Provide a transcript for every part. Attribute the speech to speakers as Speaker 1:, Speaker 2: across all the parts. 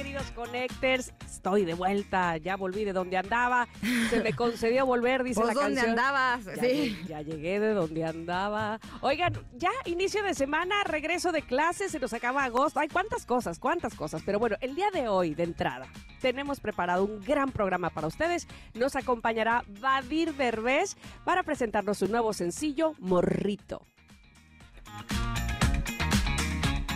Speaker 1: Queridos Connectors. Estoy de vuelta, ya volví de donde andaba. Se me concedió volver, dice la
Speaker 2: ¿dónde
Speaker 1: canción.
Speaker 2: andabas?
Speaker 1: Ya,
Speaker 2: Sí.
Speaker 1: ya llegué de donde andaba. Oigan, ya inicio de semana, regreso de clases, se nos acaba agosto. Ay, cuántas cosas, cuántas cosas. Pero bueno, el día de hoy, de entrada, tenemos preparado un gran programa para ustedes. Nos acompañará Badir Derbez para presentarnos su nuevo sencillo, Morrito.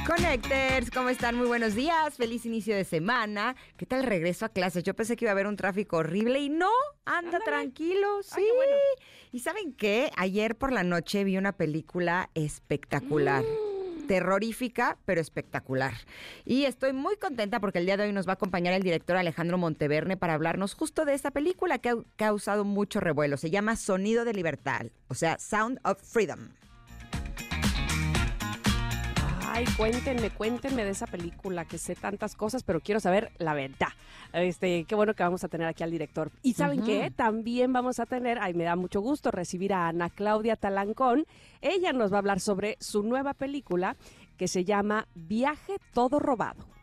Speaker 2: Connectors, ¿cómo están? Muy buenos días, feliz inicio de semana. ¿Qué tal el regreso a clases? Yo pensé que iba a haber un tráfico horrible y no, anda
Speaker 1: Ándale.
Speaker 2: tranquilo, sí.
Speaker 1: Ay, bueno.
Speaker 2: ¿Y saben qué? Ayer por la noche vi una película espectacular.
Speaker 1: Mm.
Speaker 2: Terrorífica, pero espectacular. Y estoy muy contenta porque el día de hoy nos va a acompañar el director Alejandro Monteverne para hablarnos justo de esta película que ha causado mucho revuelo. Se llama Sonido de Libertad, o sea, Sound of Freedom.
Speaker 1: Ay, cuéntenme, cuéntenme de esa película, que sé tantas cosas, pero quiero saber la verdad. Este, qué bueno que vamos a tener aquí al director. Y ¿saben
Speaker 2: Ujú.
Speaker 1: qué? También vamos a tener, ay, me da mucho gusto recibir a Ana Claudia Talancón. Ella nos va a hablar sobre su nueva película que se llama Viaje Todo Robado.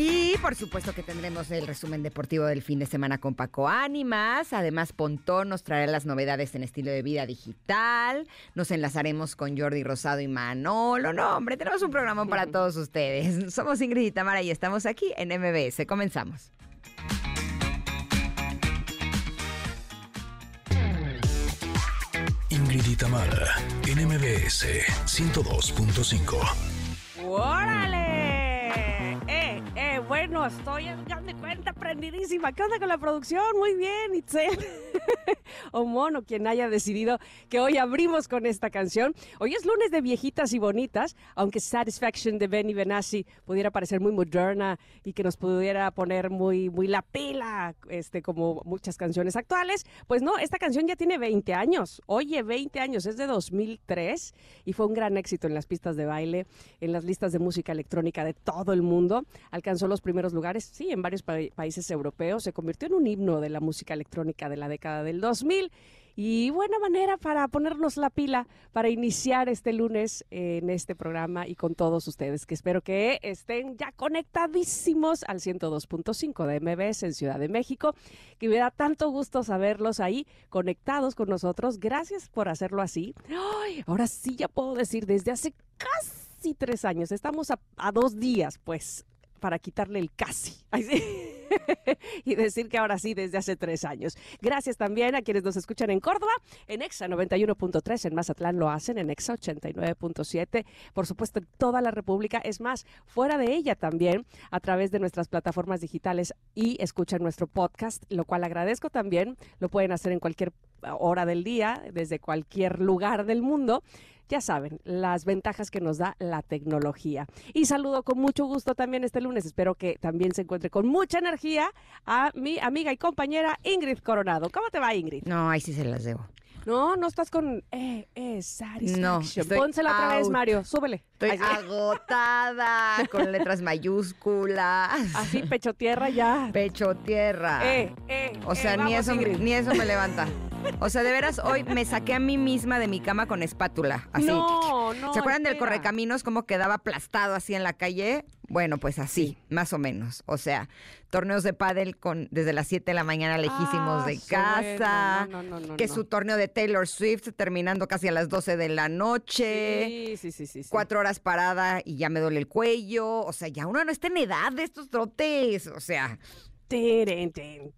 Speaker 2: Y por supuesto que tendremos el resumen deportivo del fin de semana con Paco Ánimas. Además, Pontón nos traerá las novedades en estilo de vida digital. Nos enlazaremos con Jordi Rosado y Manolo. No, hombre, tenemos un programa para todos ustedes. Somos Ingrid y Tamara y estamos aquí en MBS. Comenzamos.
Speaker 3: Ingrid y Tamara en MBS 102.5.
Speaker 1: ¡Órale! Bueno, estoy, ya me cuenta, prendidísima. ¿Qué onda con la producción? Muy bien, Itzel. o Mono, quien haya decidido que hoy abrimos con esta canción. Hoy es lunes de viejitas y bonitas, aunque Satisfaction de Benny Benassi pudiera parecer muy moderna y que nos pudiera poner muy, muy la pila, este, como muchas canciones actuales. Pues no, esta canción ya tiene 20 años. Oye, 20 años, es de 2003 y fue un gran éxito en las pistas de baile, en las listas de música electrónica de todo el mundo. Alcanzó los primeros lugares, sí, en varios pa- países europeos. Se convirtió en un himno de la música electrónica de la década del 2000. Y buena manera para ponernos la pila, para iniciar este lunes en este programa y con todos ustedes, que espero que estén ya conectadísimos al 102.5 de MBS en Ciudad de México, que me da tanto gusto saberlos ahí conectados con nosotros. Gracias por hacerlo así. Ay, ahora sí ya puedo decir, desde hace casi tres años, estamos a, a dos días, pues, para quitarle el casi. Y decir que ahora sí, desde hace tres años. Gracias también a quienes nos escuchan en Córdoba, en EXA 91.3, en Mazatlán lo hacen, en EXA 89.7, por supuesto en toda la República, es más, fuera de ella también, a través de nuestras plataformas digitales y escuchan nuestro podcast, lo cual agradezco también, lo pueden hacer en cualquier hora del día, desde cualquier lugar del mundo. Ya saben, las ventajas que nos da la tecnología. Y saludo con mucho gusto también este lunes. Espero que también se encuentre con mucha energía a mi amiga y compañera Ingrid Coronado. ¿Cómo te va, Ingrid?
Speaker 2: No, ahí sí se las debo.
Speaker 1: No, no estás con eh, eh, satisfaction.
Speaker 2: No,
Speaker 1: Pónsela otra vez. Mario. Súbele.
Speaker 2: Estoy
Speaker 1: Así,
Speaker 2: agotada, con letras mayúsculas.
Speaker 1: así, pecho tierra ya.
Speaker 2: Pecho tierra.
Speaker 1: Eh, eh,
Speaker 2: O sea,
Speaker 1: eh,
Speaker 2: ni,
Speaker 1: vamos,
Speaker 2: eso,
Speaker 1: Ingrid.
Speaker 2: ni eso me levanta. O sea, de veras, hoy me saqué a mí misma de mi cama con espátula. Así.
Speaker 1: No, no.
Speaker 2: ¿Se acuerdan del correcaminos cómo quedaba aplastado así en la calle? Bueno, pues así, más o menos. O sea, torneos de pádel con desde las 7 de la mañana lejísimos
Speaker 1: Ah,
Speaker 2: de casa.
Speaker 1: no, no, no,
Speaker 2: que su torneo de Taylor Swift terminando casi a las 12 de la noche.
Speaker 1: Sí, sí, sí, sí. sí.
Speaker 2: Cuatro horas parada y ya me duele el cuello. O sea, ya uno no está en edad de estos trotes. O sea,
Speaker 1: Teren,
Speaker 2: Eh.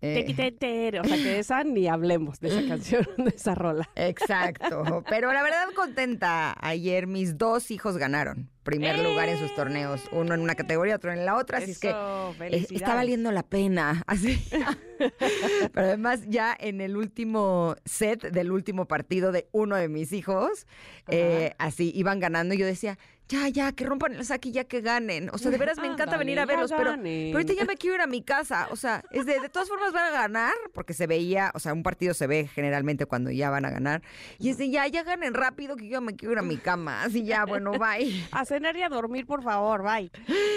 Speaker 1: O sea, que de esa ni hablemos de esa canción, de esa rola.
Speaker 2: exacto. Pero la verdad, contenta. Ayer mis dos hijos ganaron. Primer lugar en sus torneos, uno en una categoría, otro en la otra, así es que eh, está valiendo la pena, así. Pero además ya en el último set del último partido de uno de mis hijos, eh, así iban ganando y yo decía, ya, ya, que rompan el saque y ya que ganen. O sea, de veras me encanta
Speaker 1: Ándale,
Speaker 2: venir a verlos, pero, pero ahorita ya me quiero ir a mi casa. O sea, es de, de todas formas van a ganar, porque se veía, o sea, un partido se ve generalmente cuando ya van a ganar. Y es de, ya, ya ganen rápido que yo me quiero ir a mi cama. Así ya, bueno, bye.
Speaker 1: Cenar y a dormir, por favor, bye.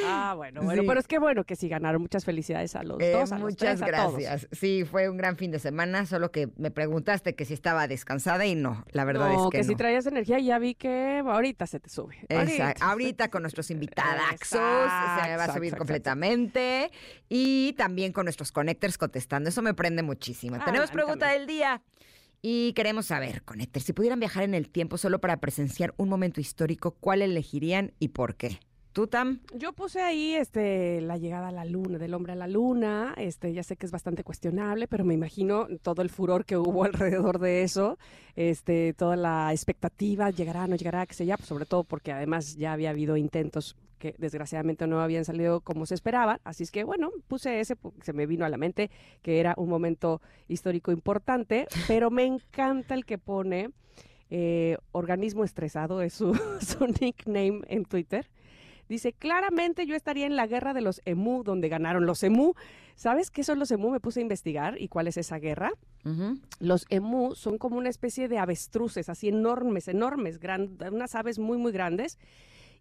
Speaker 1: Ah, bueno, bueno,
Speaker 2: Sí.
Speaker 1: pero es que bueno que sí ganaron. Muchas felicidades a los
Speaker 2: Eh,
Speaker 1: dos. a los
Speaker 2: muchas
Speaker 1: tres, a todos.
Speaker 2: gracias. Sí, fue un gran fin de semana, solo que me preguntaste que si estaba descansada y no, la verdad
Speaker 1: no,
Speaker 2: es que,
Speaker 1: si
Speaker 2: no.
Speaker 1: traías energía ya vi que ahorita se te sube.
Speaker 2: Exacto.
Speaker 1: Ahorita.
Speaker 2: Ahorita con nuestros invitados se me va a subir
Speaker 1: exacto,
Speaker 2: completamente y también con nuestros connectors contestando. Eso me prende muchísimo.
Speaker 1: Ah,
Speaker 2: Tenemos pregunta
Speaker 1: también.
Speaker 2: del día. Y queremos saber, connectors, si pudieran viajar en el tiempo solo para presenciar un momento histórico, ¿cuál elegirían y por qué? ¿Tú, Tam?
Speaker 1: Yo puse ahí este la llegada a la luna, del hombre a la luna. Este, ya sé que es bastante cuestionable, pero me imagino todo el furor que hubo alrededor de eso, este, toda la expectativa, llegará, no llegará, que sé ya, pues, sobre todo porque además ya había habido intentos que desgraciadamente no habían salido como se esperaba. Así es que bueno, puse ese, se me vino a la mente que era un momento histórico importante, pero me encanta el que pone eh, organismo estresado, es su, su nickname en Twitter. Dice, claramente yo estaría en la guerra de los emu, donde ganaron los emu. ¿Sabes qué son los emu? Me puse a investigar y cuál es esa guerra. Los emu son como una especie de avestruces, así enormes, enormes, gran- unas aves muy, muy grandes.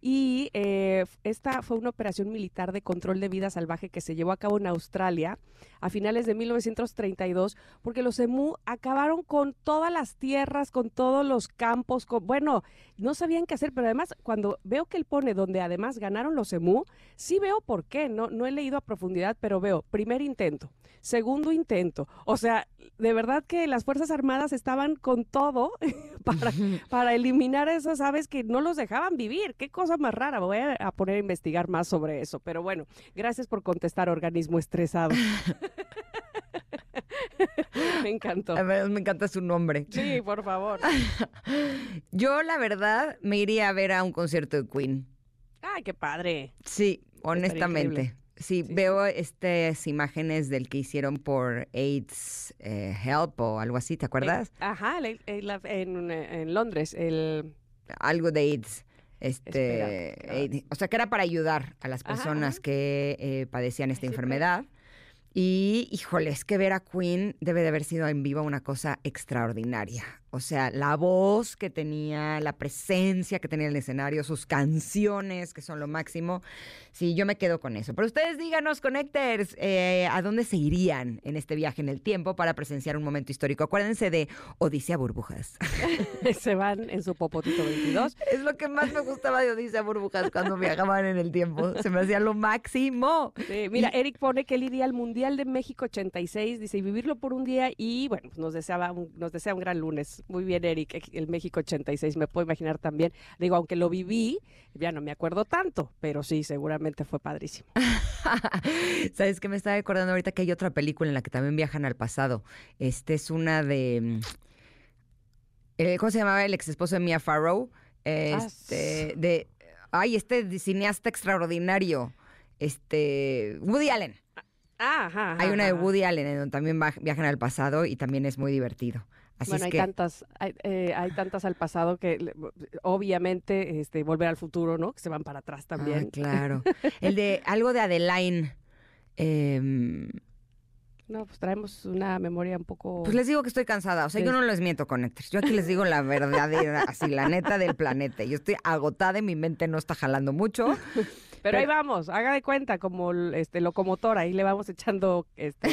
Speaker 1: Y eh, esta fue una operación militar de control de vida salvaje que se llevó a cabo en Australia a finales de 1932, porque los emu acabaron con todas las tierras, con todos los campos, con, bueno, no sabían qué hacer, pero además cuando veo que él pone donde además ganaron los emu, sí veo por qué, no, no he leído a profundidad, pero veo primer intento, segundo intento, o sea, de verdad que las Fuerzas Armadas estaban con todo para, para eliminar a esas aves que no los dejaban vivir. Qué cosa más rara. Voy a, poner a investigar más sobre eso. Pero bueno, gracias por contestar, organismo estresado. Me encantó.
Speaker 2: Ver, me encanta su nombre.
Speaker 1: Sí, por favor.
Speaker 2: Yo, la verdad, me iría a ver a un concierto de Queen.
Speaker 1: Ay, qué padre.
Speaker 2: Sí, honestamente. Sí,
Speaker 1: Sí,
Speaker 2: veo estas imágenes del que hicieron por AIDS eh, Help o algo así, ¿te acuerdas?
Speaker 1: Eh, ajá, el- el- la- en, en Londres, el...
Speaker 2: algo de AIDS. Este,
Speaker 1: Espera.
Speaker 2: AIDS, o sea, que era para ayudar a las personas
Speaker 1: ajá.
Speaker 2: que eh, padecían esta
Speaker 1: sí,
Speaker 2: enfermedad. Y, híjole, es que ver a Queen debe de haber sido en vivo una cosa extraordinaria. O sea, la voz que tenía, la presencia que tenía en el escenario, sus canciones, que son lo máximo. Sí, yo me quedo con eso. Pero ustedes díganos, Connectors, eh, ¿a dónde se irían en este viaje en el tiempo para presenciar un momento histórico? Acuérdense de Odisea Burbujas.
Speaker 1: se van en su popotito 22.
Speaker 2: Es lo que más me gustaba de Odisea Burbujas cuando viajaban en el tiempo. Se me hacía lo máximo.
Speaker 1: Sí, mira, Eric pone que él iría al Mundial de México 86, dice, y vivirlo por un día y bueno, pues nos, deseaba un, nos desea un gran lunes. Muy bien, Eric, el México 86, me puedo imaginar también. Digo, aunque lo viví, ya no me acuerdo tanto, pero sí, seguramente fue padrísimo.
Speaker 2: ¿Sabes qué? Me estaba acordando ahorita que hay otra película en la que también viajan al pasado. Este es una de... mm, eh, ¿Cómo se llamaba el ex esposo de Mia Farrow? Este, de... Ay, este cineasta extraordinario. Este... Woody Allen.
Speaker 1: Ah, ajá,
Speaker 2: Hay una de. Woody Allen en donde también viajan al pasado y también es muy divertido. Así
Speaker 1: bueno,
Speaker 2: es
Speaker 1: hay tantas, hay, eh, hay tantas al pasado que le- obviamente este, volver al futuro, ¿no? Que se van para atrás
Speaker 2: Ah,
Speaker 1: también.
Speaker 2: claro. El de algo de Adeline. em,
Speaker 1: No, pues traemos una memoria un poco...
Speaker 2: Pues les digo que estoy cansada. O sea, yo no les miento, Connectors. Yo aquí les digo la verdadera, así, la neta del planeta. Yo estoy agotada y mi mente no está jalando mucho.
Speaker 1: Pero ahí vamos, haga de cuenta, como este locomotora, ahí le vamos echando este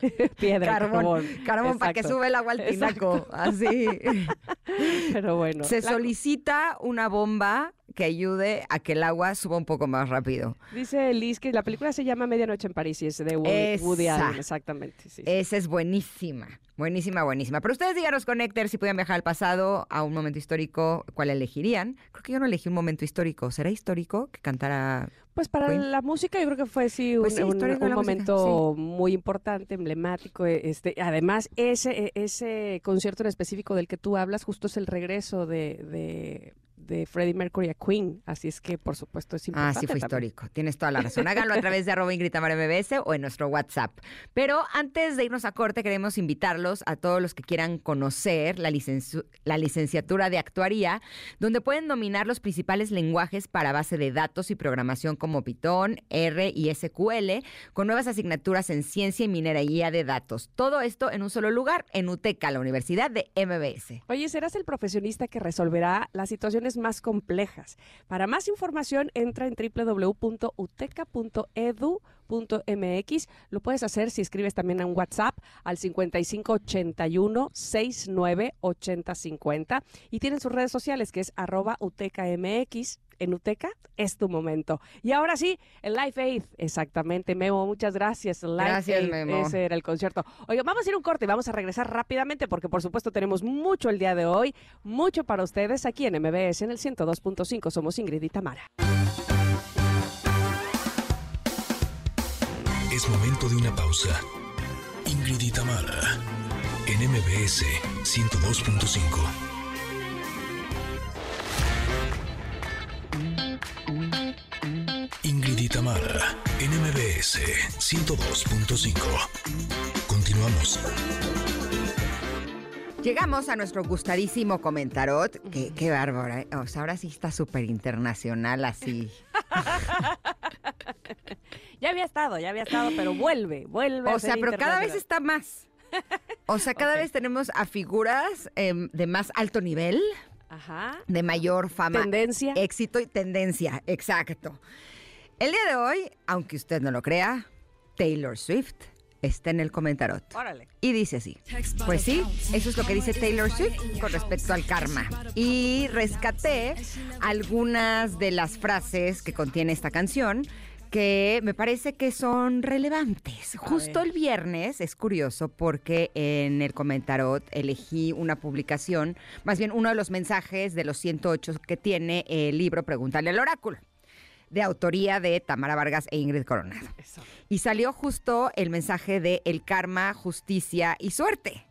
Speaker 1: piedra.
Speaker 2: Carbón, carbón para que sube el agua al tinaco. Así.
Speaker 1: Pero bueno.
Speaker 2: Se
Speaker 1: la-
Speaker 2: solicita una bomba que ayude a que el agua suba un poco más rápido.
Speaker 1: dice Liz que la película se llama Medianoche en París y es de Woody, Woody
Speaker 2: Esa.
Speaker 1: Allen, exactamente. sí, sí.
Speaker 2: Esa es buenísima. Buenísima, buenísima. Pero ustedes díganos, Connectors, si pudieran viajar al pasado a un momento histórico, ¿cuál elegirían? Creo que yo no elegí un momento histórico. ¿Será histórico que cantara
Speaker 1: Pues para
Speaker 2: Queen.
Speaker 1: la música yo creo que fue sí un,
Speaker 2: Pues sí,
Speaker 1: un- un momento muy importante, emblemático. eh, Este, además, ese, eh, ese concierto en específico del que tú hablas justo es el regreso de, de, de Freddie Mercury a Queen, así es que por supuesto es importante.
Speaker 2: Ah, sí, fue
Speaker 1: también.
Speaker 2: histórico. Tienes toda la razón. Háganlo a través de arroba Ingrid MBS o en nuestro WhatsApp. Pero antes de irnos a corte, queremos invitarlos a todos los que quieran conocer la, licenci- la licenciatura de actuaría, donde pueden dominar los principales lenguajes para base de datos y programación como Python, R y SQL, con nuevas asignaturas en ciencia y minería de datos. Todo esto en un solo lugar, en UTECA, la Universidad de MBS.
Speaker 1: Oye, serás el profesionista que resolverá las situaciones más complejas. Para más información, entra en www.uteca.edu.mx. Lo puedes hacer si escribes también en WhatsApp al 5581 698050 y tienen sus redes sociales que es arroba utecamx. En Uteca es tu momento. Y ahora sí, el Live Aid. Exactamente, Memo. Muchas gracias. El Live
Speaker 2: Gracias,
Speaker 1: Aid,
Speaker 2: Memo.
Speaker 1: Ese era el concierto. Oiga, vamos a ir a un corte y vamos a regresar rápidamente porque por supuesto tenemos mucho el día de hoy, mucho para ustedes aquí en MBS en el 102.5. Somos Ingrid y Tamara.
Speaker 3: Es momento de una pausa. Ingrid y Tamara, en MBS 102.5. Tamara, en MBS 102.5. Continuamos.
Speaker 2: Llegamos a nuestro gustadísimo comentarot. Qué, qué bárbaro. ¿eh? O sea, ahora sí está súper internacional así.
Speaker 1: Ya había estado, ya había estado, pero vuelve, vuelve.
Speaker 2: O sea, pero cada vez está más. O sea, cada vez tenemos a figuras em, de más alto nivel,
Speaker 1: Ajá.
Speaker 2: de mayor fama,
Speaker 1: Tendencia.
Speaker 2: éxito y tendencia. Exacto. El día de hoy, aunque usted no lo crea, Taylor Swift está en el comentarot.
Speaker 1: Órale.
Speaker 2: Y dice así. Pues sí, eso es lo que dice Taylor Swift con respecto al karma. Y rescaté algunas de las frases que contiene esta canción que me parece que son relevantes. Justo el viernes es curioso porque en el comentarot elegí una publicación, más bien uno de los mensajes de los 108 que tiene el libro Pregúntale al oráculo, de autoría de Tamara Vargas e Ingrid Coronado.
Speaker 1: Eso.
Speaker 2: Y salió justo el mensaje de el karma, justicia y suerte,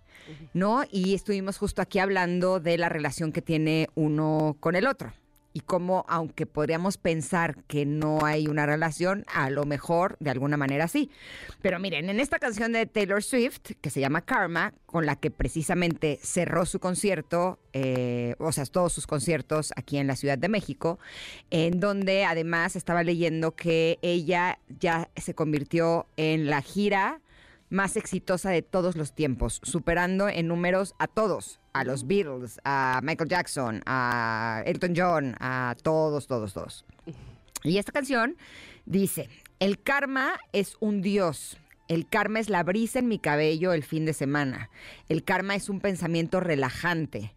Speaker 2: ¿no? Y estuvimos justo aquí hablando de la relación que tiene uno con el otro. Y cómo, aunque podríamos pensar que no hay una relación, a lo mejor de alguna manera sí. Pero miren, en esta canción de Taylor Swift, que se llama Karma, con la que precisamente cerró su concierto, eh, o sea, todos sus conciertos aquí en la Ciudad de México, en donde además estaba leyendo que ella ya se convirtió en la gira más exitosa de todos los tiempos, superando en números a todos, a los Beatles, a Michael Jackson, a Elton John, a todos, todos, todos. Y esta canción dice, el karma es un dios. El karma es la brisa en mi cabello el fin de semana. El karma es un pensamiento relajante.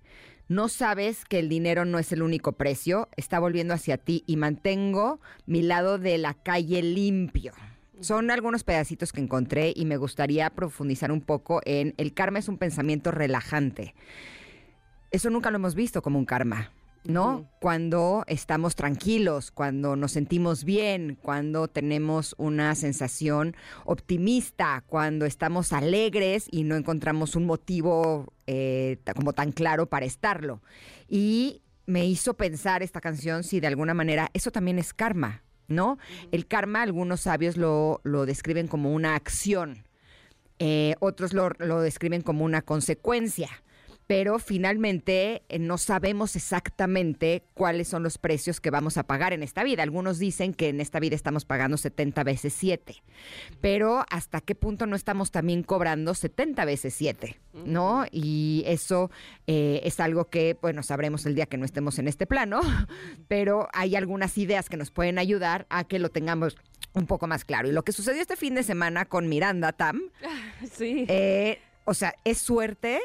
Speaker 2: No sabes que el dinero no es el único precio, está volviendo hacia ti y mantengo mi lado de la calle limpio. Son algunos pedacitos que encontré y me gustaría profundizar un poco en el karma es un pensamiento relajante. Eso nunca lo hemos visto como un karma, ¿no? Cuando estamos tranquilos, cuando nos sentimos bien, cuando tenemos una sensación optimista, cuando estamos alegres y no encontramos un motivo eh, como tan claro para estarlo. Y me hizo pensar esta canción si de alguna manera eso también es karma, El karma, algunos sabios lo, lo describen como una acción, eh, otros lo, lo describen como una consecuencia. Pero finalmente eh, no sabemos exactamente cuáles son los precios que vamos a pagar en esta vida. Algunos dicen que en esta vida estamos pagando 70 veces 7. Pero hasta qué punto no estamos también cobrando 70 veces 7, ¿no? Y eso eh, es algo que, bueno, sabremos el día que no estemos en este plano, pero hay algunas ideas que nos pueden ayudar a que lo tengamos un poco más claro. Y lo que sucedió este fin de semana con Miranda Tam,
Speaker 1: Sí.
Speaker 2: eh, o sea, ¿es suerte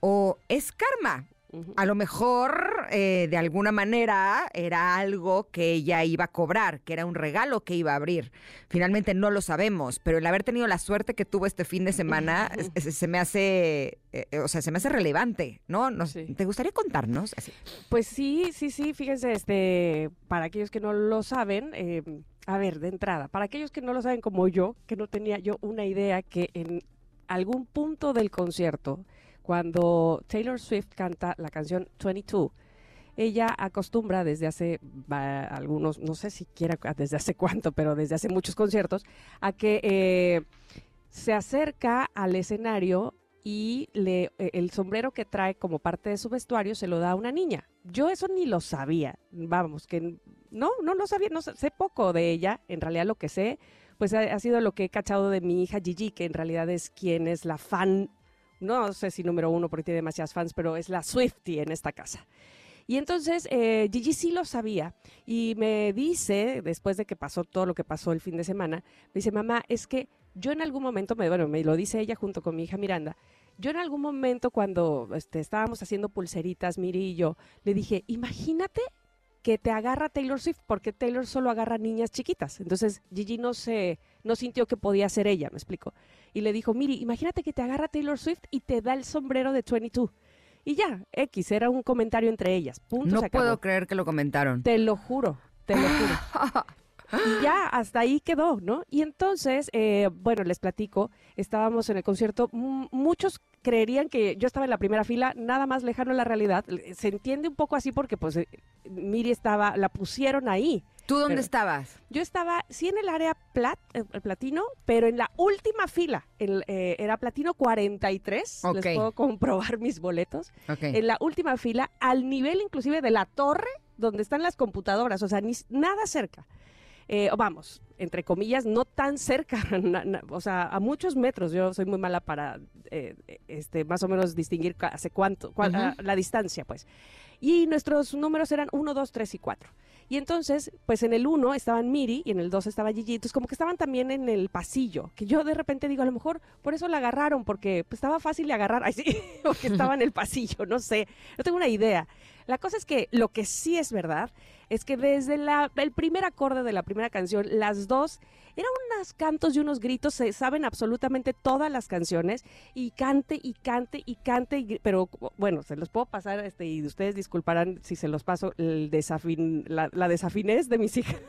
Speaker 2: o es karma? A lo mejor, eh, de alguna manera, era algo que ella iba a cobrar, que era un regalo que iba a abrir. Finalmente no lo sabemos, pero el haber tenido la suerte que tuvo este fin de semana se me hace, eh, o sea, se me hace relevante, ¿no? Nos-
Speaker 1: Sí.
Speaker 2: ¿Te gustaría contarnos? Así.
Speaker 1: Pues sí, sí, sí, fíjense, este, para aquellos que no lo saben, eh, a ver, de entrada, para aquellos que no lo saben como yo, que no tenía yo una idea que en algún punto del concierto, cuando Taylor Swift canta la canción 22, ella acostumbra desde hace algunos, no sé siquiera desde hace cuánto, pero desde hace muchos conciertos, a que eh, se acerca al escenario y le, eh, el sombrero que trae como parte de su vestuario se lo da a una niña. Yo eso ni lo sabía, vamos, que no, no lo sabía, no sé, sé poco de ella, en realidad lo que sé, pues ha, ha, sido lo que he cachado de mi hija Gigi, que en realidad es quien es la fan, no sé si número uno porque tiene demasiadas fans, pero es la Swifty en esta casa. Y entonces eh, Gigi sí lo sabía y me dice, después de que pasó todo lo que pasó el fin de semana, me dice, mamá, es que yo en algún momento, me, bueno, me lo dice ella junto con mi hija Miranda, yo en algún momento cuando este, estábamos haciendo pulseritas, Miri y yo, le dije, imagínate que te agarra Taylor Swift, porque Taylor solo agarra niñas chiquitas. Entonces Gigi no se, no sintió que podía ser ella, me explico. Y le dijo, Miri, imagínate que te agarra Taylor Swift y te da el sombrero de 22. Y ya, X, era un comentario entre ellas. Punto,
Speaker 2: no
Speaker 1: se
Speaker 2: puedo creer que lo comentaron.
Speaker 1: Te lo juro, te lo juro. Y ya, hasta ahí quedó, ¿no? Y entonces, eh, bueno, les platico, estábamos en el concierto, muchos creerían que yo estaba en la primera fila, nada más lejano a la realidad. Se entiende un poco así porque, pues, eh, Miri estaba, la pusieron ahí.
Speaker 2: ¿Tú dónde
Speaker 1: Pero-
Speaker 2: estabas?
Speaker 1: Yo estaba, sí, en el área plat, eh, el platino, pero en la última fila, el, eh, era platino 43,
Speaker 2: Ok.
Speaker 1: les puedo comprobar mis boletos, en la última fila, al nivel inclusive de la torre donde están las computadoras, o sea, ni, nada cerca. Eh, vamos, entre comillas, no tan cerca, na- na- o sea, a muchos metros. Yo soy muy mala para, eh, este, más o menos distinguir hace cuánto, cua-
Speaker 2: Ujú.
Speaker 1: ah, la distancia, pues. Y nuestros números eran 1, 2, 3 y 4. Y entonces, pues en el 1 estaban Miri y en el 2 estaba Gigi. Entonces, como que estaban también en el pasillo. Que yo de repente digo, a lo mejor por eso la agarraron, porque pues, estaba fácil de agarrar. Ay, sí, porque estaba en el pasillo, no sé. No tengo una idea. La cosa es que lo que sí es verdad es que desde el primer acorde de la primera canción, las dos eran unos cantos y unos gritos, se saben absolutamente todas las canciones y cante y cante y cante, y pero bueno, se los puedo pasar este, y ustedes disculparán si se los paso la, la desafinez de mis hijas.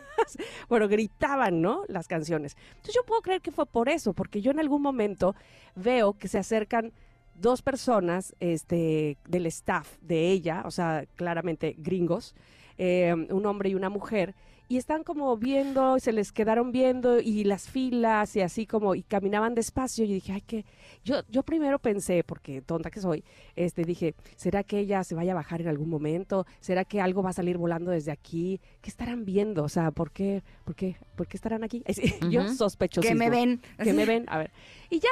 Speaker 1: bueno, gritaban, ¿no? Las canciones. Entonces yo puedo creer que fue por eso, porque yo en algún momento veo que se acercan dos personas este, del staff de ella, o sea, claramente gringos, eh, un hombre y una mujer, y están como viendo, se les quedaron viendo y las filas y así como, y caminaban despacio. Y dije, ay, que yo, yo primero pensé, porque tonta que soy, este, dije, ¿será que ella se vaya a bajar en algún momento? ¿Será que algo va a salir volando desde aquí? ¿Qué estarán viendo? O sea, ¿por qué, por qué, por qué estarán aquí? Ay, sí, Yo
Speaker 2: Ujú.
Speaker 1: sospecho.
Speaker 2: Que me ven.
Speaker 1: Que me ven, a ver. Y ya,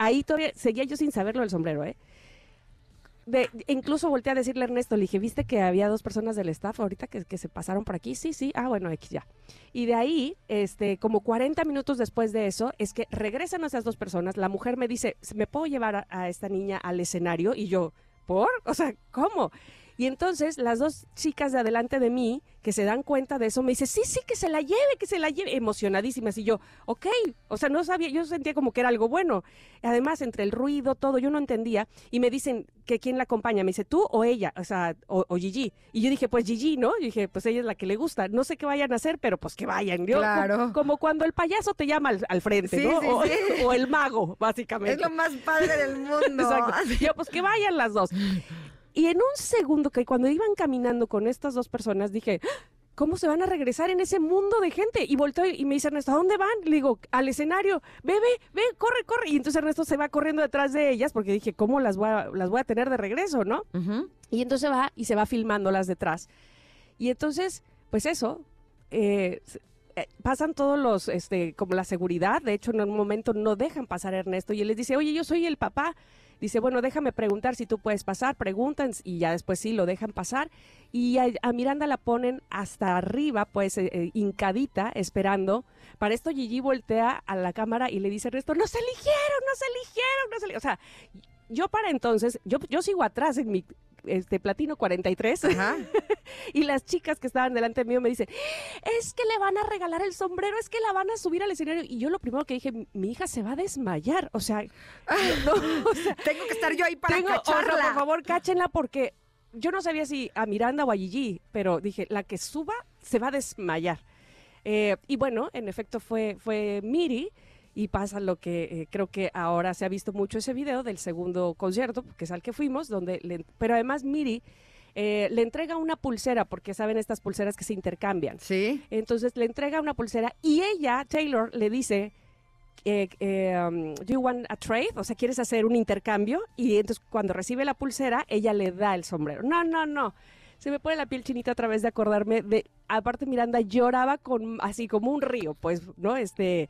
Speaker 1: ahí todavía seguía yo sin saberlo del sombrero, ¿eh? Incluso volteé a decirle a Ernesto, le dije, ¿viste que había dos personas del staff ahorita que, que se pasaron por aquí? Sí, sí, ah, bueno, X ya. Y de ahí, este, como 40 minutos después de eso, es que regresan esas dos personas, la mujer me dice, ¿me puedo llevar a, a esta niña al escenario? Y yo, ¿por? O sea, ¿cómo? Y entonces las dos chicas de adelante de mí, que se dan cuenta de eso, me dice, sí, sí, que se la lleve, que se la lleve, emocionadísimas. Y yo, ok, o sea, no sabía, yo sentía como que era algo bueno. Además, entre el ruido, todo, yo no entendía. Y me dicen que quién la acompaña. Me dice, tú o ella, o sea, o, o Gigi. Y yo dije, pues Gigi, ¿no? Yo dije, pues ella es la que le gusta. No sé qué vayan a hacer, pero pues que vayan. Yo,
Speaker 2: Claro.
Speaker 1: Como, como cuando el payaso te llama al, al frente,
Speaker 2: Sí,
Speaker 1: ¿no?
Speaker 2: sí,
Speaker 1: o,
Speaker 2: sí.
Speaker 1: o el mago, básicamente.
Speaker 2: Es lo más padre del mundo.
Speaker 1: Exacto. Yo, pues que vayan las dos. Y en un segundo, que cuando iban caminando con estas dos personas, dije, "¡Ah! ¿cómo se van a regresar en ese mundo de gente? Y volteo y me dice Ernesto, ¿a dónde van? Le digo, al escenario, ve, ve, ve, corre, corre. Y entonces Ernesto se va corriendo detrás de ellas porque dije, ¿cómo las voy a, las voy a tener de regreso, no?
Speaker 2: Ujú.
Speaker 1: Y entonces va y se va filmándolas detrás. Y entonces, pues eso, eh, eh, pasan todos los, este, como la seguridad, de hecho en un momento no dejan pasar a Ernesto y él les dice, oye, yo soy el papá. Dice, bueno, déjame preguntar si tú puedes pasar, preguntan y ya después sí lo dejan pasar. Y a, Miranda la ponen hasta arriba, pues eh, eh, hincadita, esperando. Para esto Gigi voltea a la cámara y le dice Ernesto, no se eligieron, no se eligieron, no se eligieron. O sea, yo para entonces, yo, yo sigo atrás en mi este platino 43
Speaker 2: Ajá.
Speaker 1: y las chicas que estaban delante mío me dicen, es que le van a regalar el sombrero, es que la van a subir al escenario. Y yo lo primero que dije, mi hija se va a desmayar. O sea, no, o sea,
Speaker 2: Tengo que estar yo ahí para
Speaker 1: tengo, por favor, cáchenla porque yo no sabía si a Miranda o a Gigi, pero dije, la que suba se va a desmayar. Eh, y bueno, en efecto fue, fue Miri y pasa lo que eh, creo que ahora se ha visto mucho ese video del segundo concierto, que es al que fuimos, donde le- pero además Miri eh, le entrega una pulsera, porque saben estas pulseras que se intercambian.
Speaker 2: Sí.
Speaker 1: Entonces le entrega una pulsera y ella, Taylor, le dice, eh, eh, um, do you want a trade? O sea, ¿quieres hacer un intercambio? Y entonces cuando recibe la pulsera, ella le da el sombrero. No, no, no. Se me pone la piel chinita a través de acordarme de, aparte Miranda lloraba con así como un río, pues, ¿no? Este,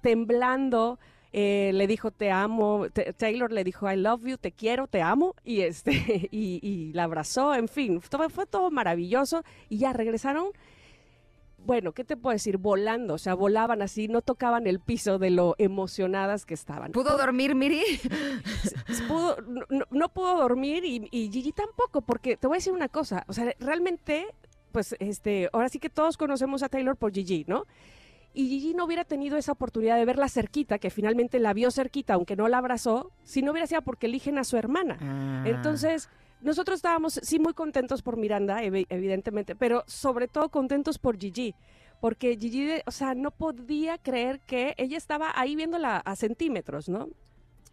Speaker 1: temblando. eh, le dijo te amo, T- Taylor le dijo I love you, te quiero, te amo y este y, y la abrazó, en fin, todo, fue todo maravilloso y ya regresaron bueno, ¿qué te puedo decir? Volando, o sea, volaban así, no tocaban el piso de lo emocionadas que estaban.
Speaker 2: ¿Pudo dormir, Miri?
Speaker 1: Pudo- no, no- no pudo dormir y, y Gigi tampoco, porque te voy a decir una cosa, o sea, realmente, pues, este, ahora sí que todos conocemos a Taylor por Gigi, ¿no? Y Gigi no hubiera tenido esa oportunidad de verla cerquita, que finalmente la vio cerquita, aunque no la abrazó, si no hubiera sido porque eligen a su hermana.
Speaker 2: Ah.
Speaker 1: Entonces, nosotros estábamos sí muy contentos por Miranda, evi- evidentemente, pero sobre todo contentos por Gigi. Porque Gigi, de- o sea, no podía creer que ella estaba ahí viéndola a centímetros, ¿no?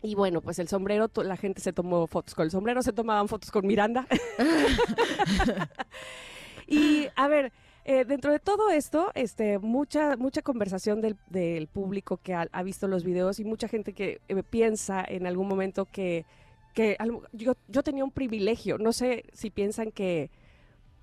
Speaker 1: Y bueno, pues el sombrero, la gente se tomó fotos con el sombrero, se tomaban fotos con Miranda. y a ver, eh, dentro de todo esto, este, mucha, mucha conversación del, del público que ha, visto los videos y mucha gente que eh, piensa en algún momento que, que yo, yo tenía un privilegio. No sé si piensan que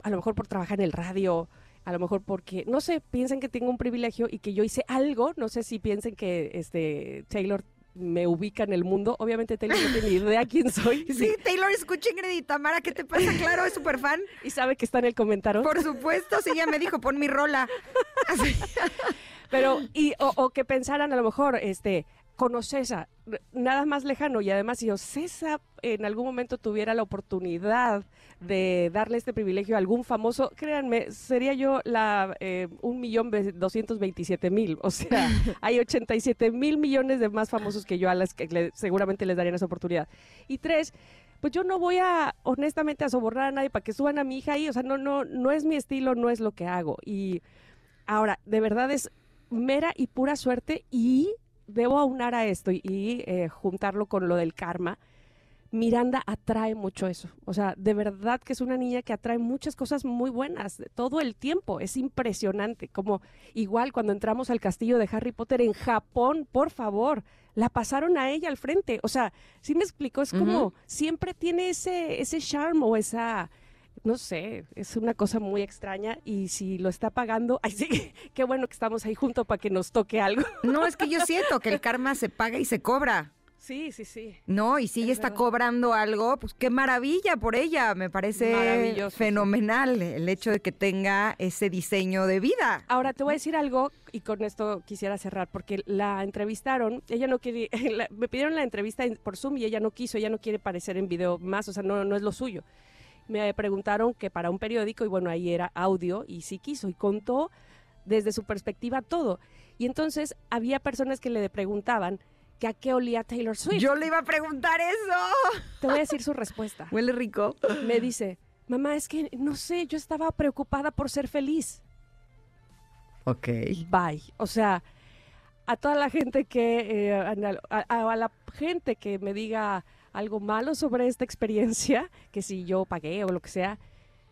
Speaker 1: a lo mejor por trabajar en el radio, a lo mejor porque, no sé, piensan que tengo un privilegio y que yo hice algo. No sé si piensen que este Taylor me ubica en el mundo. Obviamente Taylor no tiene ni idea quién soy
Speaker 2: Sí, Taylor, escucha Ingrid y Tamara, ¿qué te pasa? Claro, es súper fan.
Speaker 1: y sabe que está en el comentario.
Speaker 2: Por supuesto, sí, ella me dijo, pon mi rola.
Speaker 1: Pero, y, o, o que pensaran a lo mejor, este, con Ocesa, nada más lejano, y además si Ocesa en algún momento tuviera la oportunidad de darle este privilegio a algún famoso, créanme, sería yo la eh, un millón doscientos veintisiete mil. O sea, hay 87 mil millones de más famosos que yo a las que le- seguramente les darían esa oportunidad. Y tres, pues yo no voy a, honestamente, a sobornar a nadie para que suban a mi hija ahí. O sea, no, no, no es mi estilo, no es lo que hago. Y ahora, de verdad es mera y pura suerte y debo aunar a esto y, y, eh, juntarlo con lo del karma. Miranda atrae mucho eso. O sea, de verdad que es una niña que atrae muchas cosas muy buenas todo el tiempo. Es impresionante. Como igual cuando entramos al castillo de Harry Potter en Japón, por favor, la pasaron a ella al frente. O sea, sí me explico, es como siempre tiene ese, ese charm o esa, no sé, es una cosa muy extraña y si lo está pagando, ay sí, qué bueno que estamos ahí juntos para que nos toque algo.
Speaker 2: No, es que yo siento que el karma se paga y se cobra.
Speaker 1: Sí, sí, sí.
Speaker 2: No, y si ella
Speaker 1: Es
Speaker 2: está cobrando algo, pues qué maravilla por ella. Me parece fenomenal el hecho de que tenga ese diseño de vida.
Speaker 1: Ahora te voy a decir algo y con esto quisiera cerrar porque la entrevistaron, ella no quería, la- me pidieron la entrevista en- por Zoom y ella no quiso, ella no quiere aparecer en video más, o sea, no, no es lo suyo. Me preguntaron que para un periódico y bueno, ahí era audio y sí quiso y contó desde su perspectiva todo. Y entonces había personas que le preguntaban que a qué olía Taylor Swift.
Speaker 2: Yo le iba a preguntar eso.
Speaker 1: Te voy a decir su respuesta.
Speaker 2: Huele rico.
Speaker 1: Me dice, mamá, es que no sé, yo estaba preocupada por ser feliz.
Speaker 2: Ok.
Speaker 1: bye. O sea, a toda la gente que, eh, anal- a, a- a la gente que me diga algo malo sobre esta experiencia, que si yo pagué o lo que sea,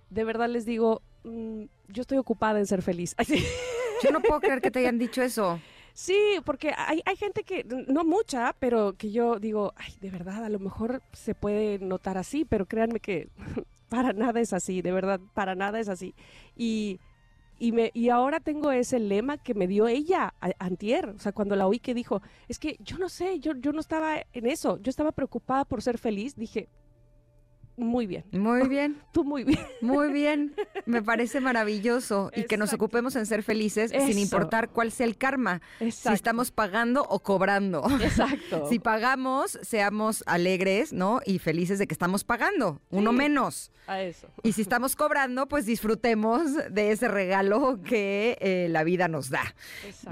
Speaker 1: de verdad les digo, mm, yo estoy ocupada en ser feliz.
Speaker 2: Yo no puedo creer que te hayan dicho eso.
Speaker 1: Sí, porque hay, hay gente que, no mucha, pero que yo digo, ay, de verdad, a lo mejor se puede notar así, pero créanme que para nada es así, de verdad, para nada es así. Y, y, me, y ahora tengo ese lema que me dio ella a- antier, o sea, cuando la oí que dijo, es que yo no sé, yo, yo no estaba en eso, yo estaba preocupada por ser feliz, dije, muy bien,
Speaker 2: Muy bien,
Speaker 1: tú muy bien.
Speaker 2: muy bien. Me parece maravilloso. Y que nos
Speaker 1: Exacto.
Speaker 2: ocupemos en ser felices sin importar cuál sea el karma. Si
Speaker 1: Exacto.
Speaker 2: estamos pagando o cobrando.
Speaker 1: Exacto.
Speaker 2: Si pagamos, seamos alegres, ¿no? Y felices de que estamos pagando, uno menos.
Speaker 1: a eso.
Speaker 2: Y si estamos cobrando, pues disfrutemos de ese regalo que eh, la vida nos da.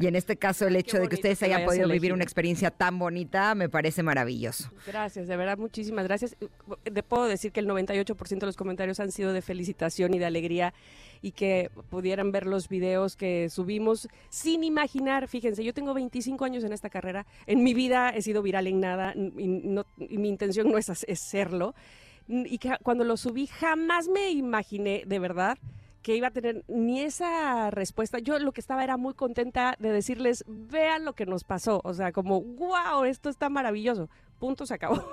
Speaker 2: Y en este caso, el hecho
Speaker 1: qué
Speaker 2: de que ustedes
Speaker 1: que
Speaker 2: hayan podido vivir una experiencia tan bonita me parece maravilloso.
Speaker 1: Gracias, de verdad, muchísimas gracias. Te puedo decir que el 98% de los comentarios han sido de felicitación y de alegría y que pudieran ver los videos que subimos sin imaginar. Fíjense, yo tengo 25 años en esta carrera. En mi vida he sido viral en nada y, no- y mi intención no es, es serlo. y que cuando lo subí jamás me imaginé, de verdad, que iba a tener ni esa respuesta. Yo lo que estaba era muy contenta de decirles, vean lo que nos pasó. O sea, como, wow, esto está maravilloso punto, se acabó.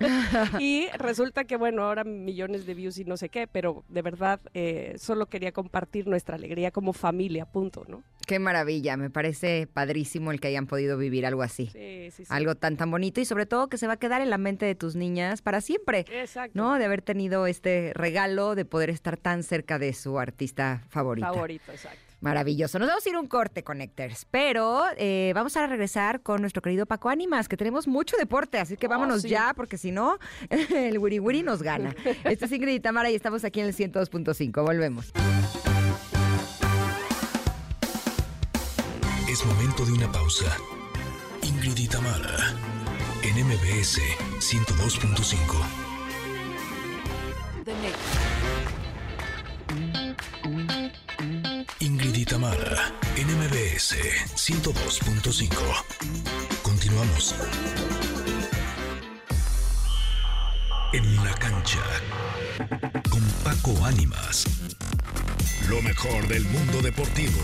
Speaker 1: y resulta que, bueno, ahora millones de views y no sé qué, pero de verdad eh, solo quería compartir nuestra alegría como familia, punto, ¿no?
Speaker 2: Qué maravilla, me parece padrísimo el que hayan podido vivir algo así. Sí, sí, sí. Algo tan, tan bonito y sobre todo que se va a quedar en la mente de tus niñas para siempre. Exacto. ¿No? De haber tenido este regalo de poder estar tan cerca de su artista favorito.
Speaker 1: Favorito, exacto.
Speaker 2: Maravilloso. Nos vamos a ir un corte, Connectors. Pero eh, vamos a regresar con nuestro querido Paco Ánimas, que tenemos mucho deporte, así que oh, vámonos ya, porque si no, el Wiri Wiri nos gana. Este es Ingrid y Tamara y estamos aquí en el 102.5. Volvemos.
Speaker 3: Es momento de una pausa. Ingrid y Tamara, en MBS 102.5. Tamara en MBS 102.5. Continuamos. En la cancha con Paco Ánimas. Lo mejor del mundo deportivo.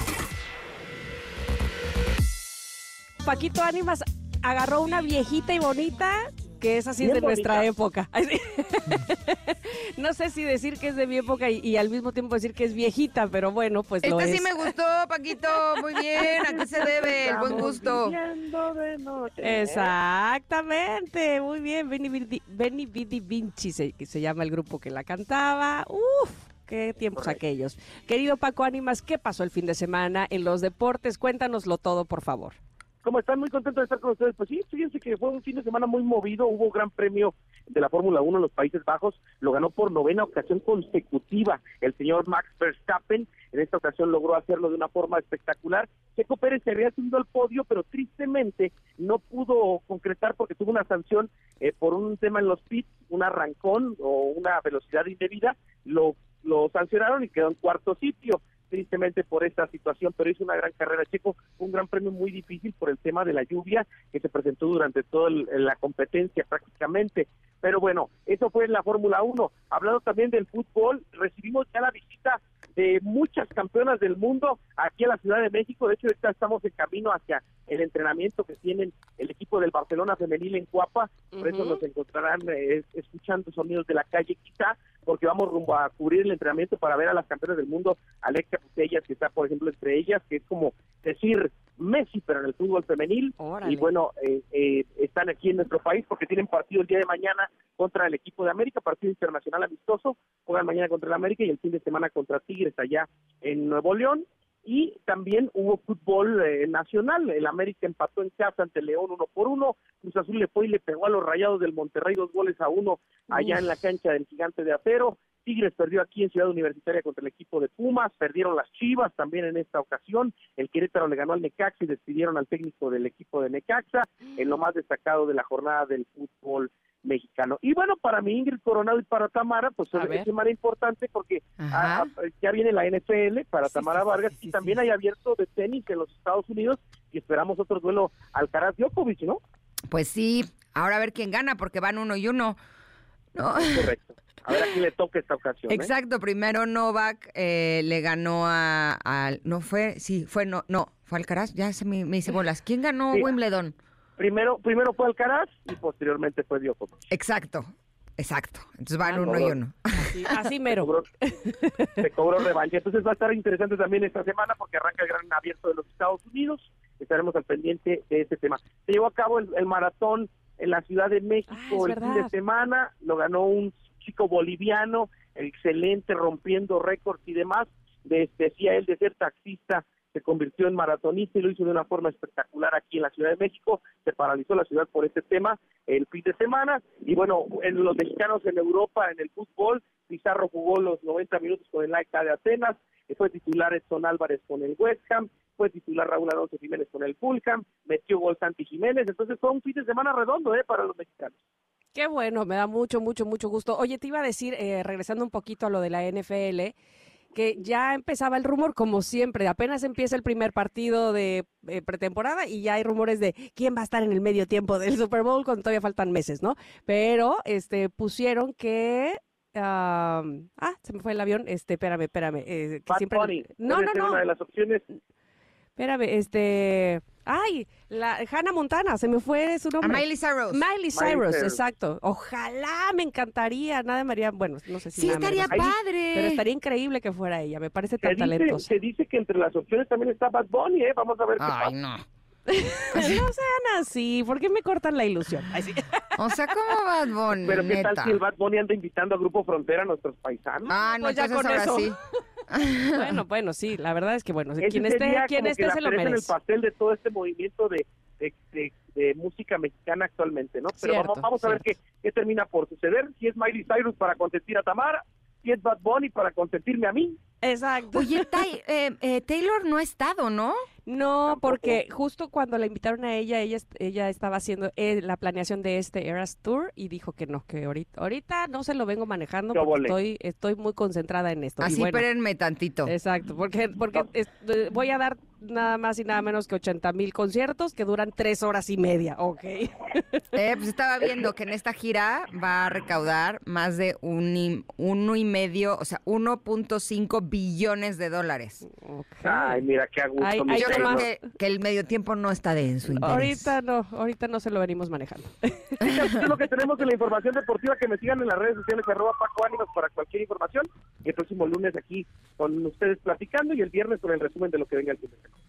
Speaker 1: Paquito Ánimas agarró una viejita y bonita que es así de nuestra época. no sé si decir que es de mi época y, al mismo tiempo decir que es viejita, pero bueno, pues
Speaker 2: lo
Speaker 1: es.
Speaker 2: sí me gustó, Paquito. Muy bien. ¿A qué se debe el buen gusto?
Speaker 1: Exactamente. Muy bien. Benny Vidi Vinci se, se llama el grupo que la cantaba. Uf. Qué tiempos aquellos. Querido Paco Ánimas, ¿qué pasó el fin de semana en los deportes? Cuéntanoslo todo, por favor.
Speaker 4: ¿Cómo están? Muy contento de estar con ustedes. Pues sí, fíjense que fue un fin de semana muy movido. Hubo gran premio de la Fórmula 1 en los Países Bajos. Lo ganó por novena ocasión consecutiva el señor Max Verstappen. En esta ocasión logró hacerlo de una forma espectacular. Checo Pérez se había subido al podio, pero tristemente no pudo concretar porque tuvo una sanción eh, por un tema en los pits, un arrancón o una velocidad indebida. Lo, lo sancionaron y quedó en cuarto sitio tristemente por esta situación, pero hizo una gran carrera Checo, un gran premio muy difícil por el tema de la lluvia que se presentó durante toda la competencia prácticamente. Pero bueno, eso fue en la Fórmula 1. Hablando también del fútbol, recibimos ya la visita de muchas campeonas del mundo aquí a la Ciudad de México. De hecho, ahorita estamos en camino hacia el entrenamiento que tienen el equipo del Barcelona femenil en Cuapa. Por eso nos encontrarán eh, escuchando sonidos de la calle quizá, porque vamos rumbo a cubrir el entrenamiento para ver a las campeonas del mundo, Alexia Putellas, que está, por ejemplo, entre ellas, que es como decir Messi, pero en el fútbol femenil. Y bueno, eh, eh, están aquí en nuestro país porque tienen partido el día de mañana contra el equipo de América, partido internacional amistoso. Juegan mañana contra el América y el fin de semana contra Tigres allá en Nuevo León. Y también hubo fútbol eh, nacional. El América empató en casa ante León uno por uno. Cruz Azul le fue y le pegó a los rayados del Monterrey dos goles a uno allá en la cancha del Gigante de Acero. Tigres perdió aquí en Ciudad Universitaria contra el equipo de Pumas, perdieron las Chivas también en esta ocasión, el Querétaro le ganó al Necaxa y despidieron al técnico del equipo de Necaxa, en lo más destacado de la jornada del fútbol mexicano. Y bueno, para mí Ingrid Coronado y para Tamara, pues es semana importante porque ah, ah, ya viene la NFL para Tamara Vargas y también hay abierto de tenis en los Estados Unidos y esperamos otro duelo Alcaraz Djokovic, ¿no?
Speaker 2: Pues sí, ahora a ver quién gana porque van uno y uno. ¿No?
Speaker 4: Correcto. A ver a quién le toca esta ocasión. ¿eh?
Speaker 2: Exacto, primero Novak eh, le ganó a, No fue, sí, fue, no, no, fue Alcaraz, ya se me, me hice bolas. ¿Quién ganó Wimbledon?
Speaker 4: Primero, primero fue Alcaraz y posteriormente fue Djokovic.
Speaker 2: Exacto, exacto. Entonces van ah, uno y uno.
Speaker 1: Así, mero.
Speaker 4: Se cobró, revancha. Entonces va a estar interesante también esta semana porque arranca el Gran Abierto de los Estados Unidos. Estaremos al pendiente de este tema. Se llevó a cabo el, maratón en la Ciudad de México ah, el fin de semana. Lo ganó un chico boliviano, excelente, rompiendo récords y demás. decía él de ser taxista, se convirtió en maratonista y lo hizo de una forma espectacular aquí en la Ciudad de México. Se paralizó la ciudad por este tema el fin de semana. Y bueno, en los mexicanos en Europa, en el fútbol, Pizarro jugó los 90 minutos con el Laika de Atenas, fue titular Edson Álvarez con el West Ham, fue titular Raúl Alonso Jiménez con el Fulham, metió gol Santi Jiménez, entonces fue un fin de semana redondo ¿eh? para los mexicanos.
Speaker 1: Qué bueno, me da mucho, mucho, mucho gusto. Oye, te iba a decir, eh, regresando un poquito a lo de la NFL, que ya empezaba el rumor, como siempre, apenas empieza el primer partido de eh, pretemporada y ya hay rumores de quién va a estar en el medio tiempo del Super Bowl cuando todavía faltan meses, ¿no? Pero este pusieron que ah, ah, se me fue el avión. Este, espérame, espérame. eh, que siempre- No, no, no.
Speaker 4: Una de las opciones.
Speaker 1: Espérame, este. Ay, la Hannah Montana, se me fue su
Speaker 2: A
Speaker 1: nombre.
Speaker 2: Miley Cyrus.
Speaker 1: Miley Cyrus, exacto. Ojalá me encantaría. Nada me haría, bueno, no sé si
Speaker 2: Sí,
Speaker 1: nada
Speaker 2: estaría padre.
Speaker 1: Pero estaría increíble que fuera ella. Me parece
Speaker 4: Se
Speaker 1: tan
Speaker 4: dice,
Speaker 1: talentosa.
Speaker 4: se dice que entre las opciones también está Bad Bunny, ¿eh? Vamos a ver qué
Speaker 2: Ay,
Speaker 4: pasa.
Speaker 2: no.
Speaker 1: no sean así, ¿por qué me cortan la ilusión? Ay, sí.
Speaker 2: O sea, ¿cómo Bad Bunny?
Speaker 4: Pero qué tal
Speaker 2: neta?
Speaker 4: si el Bad Bunny anda invitando a Grupo Frontera a nuestros paisanos.
Speaker 2: Ah, no,
Speaker 1: Pues ya con
Speaker 2: ahora
Speaker 1: eso.
Speaker 2: sí.
Speaker 1: Bueno, bueno, sí, la verdad es que bueno,
Speaker 4: Ese
Speaker 1: quien esté, quien esté se lo
Speaker 4: cereza en el
Speaker 1: merece.
Speaker 4: pastel de todo este movimiento de, de, de- de música mexicana actualmente, ¿no? Pero
Speaker 1: Cierto,
Speaker 4: vamos, vamos a ver qué, qué termina por suceder. Si es Miley Cyrus para consentir a Tamara, si es Bad Bunny para consentirme a mí.
Speaker 1: Exacto.
Speaker 2: Oye, Tai- eh, eh, Taylor no ha estado, ¿no?
Speaker 1: No,
Speaker 4: Tampoco.
Speaker 1: porque justo cuando la invitaron a ella, ella, ella estaba haciendo eh, la planeación de este Eras Tour y dijo que no, que ahorita, ahorita no se lo vengo manejando porque estoy, estoy muy concentrada en esto. Y
Speaker 2: Así,
Speaker 1: bueno,
Speaker 2: espérenme tantito.
Speaker 1: Exacto, porque, porque es- eh, voy a dar nada más y nada menos que 80 mil conciertos que duran tres horas y media, ¿ok?
Speaker 2: Eh, pues estaba viendo que en esta gira va a recaudar más de un y- uno y medio, o sea, 1.5 billones de dólares.
Speaker 4: Ay, mira qué a gusto.
Speaker 1: Ay,
Speaker 4: mi
Speaker 1: ay,
Speaker 2: Yo que, que el medio tiempo no está de en su interés.
Speaker 1: Ahorita no, ahorita no se lo venimos manejando.
Speaker 4: Es lo que tenemos en la información deportiva. Que me sigan en las redes sociales, arroba Paco Ánimas para cualquier información. Y el próximo lunes aquí con ustedes platicando y el viernes con el resumen de lo que venga el fin de semana.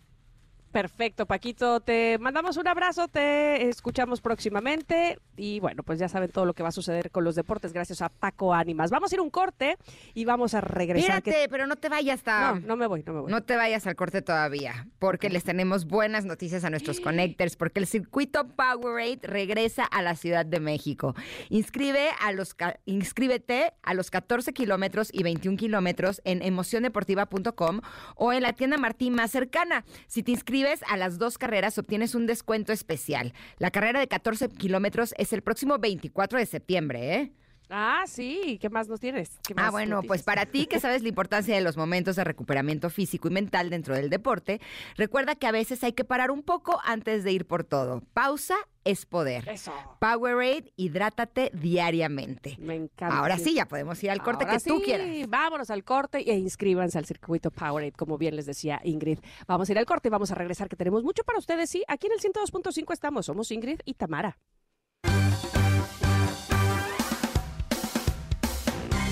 Speaker 1: Perfecto, Paquito, te mandamos un abrazo, te escuchamos próximamente y bueno, pues ya saben todo lo que va a suceder con los deportes gracias a Paco Ánimas. Vamos a ir un corte y vamos a regresar. que-
Speaker 2: Espérate, pero no te vayas hasta...
Speaker 1: No, no me voy, no me voy.
Speaker 2: No te vayas al corte todavía, porque les tenemos buenas noticias a nuestros connectors, porque el circuito Powerade regresa a la Ciudad de México. Inscribe a los, ca- inscríbete a los 14 kilómetros y 21 kilómetros en emociondeportiva.com o en la tienda Martín más cercana. Si te inscribes a las dos carreras, obtienes un descuento especial. La carrera de 14 kilómetros es el próximo 24 de septiembre, ¿eh?
Speaker 1: Ah, sí, ¿qué más nos tienes? ¿Qué
Speaker 2: Ah,
Speaker 1: más
Speaker 2: bueno, pues para ti que sabes la importancia de los momentos de recuperamiento físico y mental dentro del deporte, recuerda que a veces hay que parar un poco antes de ir por todo. Pausa es poder.
Speaker 1: Eso.
Speaker 2: Powerade, hidrátate diariamente.
Speaker 1: Me encanta.
Speaker 2: Ahora sí, ya podemos ir al corte
Speaker 1: Ahora
Speaker 2: que tú
Speaker 1: sí,
Speaker 2: quieras.
Speaker 1: Vámonos al corte e inscríbanse al circuito Powerade, como bien les decía Ingrid. Vamos a ir al corte y vamos a regresar, que tenemos mucho para ustedes. Sí, aquí en el 102.5 estamos. Somos Ingrid y Tamara.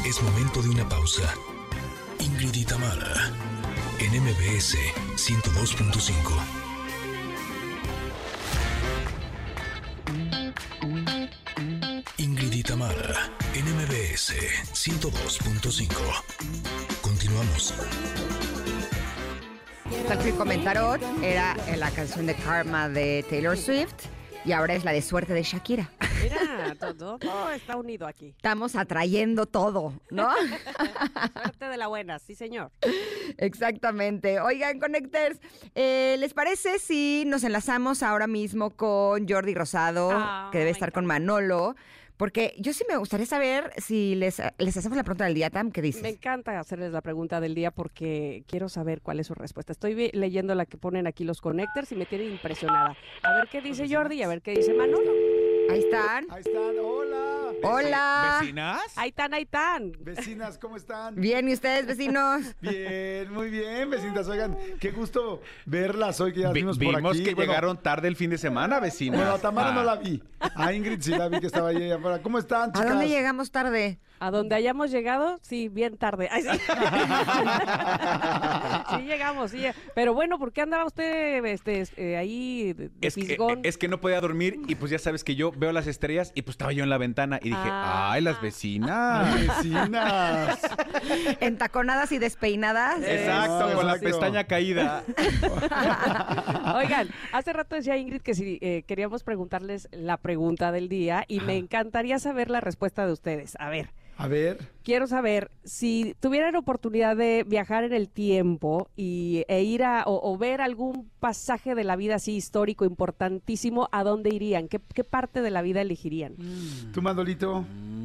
Speaker 3: Es momento de una pausa. Ingrid y Tamara, en MBS 102.5. Tamara, en MBS 102.5. Continuamos.
Speaker 2: El comentarot era eh, la canción de Karma de Taylor Swift y ahora es la de suerte de Shakira.
Speaker 1: Mira, todo, todo está unido aquí.
Speaker 2: Estamos atrayendo todo, ¿no?
Speaker 1: Suerte de la buena, sí, señor.
Speaker 2: Exactamente. Oigan, Connectors, eh, ¿les parece si nos enlazamos ahora mismo con Jordi Rosado,
Speaker 1: Ah,
Speaker 2: que debe estar con Manolo? Porque yo sí me gustaría saber si les, les hacemos la pregunta del día, Tam, ¿qué dices?
Speaker 1: Me encanta hacerles la pregunta del día porque quiero saber cuál es su respuesta. Estoy leyendo la que ponen aquí los connectors y me tiene impresionada. A ver qué dice Jordi y a ver qué dice Manolo.
Speaker 2: Ahí están.
Speaker 5: Ahí están, hola.
Speaker 2: Hola.
Speaker 5: ¿Vecinas?
Speaker 1: Ahí están, ahí están.
Speaker 5: Vecinas, ¿cómo están?
Speaker 2: Bien, ¿y ustedes, vecinos?
Speaker 5: Bien, muy bien, vecinitas. Oigan, qué gusto verlas hoy que ya vimos por
Speaker 6: vimos
Speaker 5: aquí.
Speaker 6: que
Speaker 5: Bueno,
Speaker 6: llegaron tarde el fin de semana, vecina.
Speaker 5: Bueno, a Tamara no la vi. A Ingrid sí la vi que estaba ahí afuera. ¿Cómo están,
Speaker 2: ¿A
Speaker 5: chicas?
Speaker 2: dónde llegamos tarde?
Speaker 1: A donde hayamos llegado, sí, bien tarde. Ay, sí. Sí llegamos, sí. Pero bueno, ¿por qué andaba usted este, eh, ahí de, de
Speaker 6: Es que,
Speaker 1: fisgón?
Speaker 6: es que no podía dormir y pues ya sabes que yo veo las estrellas y pues estaba yo en la ventana y dije,
Speaker 1: Ah.
Speaker 6: ay, las vecinas.
Speaker 5: Vecinas.
Speaker 2: Entaconadas y despeinadas.
Speaker 6: Exacto,
Speaker 5: Eso,
Speaker 6: con la pestaña caída.
Speaker 1: Oigan, hace rato decía Ingrid que si eh, queríamos preguntarles la pregunta del día y me encantaría saber la respuesta de ustedes. A ver,
Speaker 5: A ver.
Speaker 1: quiero saber si tuvieran oportunidad de viajar en el tiempo y, e ir a o, o ver algún pasaje de la vida así histórico importantísimo, ¿a dónde irían? ¿Qué, qué parte de la vida elegirían?
Speaker 5: ¿Tú, Mandolito?
Speaker 6: Mm,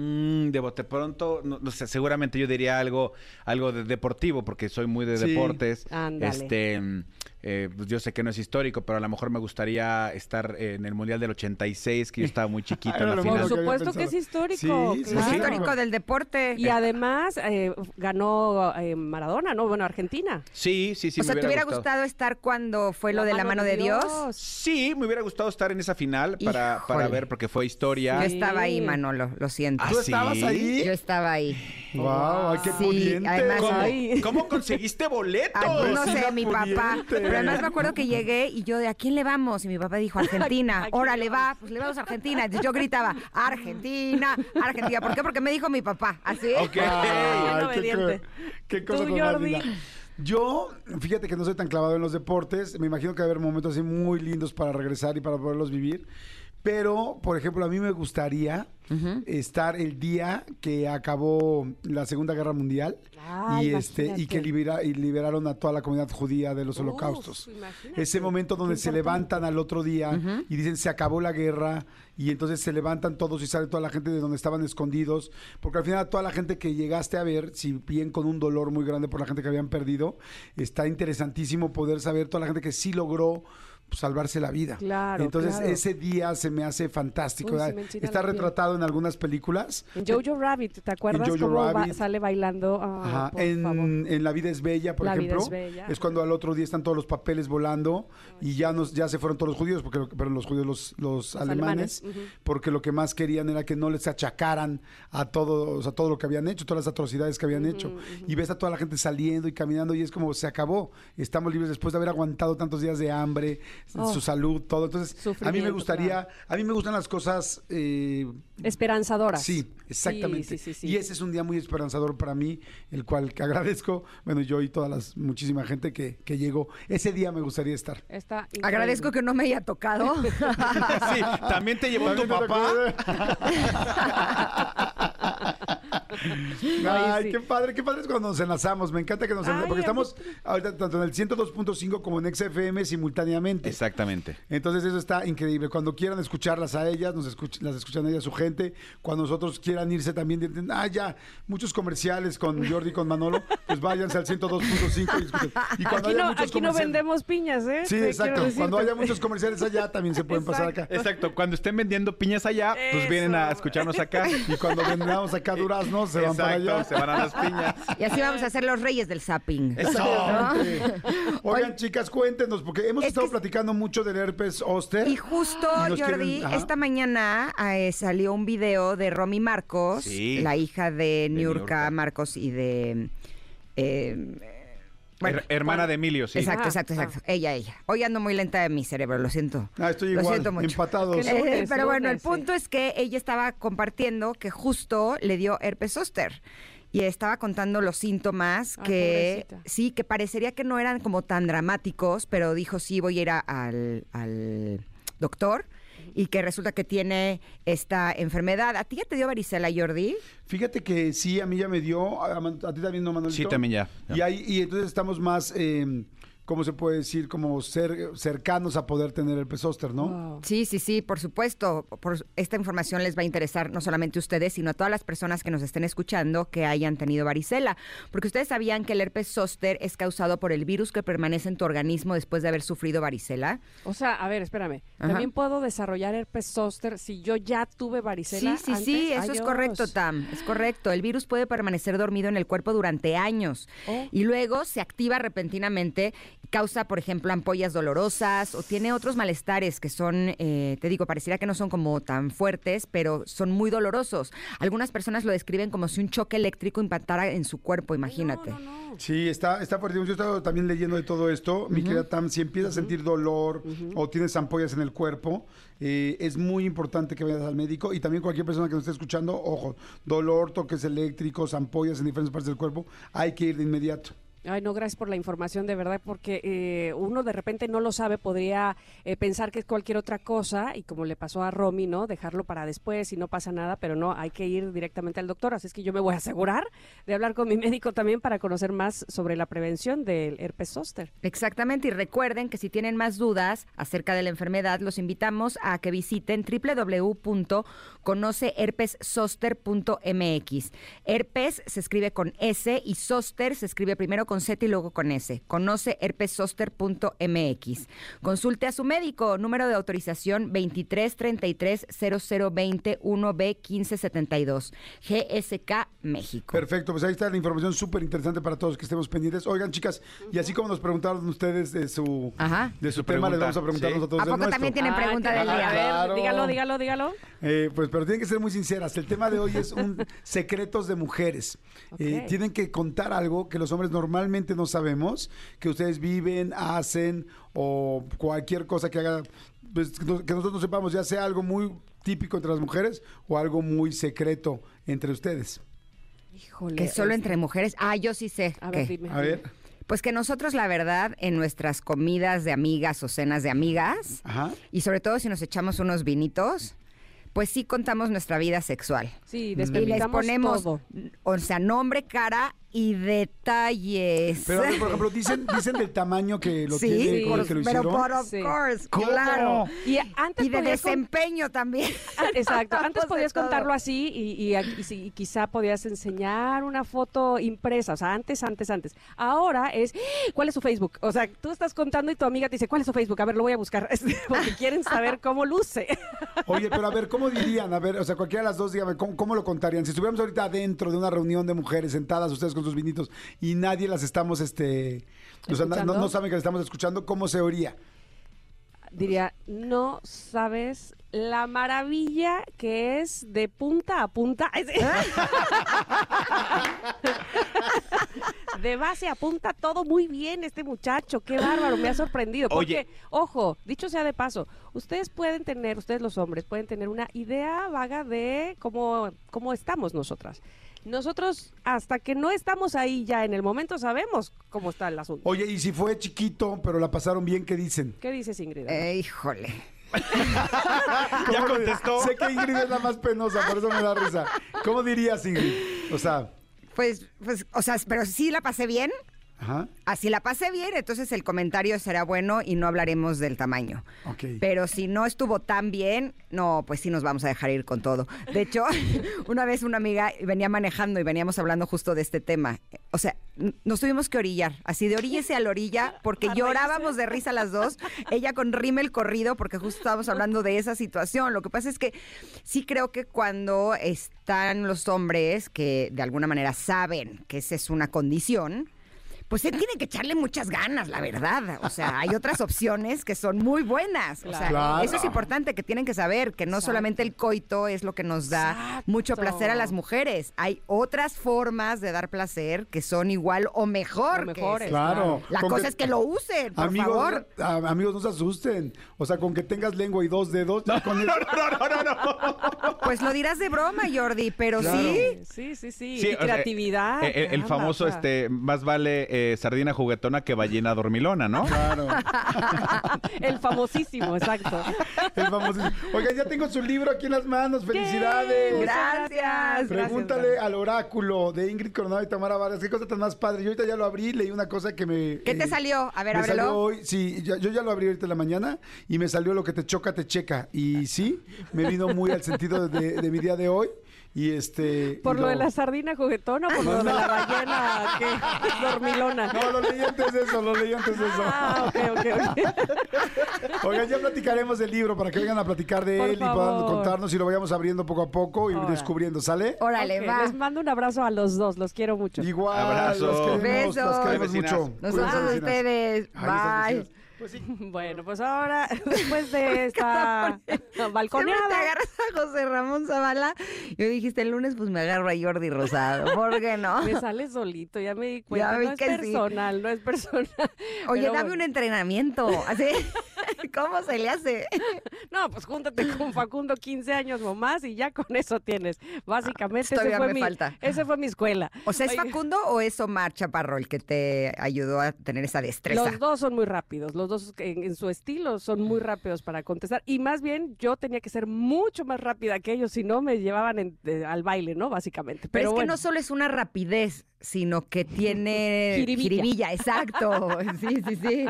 Speaker 6: Mm, de bote pronto, no, no sé, seguramente yo diría algo, algo de deportivo, porque soy muy de
Speaker 5: Sí.
Speaker 6: deportes.
Speaker 1: Ándale.
Speaker 6: Este, mm, eh, pues yo sé que no es histórico, pero a lo mejor me gustaría estar en el Mundial del 86, que yo estaba muy chiquito en la
Speaker 1: Por supuesto que es histórico.
Speaker 5: Sí, sí,
Speaker 1: claro.
Speaker 2: Es histórico del deporte.
Speaker 1: Y además eh, ganó eh, Maradona, ¿no? Bueno, Argentina.
Speaker 6: Sí, sí, sí.
Speaker 2: o sea, ¿te hubiera
Speaker 6: gustado.
Speaker 2: gustado estar cuando fue lo de la mano de Dios?
Speaker 6: Sí, me hubiera gustado estar en esa final para, para ver, porque fue
Speaker 2: Yo
Speaker 6: historia.
Speaker 1: Sí.
Speaker 2: estaba ahí, Manolo, lo siento.
Speaker 6: ¿Ah,
Speaker 5: ¿Tú
Speaker 6: sí?
Speaker 5: estabas ahí?
Speaker 2: Yo estaba ahí.
Speaker 5: Wow, qué
Speaker 2: Sí,
Speaker 5: pudiente.
Speaker 2: además-
Speaker 6: ¿Cómo, cómo conseguiste boletos?
Speaker 2: No sé, mi papá. Pero además me acuerdo que llegué y yo de ¿a quién le vamos? Y mi papá dijo Argentina.
Speaker 1: ¿A quién
Speaker 2: Órale,
Speaker 1: le
Speaker 2: va, pues le vamos a Argentina. Entonces yo gritaba Argentina, Argentina. ¿Por qué? Porque me dijo mi papá. ¿Así?
Speaker 6: Ok.
Speaker 5: Ay, qué, qué cosa
Speaker 1: Tú, Jordi.
Speaker 5: Yo, fíjate que no soy tan clavado en los deportes. Me imagino que va a haber momentos así muy lindos para regresar y para poderlos vivir. Pero, por ejemplo, a mí me gustaría estar el día que acabó la Segunda Guerra Mundial
Speaker 1: Ah,
Speaker 5: y este y que libera- y liberaron a toda la comunidad judía de los
Speaker 1: Uf,
Speaker 5: holocaustos.
Speaker 1: imagínate.
Speaker 5: Ese momento donde se levantan al otro día y dicen se acabó la guerra y entonces se levantan todos y sale toda la gente de donde estaban escondidos, porque al final toda la gente que llegaste a ver, si bien con un dolor muy grande por la gente que habían perdido, está interesantísimo poder saber toda la gente que sí logró pues, salvarse la vida.
Speaker 1: Claro,
Speaker 5: Entonces
Speaker 1: claro.
Speaker 5: ese día se me hace fantástico.
Speaker 1: Uy, se
Speaker 5: ¿verdad?
Speaker 1: me enchina
Speaker 5: Está
Speaker 1: piel.
Speaker 5: retratado en algunas películas.
Speaker 1: En Jojo Rabbit, ¿te acuerdas
Speaker 5: Jojo
Speaker 1: cómo va-
Speaker 5: Rabbit.
Speaker 1: sale bailando? Ah,
Speaker 5: Ajá,
Speaker 1: por favor.
Speaker 5: en, en La vida es bella, por
Speaker 1: La vida
Speaker 5: ejemplo,
Speaker 1: es bella.
Speaker 5: cuando al otro día están todos los papeles volando y ya nos ya se fueron todos los judíos, porque pero los judíos los, los alemanes, porque lo que más querían era que no les achacaran a todos a todo lo que habían hecho, todas las atrocidades que habían hecho. Y ves a toda la gente saliendo y caminando y es como se acabó. Estamos libres después de haber aguantado tantos días de hambre,
Speaker 1: Oh.
Speaker 5: su salud, todo. Entonces, a mí me gustaría, a mí me gustan las cosas eh,
Speaker 1: Esperanzadoras.
Speaker 5: Sí, exactamente.
Speaker 1: Sí, sí, sí, sí.
Speaker 5: Y ese es un día muy esperanzador para mí, el cual que agradezco, bueno, yo y toda la muchísima gente que, que llegó. Ese día me gustaría estar.
Speaker 1: Está
Speaker 2: Agradezco que no me haya tocado.
Speaker 6: Sí, también te llevó tu papá.
Speaker 5: Ay,
Speaker 1: sí.
Speaker 5: qué padre, qué padre es cuando nos enlazamos. Me encanta que nos enlazamos, porque
Speaker 1: a
Speaker 5: estamos ahorita tanto en el 102.5 como en XFM simultáneamente.
Speaker 6: Exactamente.
Speaker 5: Entonces eso está increíble. Cuando quieran escucharlas a ellas, nos escuch- las escuchan ellas su gente. Cuando nosotros quieran irse también, dicen, ah, ya, muchos comerciales con Jordi y con Manolo, pues váyanse al 102.5 y escuchen. Y cuando
Speaker 1: Aquí
Speaker 5: haya
Speaker 1: no,
Speaker 5: muchos
Speaker 1: aquí no
Speaker 5: comerciales-
Speaker 1: vendemos piñas, ¿eh?
Speaker 5: Sí,
Speaker 1: Te
Speaker 5: exacto. Cuando haya muchos comerciales allá, también se pueden pasar acá.
Speaker 6: Exacto. Cuando estén vendiendo piñas allá, pues vienen a escucharnos acá.
Speaker 5: Y cuando vendamos acá duraznos, se van para
Speaker 6: Exacto,
Speaker 5: allá.
Speaker 6: se van a las piñas.
Speaker 2: Y así vamos a ser los reyes del zapping.
Speaker 5: Exactamente. Oigan, chicas, cuéntenos, porque hemos
Speaker 2: Es
Speaker 5: estado
Speaker 2: que-
Speaker 5: platicando mucho del herpes Oster.
Speaker 2: Y justo,
Speaker 5: Y
Speaker 2: Jordi,
Speaker 5: quieren-
Speaker 2: esta mañana eh, salió un video de Romy Marcos,
Speaker 6: Sí.
Speaker 2: la hija de Niurka
Speaker 6: Niurka.
Speaker 2: Marcos y de... eh, bueno,
Speaker 6: Her- hermana de Emilio, sí.
Speaker 2: Exacto,
Speaker 1: Ah,
Speaker 2: exacto,
Speaker 1: ah.
Speaker 2: exacto. Ella, ella. Hoy ando muy lenta de mi cerebro, lo siento.
Speaker 5: Ah, estoy
Speaker 2: Lo
Speaker 5: igual,
Speaker 2: siento mucho.
Speaker 5: empatados.
Speaker 2: Eh, pero bueno, el punto es que ella estaba compartiendo que justo le dio herpes zóster y estaba contando los síntomas
Speaker 1: Ay,
Speaker 2: que
Speaker 1: pobrecita.
Speaker 2: sí, que parecería que no eran como tan dramáticos, pero dijo sí voy a ir a- al, al doctor y que resulta que tiene esta enfermedad. ¿A ti ya te dio varicela, Jordi?
Speaker 5: Fíjate que sí, a mí ya me dio, a, a ti también no, Manuelito.
Speaker 6: Sí, también ya, ya.
Speaker 5: Y, ahí, y entonces estamos más, eh, ¿cómo se puede decir? Como ser, cercanos a poder tener el pesóster, ¿no?
Speaker 1: Wow.
Speaker 2: Sí, sí, sí, por supuesto. Por, esta información les va a interesar no solamente a ustedes, sino a todas las personas que nos estén escuchando que hayan tenido varicela. Porque ustedes sabían que el herpes zóster es causado por el virus que permanece en tu organismo después de haber sufrido varicela.
Speaker 1: O sea, a ver, espérame.
Speaker 2: Ajá.
Speaker 1: ¿También puedo desarrollar herpes zóster si yo ya tuve varicela
Speaker 2: Sí, sí, sí, eso
Speaker 1: Ay,
Speaker 2: es correcto. Tam. Es correcto. El virus puede permanecer dormido en el cuerpo durante años
Speaker 1: Oh.
Speaker 2: y luego se activa repentinamente causa, por ejemplo, ampollas dolorosas o tiene otros malestares que son, eh, te digo, pareciera que no son como tan fuertes, pero son muy dolorosos. Algunas personas lo describen como si un choque eléctrico impactara en su cuerpo, imagínate.
Speaker 1: No, no, no.
Speaker 5: Sí, está, está fuerte. Yo he estado también leyendo de todo esto. Mi querida Tam, si empiezas a sentir dolor o tienes ampollas en el cuerpo, eh, es muy importante que vayas al médico. Y también cualquier persona que nos esté escuchando, ojo, dolor, toques eléctricos, ampollas en diferentes partes del cuerpo, hay que ir de inmediato.
Speaker 1: Ay, no, gracias por la información, de verdad, porque eh, uno de repente no lo sabe, podría eh, pensar que es cualquier otra cosa y como le pasó a Romy, ¿no? Dejarlo para después y no pasa nada, pero no, hay que ir directamente al doctor, así es que yo me voy a asegurar de hablar con mi médico también para conocer más sobre la prevención del herpes zóster.
Speaker 2: Exactamente, y recuerden que si tienen más dudas acerca de la enfermedad, los invitamos a que visiten www.conoceherpeszoster.mx. Herpes se escribe con S y zoster se escribe primero con Z y luego con S. Conoce herpeszoster.mx. Consulte a su médico, número de autorización 2333 0020 b 1572 GSK México.
Speaker 5: Perfecto, pues ahí está la información súper interesante para todos que estemos pendientes. Oigan, chicas, y así como nos preguntaron ustedes de su,
Speaker 2: Ajá.
Speaker 5: de su
Speaker 6: Su
Speaker 5: tema, les
Speaker 6: pregunta,
Speaker 5: vamos a preguntar
Speaker 6: sí.
Speaker 5: nosotros
Speaker 2: ¿A poco
Speaker 5: nuestro.
Speaker 2: también tienen
Speaker 1: Ah,
Speaker 2: pregunta del día?
Speaker 1: A ver,
Speaker 5: Claro.
Speaker 1: dígalo, dígalo, dígalo.
Speaker 5: Eh, pues, pero tienen que ser muy sinceras. El tema de hoy es un secretos de mujeres. Eh, tienen que contar algo que los hombres normalmente no sabemos, que ustedes viven, hacen o cualquier cosa que haga, pues, que nos- que nosotros no sepamos, ya sea algo muy típico entre las mujeres o algo muy secreto entre ustedes.
Speaker 1: Híjole.
Speaker 2: Que solo
Speaker 1: es-
Speaker 2: entre mujeres. Ah, yo sí sé.
Speaker 1: A ver, dime.
Speaker 5: A ver,
Speaker 2: Pues que nosotros, la verdad, en nuestras comidas de amigas o cenas de amigas,
Speaker 5: ajá.
Speaker 2: y sobre todo si nos echamos unos vinitos, pues sí contamos nuestra vida sexual.
Speaker 1: Sí,
Speaker 2: Y les ponemos,
Speaker 1: todo.
Speaker 2: o sea, nombre, cara y detalles.
Speaker 5: Pero, por ejemplo, dicen, dicen del tamaño que lo
Speaker 2: sí,
Speaker 5: tiene el que lo
Speaker 2: pero
Speaker 5: hicieron.
Speaker 2: por of
Speaker 1: Sí.
Speaker 2: course,
Speaker 5: ¿Cómo?
Speaker 2: claro.
Speaker 1: Y antes
Speaker 2: Y de
Speaker 1: con-
Speaker 2: desempeño también.
Speaker 1: Ah, Exacto, antes podías contarlo así y, y, y si- y quizá podías enseñar una foto impresa, o sea, antes, antes, antes. Ahora es, ¿cuál es su Facebook? O sea, tú estás contando y tu amiga te dice, ¿cuál es su Facebook? A ver, lo voy a buscar, Este, porque quieren saber cómo luce.
Speaker 5: Oye, pero a ver, ¿cómo dirían? A ver, o sea, cualquiera de las dos, dígame, ¿cómo, cómo lo contarían? Si estuviéramos ahorita adentro de una reunión de mujeres sentadas, ustedes con sus vinitos, y nadie las estamos, este, o sea, na- no, saben que las estamos escuchando, ¿cómo se oiría?
Speaker 1: Diría, no sabes la maravilla que es de punta a punta. De base a punta, todo muy bien este muchacho, qué bárbaro, me ha sorprendido. Porque,
Speaker 6: Oye.
Speaker 1: ojo, dicho sea de paso, ustedes pueden tener, ustedes los hombres, pueden tener una idea vaga de cómo, cómo estamos nosotras. Nosotros, hasta que no estamos ahí ya en el momento, sabemos cómo está el asunto.
Speaker 5: Oye, y si fue chiquito, pero la pasaron bien, ¿qué dicen?
Speaker 1: ¿Qué dices, Ingrid?
Speaker 2: Eh, híjole.
Speaker 6: ¿Ya contestó?
Speaker 5: Sé que Ingrid es la más penosa, por eso me da risa. ¿Cómo dirías, Ingrid? O sea,
Speaker 2: Pues, pues, o sea, pero sí la pasé bien.
Speaker 5: Ajá,
Speaker 2: Así la pasé bien, entonces el comentario será bueno y no hablaremos del tamaño.
Speaker 5: ok.
Speaker 2: Pero si no estuvo tan bien, no, pues sí nos vamos a dejar ir con todo. De hecho, una vez una amiga venía manejando y veníamos hablando justo de este tema. O sea, nos tuvimos que orillar, así de oríllese a la orilla, porque llorábamos de risa las dos. Ella con rímel corrido, porque justo estábamos hablando de esa situación. Lo que pasa es que sí creo que cuando están los hombres que de alguna manera saben que esa es una condición, pues él tiene que echarle muchas ganas, la verdad. O sea, hay otras opciones que son muy buenas. O sea,
Speaker 5: Claro.
Speaker 2: eso es importante, que tienen que saber que no
Speaker 1: Exacto.
Speaker 2: solamente el coito es lo que nos da
Speaker 1: Exacto.
Speaker 2: mucho placer a las mujeres. Hay otras formas de dar placer que son igual o mejor.
Speaker 1: O mejores.
Speaker 5: Claro.
Speaker 2: La
Speaker 5: Con
Speaker 2: cosa
Speaker 5: que-
Speaker 2: es que lo usen, por
Speaker 5: amigos,
Speaker 2: favor.
Speaker 5: a- amigos, no se asusten. O sea, con que tengas lengua y dos dedos, ya con eso-
Speaker 2: Pues lo dirás de broma, Jordi, pero
Speaker 5: Claro.
Speaker 2: sí.
Speaker 1: Sí, sí, sí.
Speaker 6: Sí,
Speaker 1: y
Speaker 6: o sea,
Speaker 1: creatividad.
Speaker 6: eh, el, famoso, este, más vale eh, sardina juguetona que ballena dormilona, ¿no?
Speaker 5: Claro.
Speaker 1: El famosísimo, exacto.
Speaker 5: El famosísimo. Oigan, ya tengo su libro aquí en las manos. ¡Felicidades!
Speaker 2: Gracias.
Speaker 5: Pregúntale
Speaker 1: gracias.
Speaker 5: al oráculo de Ingrid Coronado y Tamara Vargas. Qué cosa tan más padre. Yo ahorita ya lo abrí, leí una cosa que me.
Speaker 2: ¿Qué te
Speaker 5: eh,
Speaker 2: salió? A ver,
Speaker 5: me
Speaker 2: ábrelo.
Speaker 5: salió hoy, sí, yo ya lo abrí ahorita en la mañana y me salió lo que te choca, te checa. Y sí, me vino muy al sentido de, de mi día de hoy. Y este.
Speaker 1: ¿Por
Speaker 5: y
Speaker 1: lo de la sardina juguetona o por lo de la ballena que dormilona?
Speaker 5: No, lo leí antes de eso, lo leí antes de eso.
Speaker 1: Ah, ok, ok, ok.
Speaker 5: Oigan, ya platicaremos del libro para que vengan a platicar de
Speaker 1: Por
Speaker 5: él y puedan contarnos y lo vayamos abriendo poco a poco y descubriendo, ¿sale?
Speaker 2: Órale, va.
Speaker 1: Les mando un abrazo a los dos, los quiero mucho.
Speaker 5: Igual,
Speaker 6: Abrazo.
Speaker 5: las queremos,
Speaker 2: Besos.
Speaker 5: queremos
Speaker 6: Ay, vecinas.
Speaker 5: mucho.
Speaker 2: Nosotros
Speaker 5: Cuídense,
Speaker 2: a ustedes. Bye.
Speaker 5: Pues sí.
Speaker 1: Bueno, pues ahora, después de esta balconeada.
Speaker 2: te agarras a José Ramón Zavala y me dijiste el lunes, pues me agarro a Jordi Rosado. ¿Por qué no?
Speaker 1: Me sale solito, ya me di cuenta.
Speaker 2: Ya
Speaker 1: no es
Speaker 2: que sí.
Speaker 1: personal, no es personal.
Speaker 2: Oye,
Speaker 1: Pero
Speaker 2: dame
Speaker 1: bueno.
Speaker 2: un entrenamiento. Así, ¿Cómo se le hace?
Speaker 1: No, pues júntate con Facundo 15 años o más y ya con eso tienes. Básicamente, ese
Speaker 2: todavía
Speaker 1: fue,
Speaker 2: me
Speaker 1: mi,
Speaker 2: falta.
Speaker 1: ese fue mi escuela.
Speaker 2: O sea, ¿es. Facundo o es Omar Chaparro el que te ayudó a tener esa destreza?
Speaker 1: Los dos son muy rápidos, los dos en, en su estilo son muy rápidos para contestar. Y más bien yo tenía que ser mucho más rápida que ellos, si no me llevaban en- de- al baile, ¿no? Básicamente.
Speaker 2: Pero, es que
Speaker 1: bueno.
Speaker 2: no solo es una rapidez, sino que tiene
Speaker 1: Jiribilla.
Speaker 2: exacto. Sí, sí, sí.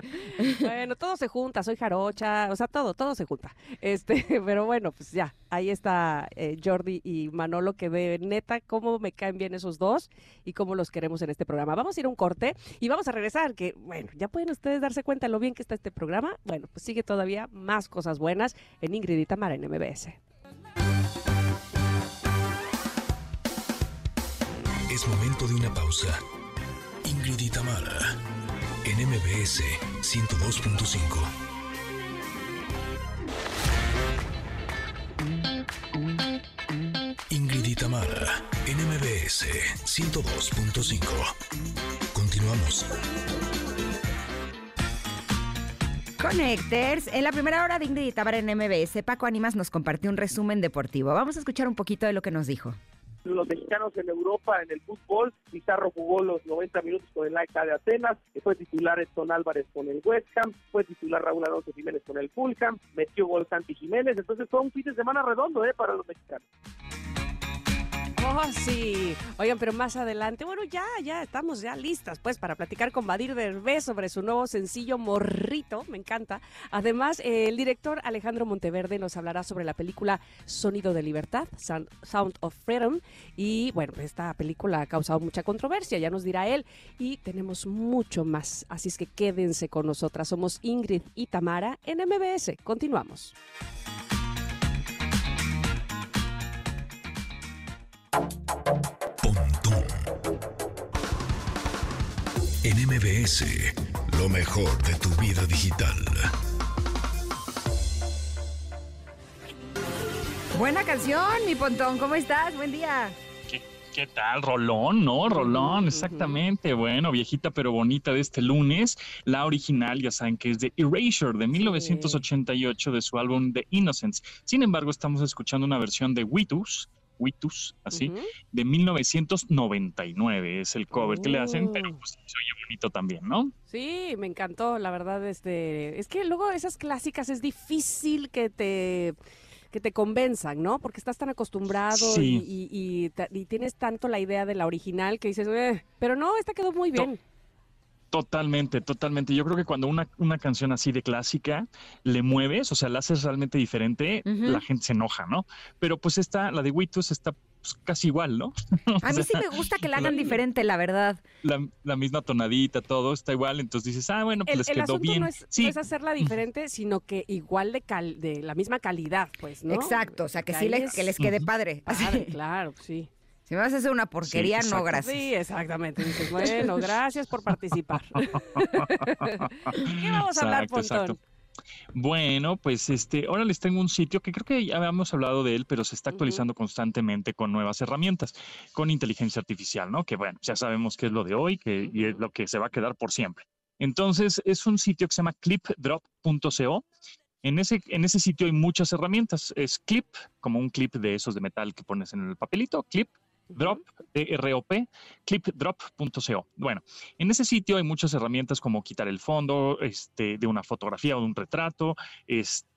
Speaker 1: Bueno, todo se junta, soy jarocha, o sea, todo, todo se junta. Este, pero bueno, pues ya, ahí está eh, Jordi y Manolo, que de neta cómo me caen bien esos dos y cómo los queremos en este programa. Vamos a ir a un corte y vamos a regresar, que bueno, ya pueden ustedes darse cuenta lo bien que está este programa. Bueno, pues sigue todavía más cosas buenas en Ingrid y en MBS.
Speaker 3: Es momento de una pausa. Ingrid y en MBS 102.5. Ingrid y Tamara, en MBS 102.5. Continuamos.
Speaker 2: Connectors, en la primera hora de Ingrid y Tamara en MBS, Paco Animas nos compartió un resumen deportivo. Vamos a escuchar un poquito de lo que nos dijo.
Speaker 4: los mexicanos en Europa en el fútbol. Pizarro jugó los 90 minutos con el AEK de Atenas, fue titular Edson Álvarez con el West Ham, fue titular Raúl Alonso Jiménez con el Fulham, metió gol Santi Jiménez, entonces fue un fin de semana redondo eh, para los mexicanos.
Speaker 1: Oh, sí. Oigan, pero más adelante, bueno, ya, ya estamos ya listas, pues, para platicar con Badir Derbez sobre su nuevo sencillo Morrito, me encanta. Además, eh, el director Alejandro Monteverde nos hablará sobre la película Sonido de Libertad, Sound of Freedom, y bueno, esta película ha causado mucha controversia, ya nos dirá él, y tenemos mucho más, así es que quédense con nosotras. Somos Ingrid y Tamara en MBS. Continuamos.
Speaker 3: En MBS, lo mejor de tu vida digital.
Speaker 2: Buena canción, mi pontón. ¿Cómo estás? Buen día.
Speaker 7: ¿Qué, qué tal? Rolón, ¿no? Rolón, exactamente. Bueno, viejita pero bonita de este lunes. La original, ya saben que es de Erasure de 1988 de su álbum The Innocence. Sin embargo, estamos escuchando una versión de Witus, Witus, así, de 1999. Es el cover que le hacen, pero
Speaker 1: Oh.
Speaker 7: pues se oye bonito también, ¿no?
Speaker 1: Sí, me encantó, la verdad, este, es que luego esas clásicas es difícil que te que te convenzan, ¿no? Porque estás tan acostumbrado
Speaker 7: Sí.
Speaker 1: y, y- y ta- y tienes tanto la idea de la original que dices, "Eh", pero no, esta quedó muy bien.
Speaker 7: Totalmente, totalmente. Yo creo que cuando una, una canción así de clásica le mueves, o sea, la haces realmente diferente, la gente se enoja, ¿no? Pero pues esta, la de Witus está pues, casi igual, ¿no?
Speaker 2: A mí sí me gusta que la hagan diferente, la verdad.
Speaker 7: La, la misma tonadita, todo está igual, entonces dices, ah, bueno, pues
Speaker 1: El,
Speaker 7: les
Speaker 1: el
Speaker 7: quedó
Speaker 1: asunto
Speaker 7: bien.
Speaker 1: no es,
Speaker 7: sí,
Speaker 1: no es hacerla diferente, sino que igual de, cal- de la misma calidad, pues, ¿no?
Speaker 2: Exacto, o sea, que sí
Speaker 1: ahí
Speaker 2: le-
Speaker 1: es
Speaker 2: que les quede
Speaker 7: Ujú.
Speaker 2: padre. Así.
Speaker 1: padre, claro, sí.
Speaker 2: Si me vas a hacer una porquería, no, gracias.
Speaker 1: Sí, exactamente. Dices, bueno, gracias por participar. ¿Qué vamos a hablar,
Speaker 7: Exacto, exacto.
Speaker 1: Pontón?
Speaker 7: Bueno, pues este, ahora les tengo un sitio que creo que ya habíamos hablado de él, pero se está actualizando constantemente con nuevas herramientas, con inteligencia artificial, ¿no? Que bueno, ya sabemos qué es lo de hoy que, y es lo que se va a quedar por siempre. Entonces, es un sitio que se llama clipdrop.co. En ese, en ese sitio hay muchas herramientas. Es clip, como un clip de esos de metal que pones en el papelito, clip, drop, D-R-O-P, clipdrop.co. Bueno, en ese sitio hay muchas herramientas como quitar el fondo este, de una fotografía o de un retrato, este,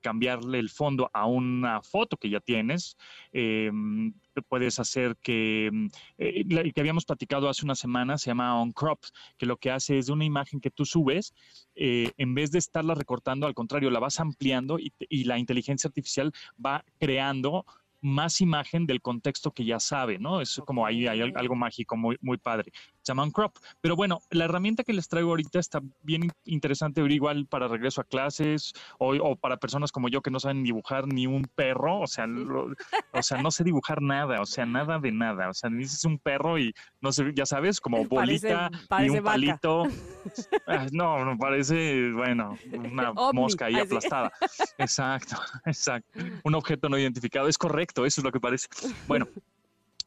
Speaker 7: cambiarle el fondo a una foto que ya tienes. em, puedes hacer que, mm, eh, que habíamos platicado hace una semana, se llama OnCrop, que lo que hace es de una imagen que tú subes, eh, en vez de estarla recortando, al contrario, la vas ampliando y la inteligencia artificial va creando más imagen del contexto que ya sabe, ¿no? Es como ahí hay algo mágico muy, muy padre. Se llama OnCrop. Pero bueno, la herramienta que les traigo ahorita está bien in- interesante, igual para regreso a clases o, o para personas como yo que no saben dibujar ni un perro, o sea, lo- o sea, no sé dibujar nada, o sea, nada de nada, o sea, dices un perro y no sé, ya sabes, como
Speaker 1: Parece-
Speaker 7: bolita y
Speaker 1: parece
Speaker 7: un
Speaker 1: vaca.
Speaker 7: palito. Ah, No, no parece, bueno, una mosca ahí
Speaker 1: así.
Speaker 7: aplastada. Exacto, exacto. Un objeto no identificado, es correcto, eso es lo que parece. Bueno,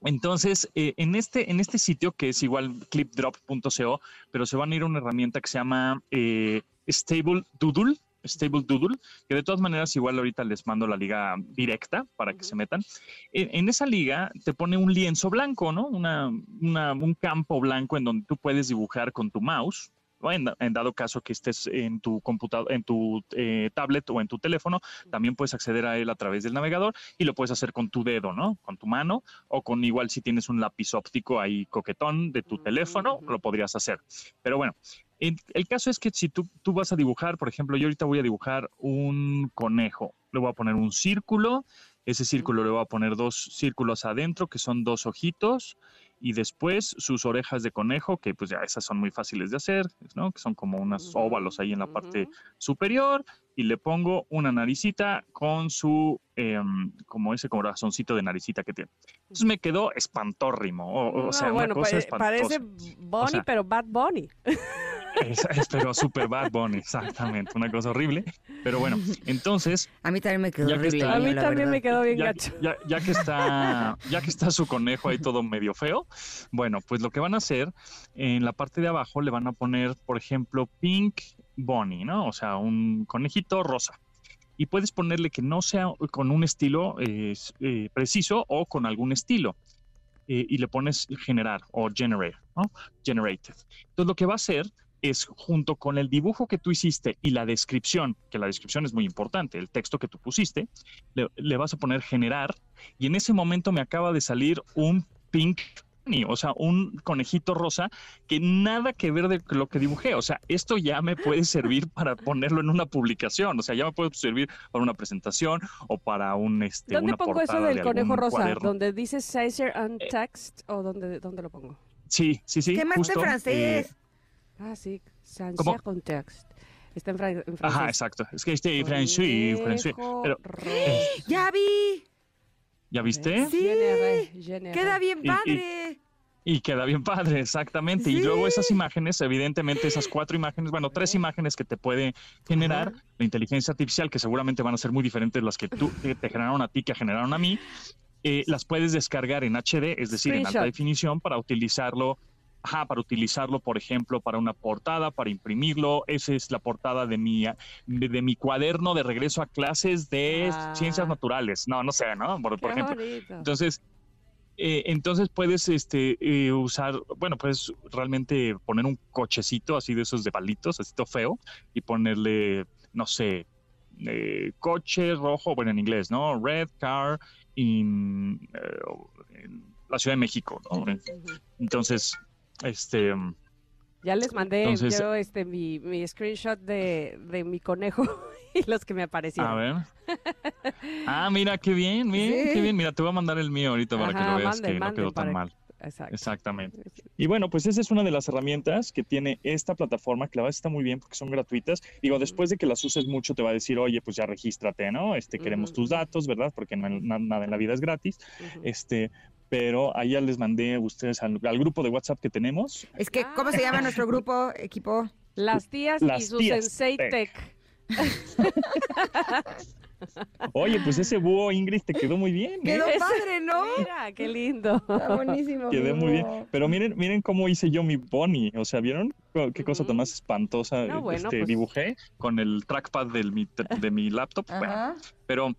Speaker 7: entonces, eh, en, este, en este sitio, que es igual clipdrop.co, pero se van a ir a una herramienta que se llama eh, Stable Doodle, Stable Doodle, que de todas maneras igual ahorita les mando la liga directa para que se metan. En, en esa liga te pone un lienzo blanco, ¿no? Una, una- un campo blanco en donde tú puedes dibujar con tu mouse. En, en dado caso que estés en tu computador, en tu eh, tablet o en tu teléfono, también puedes acceder a él a través del navegador y lo puedes hacer con tu dedo, ¿no? Con tu mano o con igual si tienes un lápiz óptico ahí coquetón de tu teléfono, lo podrías hacer. Pero bueno, el, el caso es que si tú, tú vas a dibujar, por ejemplo, yo ahorita voy a dibujar un conejo, le voy a poner un círculo, ese círculo le voy a poner dos círculos adentro, que son dos ojitos, y después sus orejas de conejo, que pues ya esas son muy fáciles de hacer, ¿no? Que son como unos óvalos ahí en la parte superior, y le pongo una naricita con su, em, como ese corazoncito de naricita que tiene. Entonces me quedó espantórrimo, o, o
Speaker 1: No,
Speaker 7: sea, una
Speaker 1: bueno,
Speaker 7: cosa
Speaker 1: pare-
Speaker 7: espantosa.
Speaker 1: parece Bonnie,
Speaker 7: sea,
Speaker 1: pero Bad Bunny.
Speaker 7: Es, es- pero super Bad Bunny, exactamente, una cosa horrible. Pero bueno, entonces,
Speaker 2: A mí también me quedó
Speaker 7: que
Speaker 2: horrible.
Speaker 7: está-
Speaker 1: A mí también me quedó bien
Speaker 7: ya,
Speaker 1: gacho.
Speaker 7: ya- ya que está, ya que está su conejo ahí todo medio feo, bueno, pues lo que van a hacer, en la parte de abajo le van a poner, por ejemplo, Pink Bunny, ¿no? O sea, un conejito rosa. Y puedes ponerle que no sea con un estilo eh, eh, preciso o con algún estilo. Eh, y le pones generar o generate, ¿no? Generated. Entonces lo que va a hacer es junto con el dibujo que tú hiciste y la descripción, que la descripción es muy importante, el texto que tú pusiste, le, le vas a poner generar y en ese momento me acaba de salir un pink o sea, un conejito rosa que nada que ver de lo que dibujé. O sea, esto ya me puede servir para ponerlo en una publicación. O sea, ya me puede servir para una presentación o para un este.
Speaker 1: ¿Dónde
Speaker 7: una
Speaker 1: pongo eso del
Speaker 7: de
Speaker 1: conejo rosa?
Speaker 7: cuaderno.
Speaker 1: ¿Donde dice Caesar and Text o dónde, dónde lo pongo?
Speaker 7: Sí, sí, sí.
Speaker 2: ¿Qué más de
Speaker 7: justo, eh,
Speaker 2: francés?
Speaker 1: Ah, sí,
Speaker 7: ¿Cómo?
Speaker 1: Caesar con Text. Está en, fra- en francés.
Speaker 7: Ajá, exacto. Es que este francés, francés. Pero.
Speaker 2: ¡Ya vi!
Speaker 7: ¿ya viste?
Speaker 2: Sí.
Speaker 1: Genere, genere.
Speaker 2: ¡Queda bien
Speaker 7: Y- y-
Speaker 2: padre!
Speaker 7: Y queda bien padre, exactamente. Y luego esas imágenes, evidentemente esas cuatro imágenes, bueno, tres imágenes que te puede generar la inteligencia artificial, que seguramente van a ser muy diferentes las que tú que te generaron a ti, que generaron a mí, eh, las puedes descargar en HD, es decir, en alta definición, para utilizarlo. Ajá, para utilizarlo, por ejemplo, para una portada, para imprimirlo. Esa es la portada de mi, de, de mi cuaderno de regreso a clases de
Speaker 1: Ah.
Speaker 7: ciencias naturales. No, no sé, ¿no? Por, por ejemplo.
Speaker 1: bonito.
Speaker 7: Entonces, eh, entonces puedes este, eh, usar, bueno, puedes realmente poner un cochecito así de esos de palitos, así todo feo, y ponerle, no sé, eh, coche rojo, bueno, en inglés, ¿no? Red car in, eh, en la Ciudad de México, ¿no? Entonces, este,
Speaker 1: Ya les mandé
Speaker 7: Entonces-
Speaker 1: yo este mi, mi screenshot de, de mi conejo y los que me aparecieron.
Speaker 7: a ver. Ah, mira, qué bien, bien,
Speaker 1: Sí.
Speaker 7: qué bien. Mira, te voy a mandar el mío ahorita para que lo veas
Speaker 1: manden,
Speaker 7: que no quedó tan mal.
Speaker 1: Exacto.
Speaker 7: Exactamente. Y bueno, pues esa es una de las herramientas que tiene esta plataforma, que la verdad está muy bien porque son gratuitas. Digo, después de que las uses mucho, te va a decir, oye, pues ya regístrate, ¿no? Este, queremos tus datos, ¿verdad? Porque no- na- nada en la vida es gratis. Este, pero ahí ya les mandé a ustedes al, al grupo de WhatsApp que tenemos.
Speaker 2: Es que, ¿cómo se llama nuestro grupo, equipo?
Speaker 1: Las tías y su
Speaker 7: tías
Speaker 1: sensei
Speaker 7: tech.
Speaker 1: tech.
Speaker 7: Oye, pues ese búho, Ingrid, te quedó muy bien. ¿eh?
Speaker 2: Quedó padre, ¿no?
Speaker 1: Mira, qué lindo.
Speaker 2: Está buenísimo.
Speaker 7: Quedé muy bien. Pero miren, miren cómo hice yo mi pony. O sea, ¿vieron qué cosa tan más espantosa
Speaker 1: No, bueno,
Speaker 7: este,
Speaker 1: pues-
Speaker 7: dibujé con el trackpad del, mi, de mi laptop?
Speaker 2: Ajá.
Speaker 7: pero,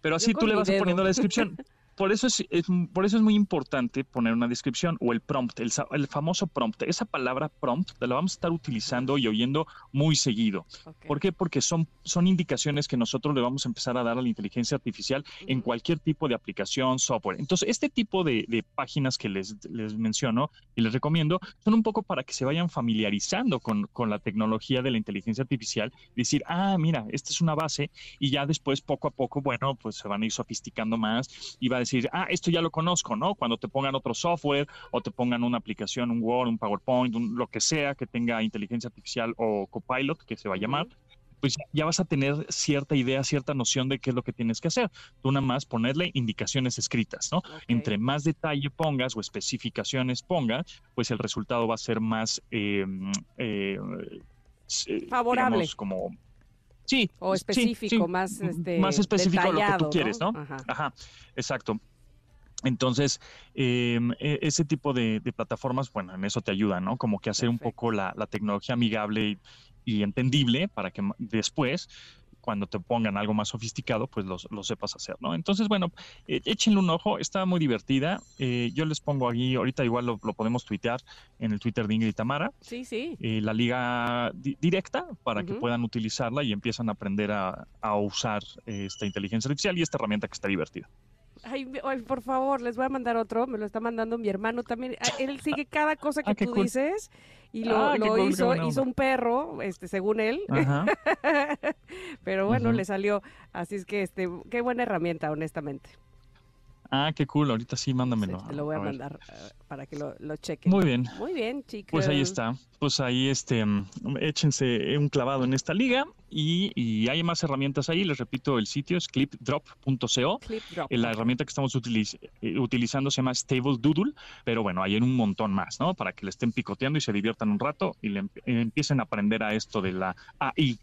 Speaker 7: pero así tú le vas
Speaker 1: dedo.
Speaker 7: poniendo la descripción. Por eso es, es- por eso es muy importante poner una descripción o el prompt, el, el famoso prompt. Esa palabra prompt la vamos a estar utilizando y oyendo muy seguido. ¿Por qué? Porque son, son indicaciones que nosotros le vamos a empezar a dar a la inteligencia artificial en cualquier tipo de aplicación, software. Entonces, este tipo de, de páginas que les, les menciono y les recomiendo son un poco para que se vayan familiarizando con, con la tecnología de la inteligencia artificial. Decir, ah, mira, esta es una base y ya después, poco a poco, bueno, pues se van a ir sofisticando más y va a decir, ah, esto ya lo conozco, ¿no? Cuando te pongan otro software o te pongan una aplicación, un Word, un PowerPoint, un- lo que sea que tenga inteligencia artificial o copilot, que se va a llamar, pues ya- vas a tener cierta idea, cierta noción de qué es lo que tienes que hacer. Tú nada más ponerle indicaciones escritas, ¿no? Entre más detalle pongas o especificaciones pongas, pues el resultado va a ser más eh, eh, eh,
Speaker 1: Favorable.
Speaker 7: digamos, como sí
Speaker 1: O específico,
Speaker 7: sí,
Speaker 1: más, este,
Speaker 7: más específico de lo que tú quieres, ¿no?
Speaker 1: Ajá.
Speaker 7: Ajá, exacto. Entonces, eh, e- ese tipo de, de plataformas, bueno, en eso te ayudan, ¿no? Como que hacer un poco la, la tecnología amigable y, y entendible para que después cuando te pongan algo más sofisticado, pues los- lo sepas hacer, ¿no? Entonces, bueno, eh, échenle un ojo, está muy divertida. Eh, yo les pongo aquí, ahorita igual lo, lo podemos tuitear en el Twitter de Ingrid Tamara,
Speaker 1: Sí, sí.
Speaker 7: eh, la liga di- directa para que puedan utilizarla y empiezan a aprender a, a usar eh, esta inteligencia artificial y esta herramienta que está divertida.
Speaker 1: Ay, por favor, les voy a mandar otro. Me lo está mandando mi hermano también. Ah, Él sigue cada cosa que
Speaker 7: Ah,
Speaker 1: tú
Speaker 7: cool.
Speaker 1: dices y lo,
Speaker 7: Ah, cool,
Speaker 1: hizo. hizo un perro, este, según él.
Speaker 7: Ajá.
Speaker 1: Pero bueno, le salió. Así es que, este, qué buena herramienta, honestamente.
Speaker 7: Ah, qué cool, ahorita sí,
Speaker 1: Sí,
Speaker 7: mándamelo.
Speaker 1: te lo voy a, mandar eh, para que lo, lo chequen.
Speaker 7: Muy bien.
Speaker 1: Muy bien, chicos.
Speaker 7: Pues ahí está. Pues ahí este, mm, échense un clavado en esta liga y, y hay más herramientas ahí. Les repito, el sitio es clipdrop.co.
Speaker 1: Clip drop.
Speaker 7: Eh, La herramienta que estamos utiliz- eh, utilizando se llama Stable Doodle, pero bueno, hay un montón más, ¿no? Para que le estén picoteando y se diviertan un rato y le empiecen a aprender a esto de la AI.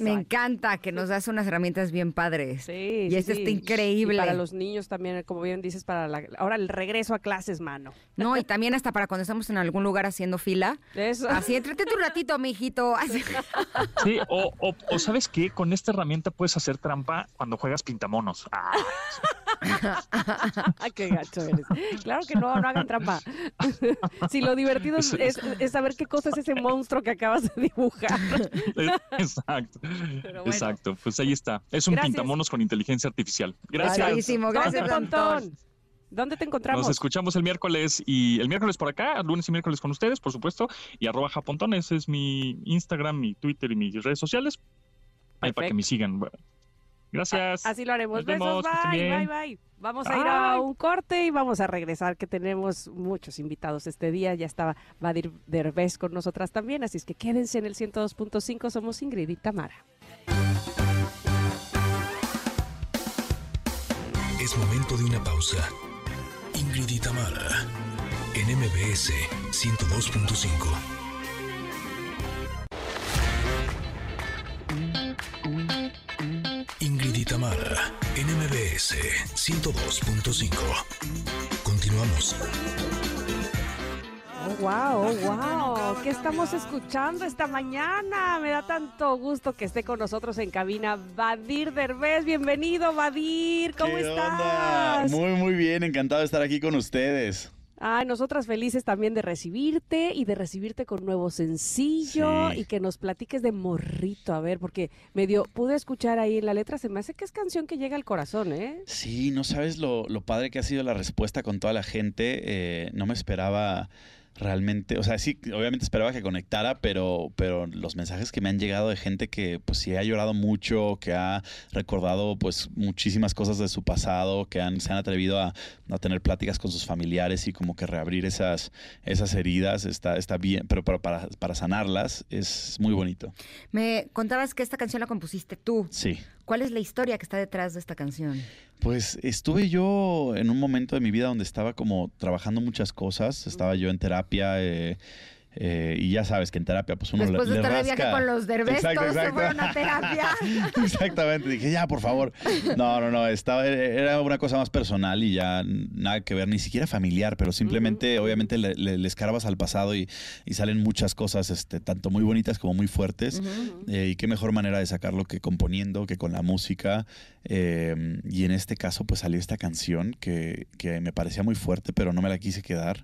Speaker 2: Me encanta que nos das unas herramientas bien padres.
Speaker 1: Sí,
Speaker 2: Y
Speaker 1: sí,
Speaker 2: esto está increíble.
Speaker 1: Y para los niños también, como bien dices, para la, ahora el regreso a clases, mano.
Speaker 2: No, y también hasta para cuando estamos en algún lugar haciendo fila.
Speaker 1: Eso.
Speaker 2: Así, entrete un ratito, mijito. Así.
Speaker 7: Sí, o, o, o ¿sabes qué? Con esta herramienta puedes hacer trampa cuando juegas pintamonos. Ah,
Speaker 1: qué gacho eres. Claro que no, no hagan trampa. si lo divertido es, es- es saber qué cosa es ese monstruo que acabas de dibujar.
Speaker 7: Exacto.
Speaker 1: Bueno.
Speaker 7: Exacto. Pues ahí está. Es un
Speaker 1: Gracias.
Speaker 7: pintamonos con inteligencia artificial. Gracias.
Speaker 2: Padrísimo, gracias,
Speaker 1: ¿Dónde,
Speaker 2: Pontón.
Speaker 1: Pontón? ¿Dónde te encontramos?
Speaker 7: Nos escuchamos el miércoles y el miércoles por acá, lunes y miércoles con ustedes, por supuesto, y arroba japontón, ese es mi Instagram, mi Twitter y mis redes sociales. Ahí para que me sigan. Gracias.
Speaker 1: Así lo haremos.
Speaker 7: Nos
Speaker 1: Besos,
Speaker 7: vemos,
Speaker 1: bye, bye, bye. Vamos a ir a un corte y vamos a regresar, que tenemos muchos invitados este día. Ya estaba Vadir Derbez con nosotras también, así es que quédense en el 102.5. Somos Ingrid y Tamara.
Speaker 3: Es momento de una pausa. Ingrid y Tamara, en MBS 102.5. MBS 102.5. Continuamos.
Speaker 1: Oh, wow, wow. ¿Qué estamos escuchando esta mañana? Me da tanto gusto que esté con nosotros en cabina Vadir Derbez. Bienvenido, Vadir. ¿Cómo
Speaker 8: ¿Qué
Speaker 1: estás?
Speaker 8: onda? Muy, muy bien. Encantado de estar aquí con ustedes.
Speaker 1: Ay, nosotras felices también de recibirte y de recibirte con nuevo sencillo
Speaker 8: Sí.
Speaker 1: y que nos platiques de morrito, a ver, porque medio pude escuchar ahí en la letra, se me hace que es canción que llega al corazón, ¿eh?
Speaker 8: Sí, no sabes lo, lo padre que ha sido la respuesta con toda la gente. Eh, no me esperaba realmente, o sea, sí, obviamente esperaba que conectara, pero, pero los mensajes que me han llegado de gente que pues sí ha llorado mucho, que ha recordado pues muchísimas cosas de su pasado, que han, se han atrevido a, a tener pláticas con sus familiares y como que reabrir esas, esas heridas, está, está bien, pero para, para, para sanarlas es muy bonito.
Speaker 2: Me contabas que esta canción la compusiste tú.
Speaker 8: Sí.
Speaker 2: ¿Cuál es la historia que está detrás de esta canción?
Speaker 8: Pues estuve yo en un momento de mi vida donde estaba como trabajando muchas cosas, estaba yo en terapia eh, eh, y ya sabes que en terapia pues uno le-
Speaker 2: de estar de viaje
Speaker 8: rasca.
Speaker 2: con los derbés,
Speaker 8: Exacto,
Speaker 2: todos se
Speaker 8: exacto.
Speaker 2: fueron a terapia.
Speaker 8: Exactamente, dije ya por favor. No, no, no, estaba, era una cosa más personal y ya nada que ver, ni siquiera familiar, pero simplemente obviamente le, le- le escarbas al pasado y, y salen muchas cosas, este, tanto muy bonitas como muy fuertes. Eh, y qué mejor manera de sacarlo que componiendo, que con la música. Eh, y en este caso, pues salió esta canción que, que me parecía muy fuerte, pero no me la quise quedar.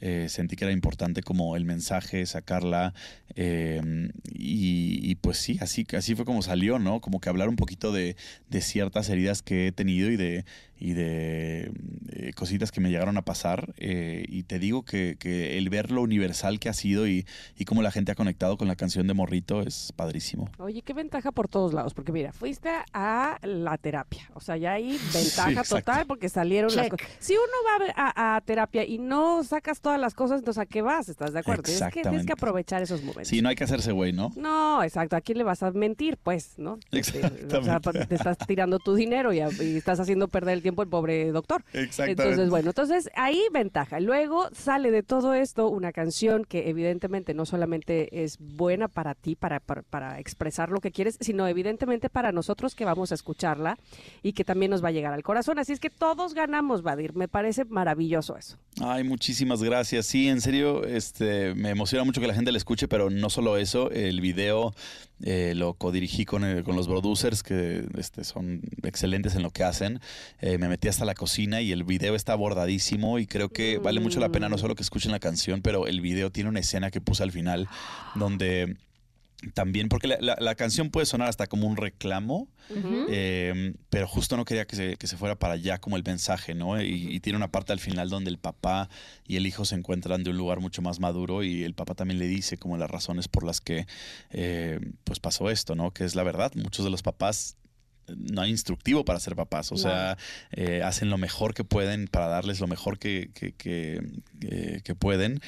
Speaker 8: Eh, sentí que era importante como el mensaje, sacarla. eh, y, y, pues sí, así, así fue como salió, ¿no? Como que hablar un poquito de, de ciertas heridas que he tenido y de, y de eh, cositas que me llegaron a pasar. eh, y te digo que, que el ver lo universal que ha sido y, y cómo la gente ha conectado con la canción de Morrito es padrísimo.
Speaker 1: Oye, qué ventaja por todos lados, porque mira, fuiste a la terapia, o sea, ya hay ventaja total porque salieron las cosas. Si uno va a, a terapia y no sacas todas las cosas, entonces ¿a qué vas? ¿Estás de acuerdo? Tienes que, tienes que
Speaker 8: Exactamente.
Speaker 1: aprovechar esos momentos.
Speaker 8: Sí, no hay que hacerse güey, ¿no?
Speaker 1: No, exacto. ¿A quién le vas a mentir? Pues, ¿no? Este, O sea,
Speaker 8: Exactamente.
Speaker 1: te estás tirando tu dinero y, y estás haciendo perder el tiempo al pobre doctor.
Speaker 8: Exactamente.
Speaker 1: Entonces, bueno, entonces ahí ventaja. Luego sale de todo esto una canción que evidentemente no solamente es buena para ti, para, para, para expresar lo que quieres, sino evidentemente para nosotros que vamos a escucharla y que también nos va a llegar al corazón. Así es que todos ganamos, Vadir. Me parece maravilloso eso.
Speaker 8: Ay, muchísimas gracias. Sí, en serio, este, me emociona mucho que la gente le escuche, pero no solo eso, el video eh, lo codirigí con, el- con los producers que este, son excelentes en lo que hacen. Eh, me metí hasta la cocina y el video está abordadísimo y creo que vale mucho la pena no solo que escuchen la canción, pero el video tiene una escena que puse al final donde también, porque la, la- la canción puede sonar hasta como un reclamo, eh, pero justo no quería que se, que se fuera para allá como el mensaje, ¿no? Y, y tiene una parte al final donde el papá y el hijo se encuentran de un lugar mucho más maduro y el papá también le dice como las razones por las que eh, pues pasó esto, ¿no? Que es la verdad, muchos de los papás eh, no hay instructivo para ser papás, o sea, eh, hacen lo mejor que pueden para darles lo mejor que, que, que pueden,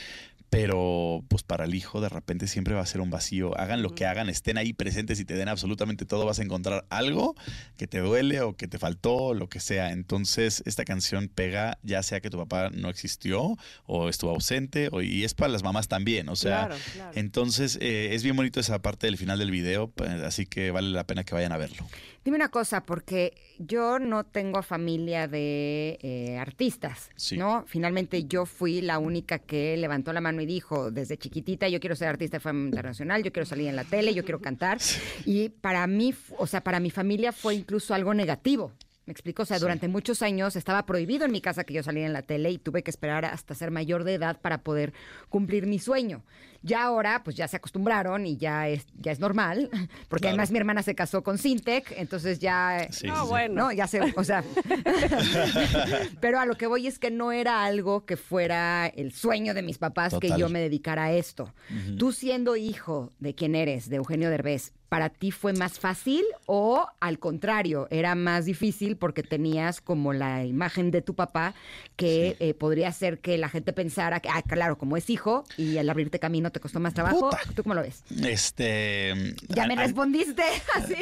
Speaker 8: pero pues para el hijo de repente siempre va a ser un vacío. Hagan lo que hagan, estén ahí presentes y te den absolutamente todo, vas a encontrar algo que te duele o que te faltó, lo que sea. Entonces esta canción pega ya sea que tu papá no existió o estuvo ausente, o, y es para las mamás también, o sea,
Speaker 1: Claro, claro.
Speaker 8: entonces eh, es bien bonito esa parte del final del video, pues, así que vale la pena que vayan a verlo.
Speaker 2: Dime una cosa, porque yo no tengo familia de eh, artistas,
Speaker 8: Sí.
Speaker 2: ¿no? Finalmente yo fui la única que levantó la mano y dijo, desde chiquitita yo quiero ser artista de fama internacional, yo quiero salir en la tele, yo quiero cantar. Y para mí, o sea, para mi familia fue incluso algo negativo. Me explico, o sea, durante muchos años estaba prohibido en mi casa que yo saliera en la tele y tuve que esperar hasta ser mayor de edad para poder cumplir mi sueño. Ya ahora, pues ya se acostumbraron y ya es, ya es normal, porque
Speaker 8: Claro.
Speaker 2: además mi hermana se casó con Sintec, entonces ya...
Speaker 8: Sí,
Speaker 1: No,
Speaker 8: sí, sí.
Speaker 1: bueno.
Speaker 2: No, ya sé, o sea. pero a lo que voy es que no era algo que fuera el sueño de mis papás que yo me dedicara a esto. Tú siendo hijo de quién eres, de Eugenio Derbez, ¿para ti fue más fácil o al contrario, era más difícil porque tenías como la imagen de tu papá que eh, podría ser que la gente pensara que, ah, claro, como es hijo y al abrirte camino te costó más trabajo?
Speaker 8: Puta.
Speaker 2: ¿Tú cómo lo ves?
Speaker 8: Este.
Speaker 2: Ya
Speaker 8: a-
Speaker 2: me
Speaker 8: a-
Speaker 2: respondiste así.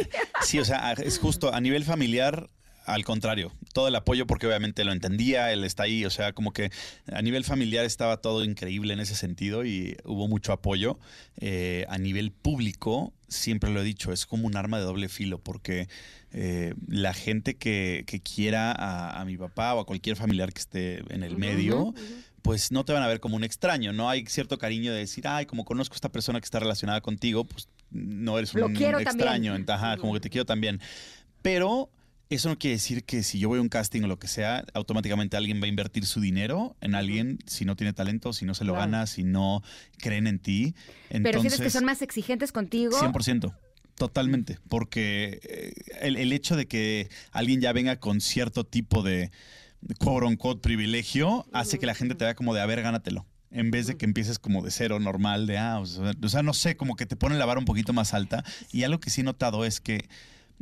Speaker 8: Sí, o sea, es justo a nivel familiar. Al contrario, todo el apoyo porque obviamente lo entendía, él está ahí, o sea, como que a nivel familiar estaba todo increíble en ese sentido y hubo mucho apoyo. Eh, a nivel público, siempre lo he dicho, es como un arma de doble filo porque eh, la gente que, que quiera a, a mi papá o a cualquier familiar que esté en el medio, pues no te van a ver como un extraño, ¿no? Hay cierto cariño de decir, ay, como conozco a esta persona que está relacionada contigo, pues no eres
Speaker 2: Lo
Speaker 8: un extraño,
Speaker 2: también.
Speaker 8: ajá, como que te quiero también. Pero eso no quiere decir que si yo voy a un casting o lo que sea, automáticamente alguien va a invertir su dinero en alguien si no tiene talento, si no se lo
Speaker 1: Claro.
Speaker 8: gana, si no creen en ti.
Speaker 2: Pero
Speaker 8: Entonces,
Speaker 2: sientes que son más exigentes contigo.
Speaker 8: 100%. Totalmente, porque eh, el, el hecho de que alguien ya venga con cierto tipo de quote unquote privilegio hace que la gente te vea como de, a ver, gánatelo. En vez de que empieces como de cero, normal, de, ah, o sea, o sea, no sé, como que te ponen la vara un poquito más alta. Y algo que sí he notado es que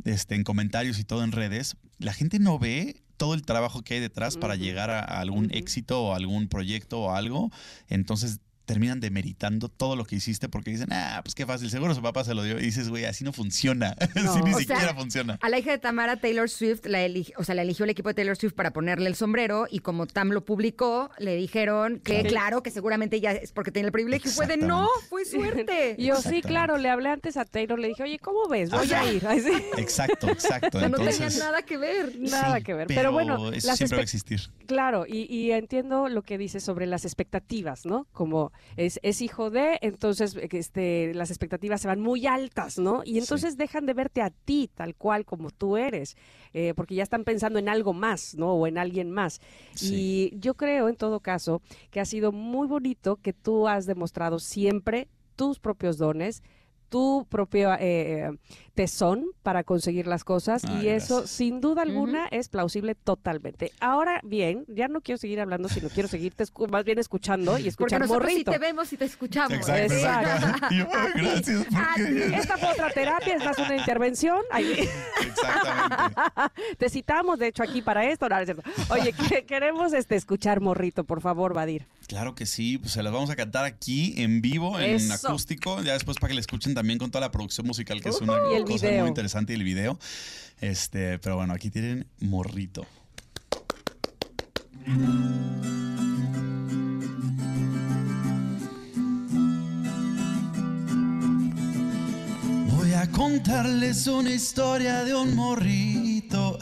Speaker 8: este, en comentarios y todo en redes, la gente no ve todo el trabajo que hay detrás para llegar a, a algún éxito o algún proyecto o algo. Entonces terminan demeritando todo lo que hiciste porque dicen, ah, pues qué fácil, seguro su papá se lo dio. Y dices, güey, así no funciona. así ni
Speaker 2: sea,
Speaker 8: siquiera funciona.
Speaker 2: A la hija de Tamara, Taylor Swift, la eli- o sea, la eligió el equipo de Taylor Swift para ponerle el sombrero y como Tam lo publicó, le dijeron que
Speaker 1: Claro.
Speaker 2: claro, que seguramente ya es porque tiene el privilegio. Fue de no, fue suerte.
Speaker 1: Yo sí, claro, le hablé antes a Taylor, le dije, oye, ¿cómo ves? Voy a ir. Ay, sí.
Speaker 8: Exacto, exacto.
Speaker 2: O sea, no tenía
Speaker 8: Entonces,
Speaker 2: nada que ver.
Speaker 1: Nada
Speaker 8: sí,
Speaker 1: que ver. Pero bueno,
Speaker 8: eso
Speaker 1: las
Speaker 8: siempre va a existir.
Speaker 1: Claro, y, y entiendo lo que dices sobre las expectativas, ¿no? Como es, es hijo de, entonces eh, este, las expectativas se van muy altas, ¿no? Y entonces dejan de verte a ti tal cual como tú eres, eh, porque ya están pensando en algo más, ¿no? O en alguien más.
Speaker 8: Sí.
Speaker 1: Y yo creo, en todo caso, que ha sido muy bonito que tú has demostrado siempre tus propios dones, tu propio eh, tesón para conseguir las cosas
Speaker 8: Ay,
Speaker 1: y eso sin duda alguna es plausible totalmente. Ahora bien, ya no quiero seguir hablando, sino quiero seguirte más bien escuchando y
Speaker 2: Porque
Speaker 1: escuchar
Speaker 2: nosotros sí
Speaker 1: morrito.
Speaker 2: te vemos y te escuchamos.
Speaker 8: Exacto, yo, gracias.
Speaker 2: A
Speaker 8: porque-
Speaker 2: ti.
Speaker 1: Esta fue otra terapia, esta es una intervención.
Speaker 8: Exactamente.
Speaker 1: te citamos, de hecho, aquí para esto. No, no es cierto. Oye, que- queremos este, escuchar morrito, por favor, Vadir.
Speaker 8: Claro que sí, pues se las vamos a cantar aquí en vivo, en
Speaker 1: Eso.
Speaker 8: acústico, ya después para que la escuchen también con toda la producción musical, que es una
Speaker 1: el
Speaker 8: cosa
Speaker 1: video.
Speaker 8: muy interesante y el video. Este, pero bueno, aquí tienen morrito. Voy a contarles una historia de un morrito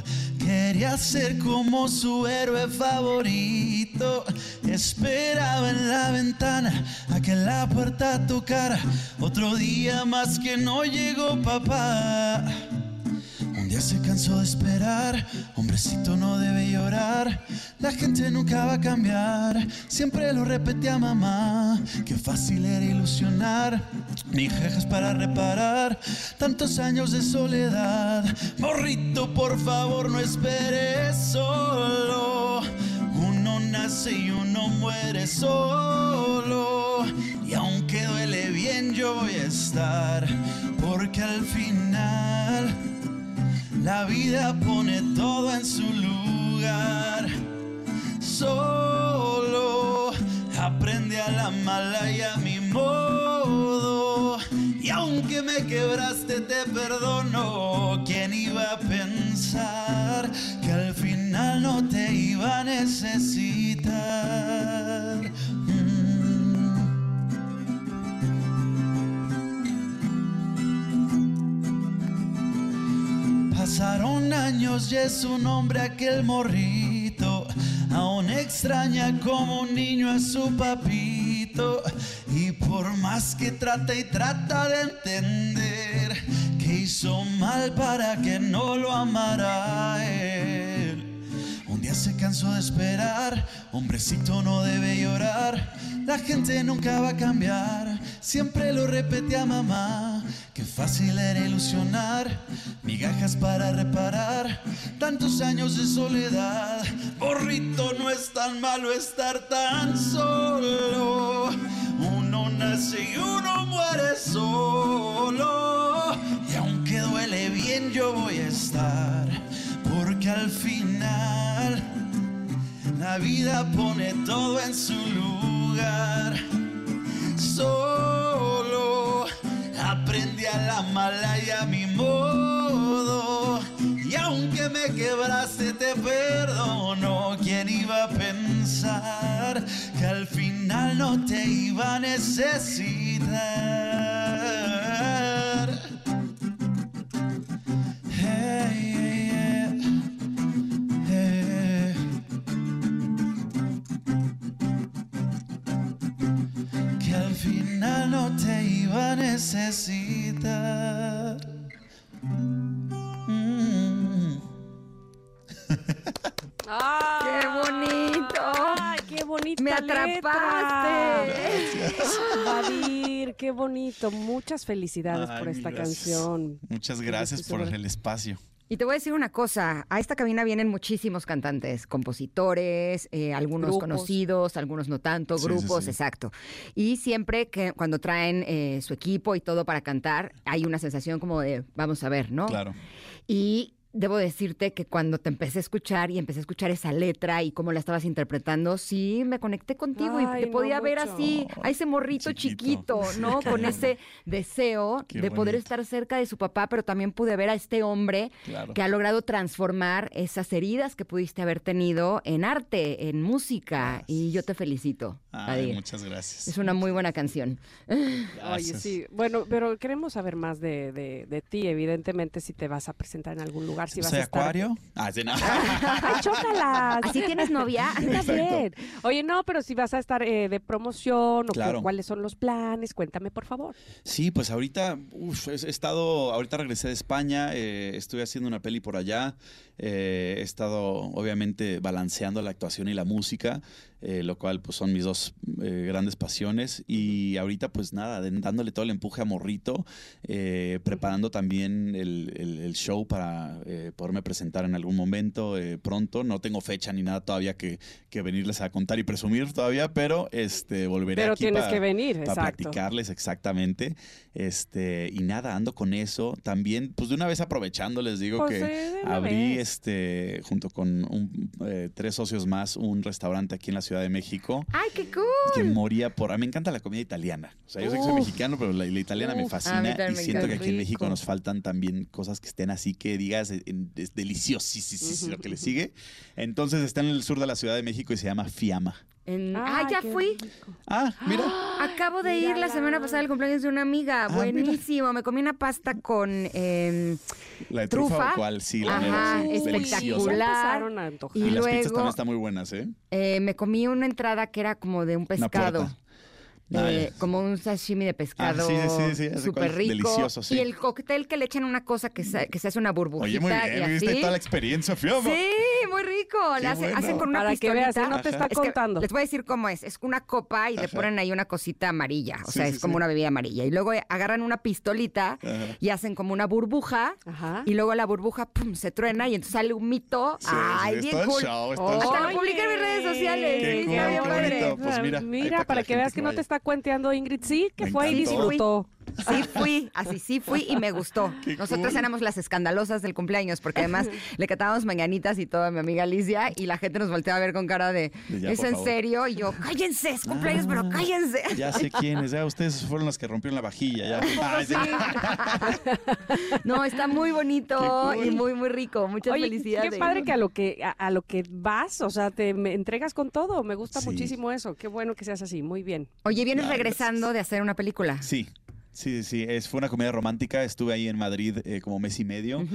Speaker 8: Quería ser como su héroe favorito. Esperaba en la ventana a que la puerta tocara. Otro día más que no llegó papá. Un día se cansó de esperar, hombrecito no debe llorar, la gente nunca va a cambiar, siempre lo repetía mamá, qué fácil era ilusionar, ni jejas para reparar, tantos años de soledad, morrito por favor no esperes solo, uno nace y uno muere solo, y aunque duele bien yo voy a estar, porque al final... La vida pone todo en su lugar. Solo aprende a la mala y a mi modo. Y aunque me quebraste, te perdono. ¿Quién iba a pensar que al final no te iba a necesitar? Pasaron años y es un hombre aquel morrito. Aún extraña como un niño a su papito. Y por más que trata y trata de entender que hizo mal para que no lo amara él. Un día se cansó de esperar, hombrecito no debe llorar, la gente nunca va a cambiar, siempre lo repetía mamá, qué fácil era ilusionar, migajas para reparar, tantos años de soledad, borrito no es tan malo estar tan solo, uno nace y uno muere solo, y aunque duele bien yo voy a estar, porque al final la vida pone todo en su Solo aprendí a la mala y a mi modo. Y aunque me quebraste, te perdono. ¿Quién iba a pensar que al final no te iba a necesitar? Final no te iba a necesitar. Mm.
Speaker 2: ¡Qué bonito!
Speaker 1: ¡Ay, qué bonita
Speaker 2: ¡Me
Speaker 1: letra!
Speaker 2: atrapaste!
Speaker 1: Badir, qué bonito. Muchas felicidades
Speaker 8: Ay,
Speaker 1: por esta
Speaker 8: gracias.
Speaker 1: canción.
Speaker 8: Muchas gracias por el espacio.
Speaker 2: Y te voy a decir una cosa, a esta cabina vienen muchísimos cantantes, compositores, eh, algunos
Speaker 1: Grupos.
Speaker 2: conocidos, algunos no tanto,
Speaker 8: Sí, sí,
Speaker 2: grupos,
Speaker 8: sí.
Speaker 2: exacto. Y siempre que cuando traen eh, su equipo y todo para cantar, hay una sensación como de, vamos a ver, ¿no?
Speaker 8: Claro.
Speaker 2: Y debo decirte que cuando te empecé a escuchar y empecé a escuchar esa letra y cómo la estabas interpretando, sí me conecté contigo y te
Speaker 1: no
Speaker 2: podía ver
Speaker 1: mucho.
Speaker 2: así, a ese morrito
Speaker 8: Chiquito.
Speaker 2: chiquito, ¿no? Con ese deseo
Speaker 8: Qué
Speaker 2: de poder estar cerca de su papá, pero también pude ver a este hombre
Speaker 8: Claro.
Speaker 2: que ha logrado transformar esas heridas que pudiste haber tenido en arte, en música. Y yo te felicito.
Speaker 8: Ay, muchas gracias.
Speaker 2: Es una muy buena canción.
Speaker 1: Oye, sí. Bueno, pero queremos saber más de, de- de ti, evidentemente, si te vas a presentar en algún lugar, si vas
Speaker 8: ¿Soy
Speaker 1: a estar...
Speaker 8: acuario? Ah, sí, no.
Speaker 1: ¡Ay, chócalas!
Speaker 2: ¿Así tienes novia?
Speaker 1: Está bien. Oye, no, pero si vas a estar eh, de promoción o qué-
Speaker 8: Claro.
Speaker 1: cuáles son los planes, cuéntame, por favor.
Speaker 8: Sí, pues ahorita, uf, he he estado, ahorita regresé de España, eh, estuve haciendo una peli por allá, eh, he estado obviamente balanceando la actuación y la música, eh, lo cual pues son mis dos eh, grandes pasiones y ahorita pues nada, dándole todo el empuje a Morrito, preparando también el, el- el show para poderme presentar en algún momento pronto, no tengo fecha ni nada todavía que, que venirles a contar y presumir todavía, pero este volveré
Speaker 1: Pero
Speaker 8: aquí
Speaker 1: tienes que venir,
Speaker 8: para
Speaker 1: exacto.
Speaker 8: platicarles exactamente. Este, y nada, ando con eso. También, pues de una vez aprovechando, les digo
Speaker 1: Pues,
Speaker 8: que abrí. Este, junto con un, eh, tres socios más, un restaurante aquí en la Ciudad de México.
Speaker 2: ¡Ay, qué cool!
Speaker 8: Que moría por. A mí me encanta la comida italiana. O sea, yo sé que soy mexicano, pero la, la italiana me
Speaker 1: Uf.
Speaker 8: Fascina. Y
Speaker 2: me
Speaker 8: siento que aquí en México nos faltan también cosas que estén así que digas, eh, es deliciosísimo lo que le sigue. Entonces está en el sur de la Ciudad de México y se llama Fiamma.
Speaker 2: En- ah, ya fui.
Speaker 1: rico.
Speaker 8: Ah, mira.
Speaker 2: Acabo de ir la semana pasada al cumpleaños de una amiga.
Speaker 8: Ah, mira.
Speaker 2: Buenísimo. Me comí una pasta con eh,
Speaker 8: La de trufa,
Speaker 2: Trufa.
Speaker 8: o cuál, sí, la
Speaker 2: Ajá, espectacular.
Speaker 1: a.
Speaker 2: Y
Speaker 8: Y, las pizzas
Speaker 2: luego-
Speaker 8: también están muy buenas, ¿eh?
Speaker 2: eh, me comí una entrada que era como de un pescado.
Speaker 8: Ah,
Speaker 2: eh,
Speaker 8: ya.
Speaker 2: como un sashimi de pescado
Speaker 8: Ah, sí, sí, sí,
Speaker 2: súper rico.
Speaker 8: Delicioso, sí.
Speaker 2: Y el cóctel que le echan una cosa que se, que se hace una burbujita
Speaker 8: Oye, muy
Speaker 2: y
Speaker 8: bien, viste toda la experiencia, Fiamma.
Speaker 2: Sí, muy rico. Le hace-
Speaker 8: bueno.
Speaker 2: hacen con una
Speaker 1: Para que veas,
Speaker 2: pistolita.
Speaker 1: no te está
Speaker 2: Es que
Speaker 1: contando.
Speaker 2: les voy a decir cómo es. Es una copa y le
Speaker 8: Ajá.
Speaker 2: ponen ahí una cosita amarilla. O
Speaker 8: Sí,
Speaker 2: sea,
Speaker 8: sí,
Speaker 2: es como
Speaker 8: sí.
Speaker 2: una bebida amarilla. Y luego agarran una pistolita
Speaker 8: Ajá.
Speaker 2: y hacen como una burbuja.
Speaker 1: Ajá.
Speaker 2: Y luego la burbuja pum, se truena y entonces sale un mito.
Speaker 8: Sí,
Speaker 2: Ay,
Speaker 8: sí,
Speaker 2: bien cool.
Speaker 8: show, está el
Speaker 2: Hasta lo publiqué en mis redes sociales.
Speaker 8: Qué cool, qué
Speaker 2: padre.
Speaker 8: Pues mira,
Speaker 1: Mira,
Speaker 8: para que la
Speaker 1: veas que no te está cuenteando Ingrid, sí, que
Speaker 8: Me
Speaker 1: fue y
Speaker 8: encantó.
Speaker 1: disfrutó.
Speaker 2: Sí fui, así sí fui y me gustó.
Speaker 8: Qué
Speaker 2: Nosotros
Speaker 8: cool.
Speaker 2: éramos las escandalosas del cumpleaños porque además le cantábamos mañanitas y todo a mi amiga Alicia y la gente nos volteaba a ver con cara de
Speaker 8: De ya,
Speaker 2: ¿es en
Speaker 8: favor".
Speaker 2: serio? Y yo, cállense, es cumpleaños,
Speaker 8: Ah.
Speaker 2: pero cállense.
Speaker 8: Ya sé quiénes, ya ustedes fueron los que rompieron la vajilla. Ya. Ah.
Speaker 2: No, está muy bonito
Speaker 8: cool.
Speaker 2: y muy, muy rico. Muchas
Speaker 1: Oye,
Speaker 2: felicidades.
Speaker 1: qué padre que a lo que a, a lo que vas, o sea, te me entregas con todo. Me gusta
Speaker 8: Sí.
Speaker 1: muchísimo eso. Qué bueno que seas así. Muy bien.
Speaker 2: Oye, vienes
Speaker 8: Ah,
Speaker 2: regresando de hacer una película.
Speaker 8: Sí, sí, sí. Es, fue una comedia romántica. Estuve ahí en Madrid eh, como mes y medio.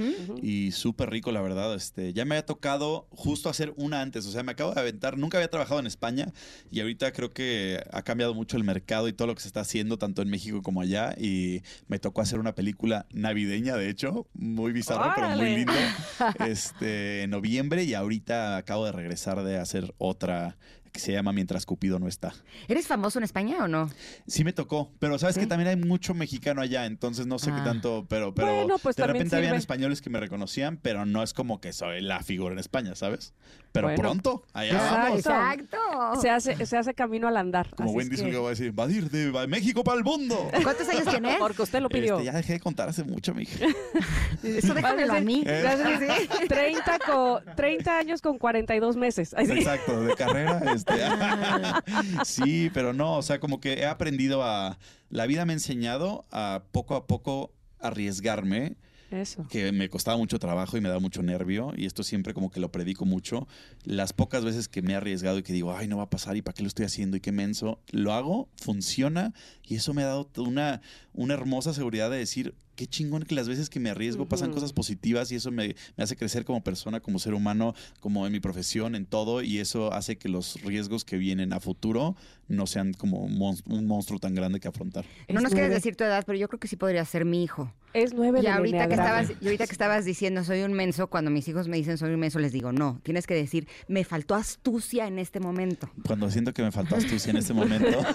Speaker 8: Y súper rico, la verdad. Este, ya me había tocado justo hacer una antes. O sea, me acabo de aventar. Nunca había trabajado en España. Y ahorita creo que ha cambiado mucho el mercado y todo lo que se está haciendo, tanto en México como allá. Y me tocó hacer una película navideña, de hecho. Muy bizarra, pero muy lindo. Este, en noviembre. Y ahorita acabo de regresar de hacer otra que se llama Mientras Cupido no está.
Speaker 2: ¿Eres famoso en España o no?
Speaker 8: Sí me tocó, pero sabes
Speaker 2: ¿Sí?
Speaker 8: que también hay mucho mexicano allá, entonces no sé qué
Speaker 2: Ah.
Speaker 8: tanto, pero, pero
Speaker 1: Bueno, pues
Speaker 8: de repente habían españoles que me reconocían, pero no es como que soy la figura en España, ¿sabes? Pero
Speaker 1: Bueno.
Speaker 8: pronto, allá
Speaker 1: Exacto.
Speaker 8: vamos.
Speaker 2: Exacto.
Speaker 1: Se hace, se hace camino al andar.
Speaker 8: Como Wendy
Speaker 1: que-
Speaker 8: va a decir, va a ir de México para el mundo.
Speaker 2: ¿Cuántos años tienes?
Speaker 1: Porque usted lo pidió.
Speaker 8: Este, ya dejé de contar hace mucho, mija.
Speaker 2: Eso déjamelo a mí.
Speaker 8: Eh.
Speaker 1: Ya sé, 30, con, 30 años con 42 meses.
Speaker 8: Exacto, de carrera. Este. sí, pero no, o sea, como que he aprendido a... La vida me ha enseñado a poco a poco arriesgarme
Speaker 1: Eso.
Speaker 8: que me costaba mucho trabajo y me da mucho nervio y esto siempre como que lo predico mucho. Las pocas veces que me he arriesgado y que digo, ay, no va a pasar y para qué lo estoy haciendo y qué menso, lo hago, funciona y eso me ha dado una, una hermosa seguridad de decir, qué chingón que las veces que me arriesgo pasan cosas positivas y eso me, me hace crecer como persona, como ser humano, como en mi profesión, en todo y eso hace que los riesgos que vienen a futuro no sean como un monstruo tan grande que afrontar.
Speaker 2: No nos quieres
Speaker 1: nueve.
Speaker 2: decir tu edad, pero yo creo que sí podría ser mi hijo.
Speaker 1: Es 9
Speaker 2: Y
Speaker 1: de
Speaker 2: ahorita que estabas, y ahorita que estabas diciendo soy un menso, cuando mis hijos me dicen soy un menso, les digo, no, tienes que decir, me faltó astucia en este momento.
Speaker 8: Cuando siento que me faltó astucia en este momento.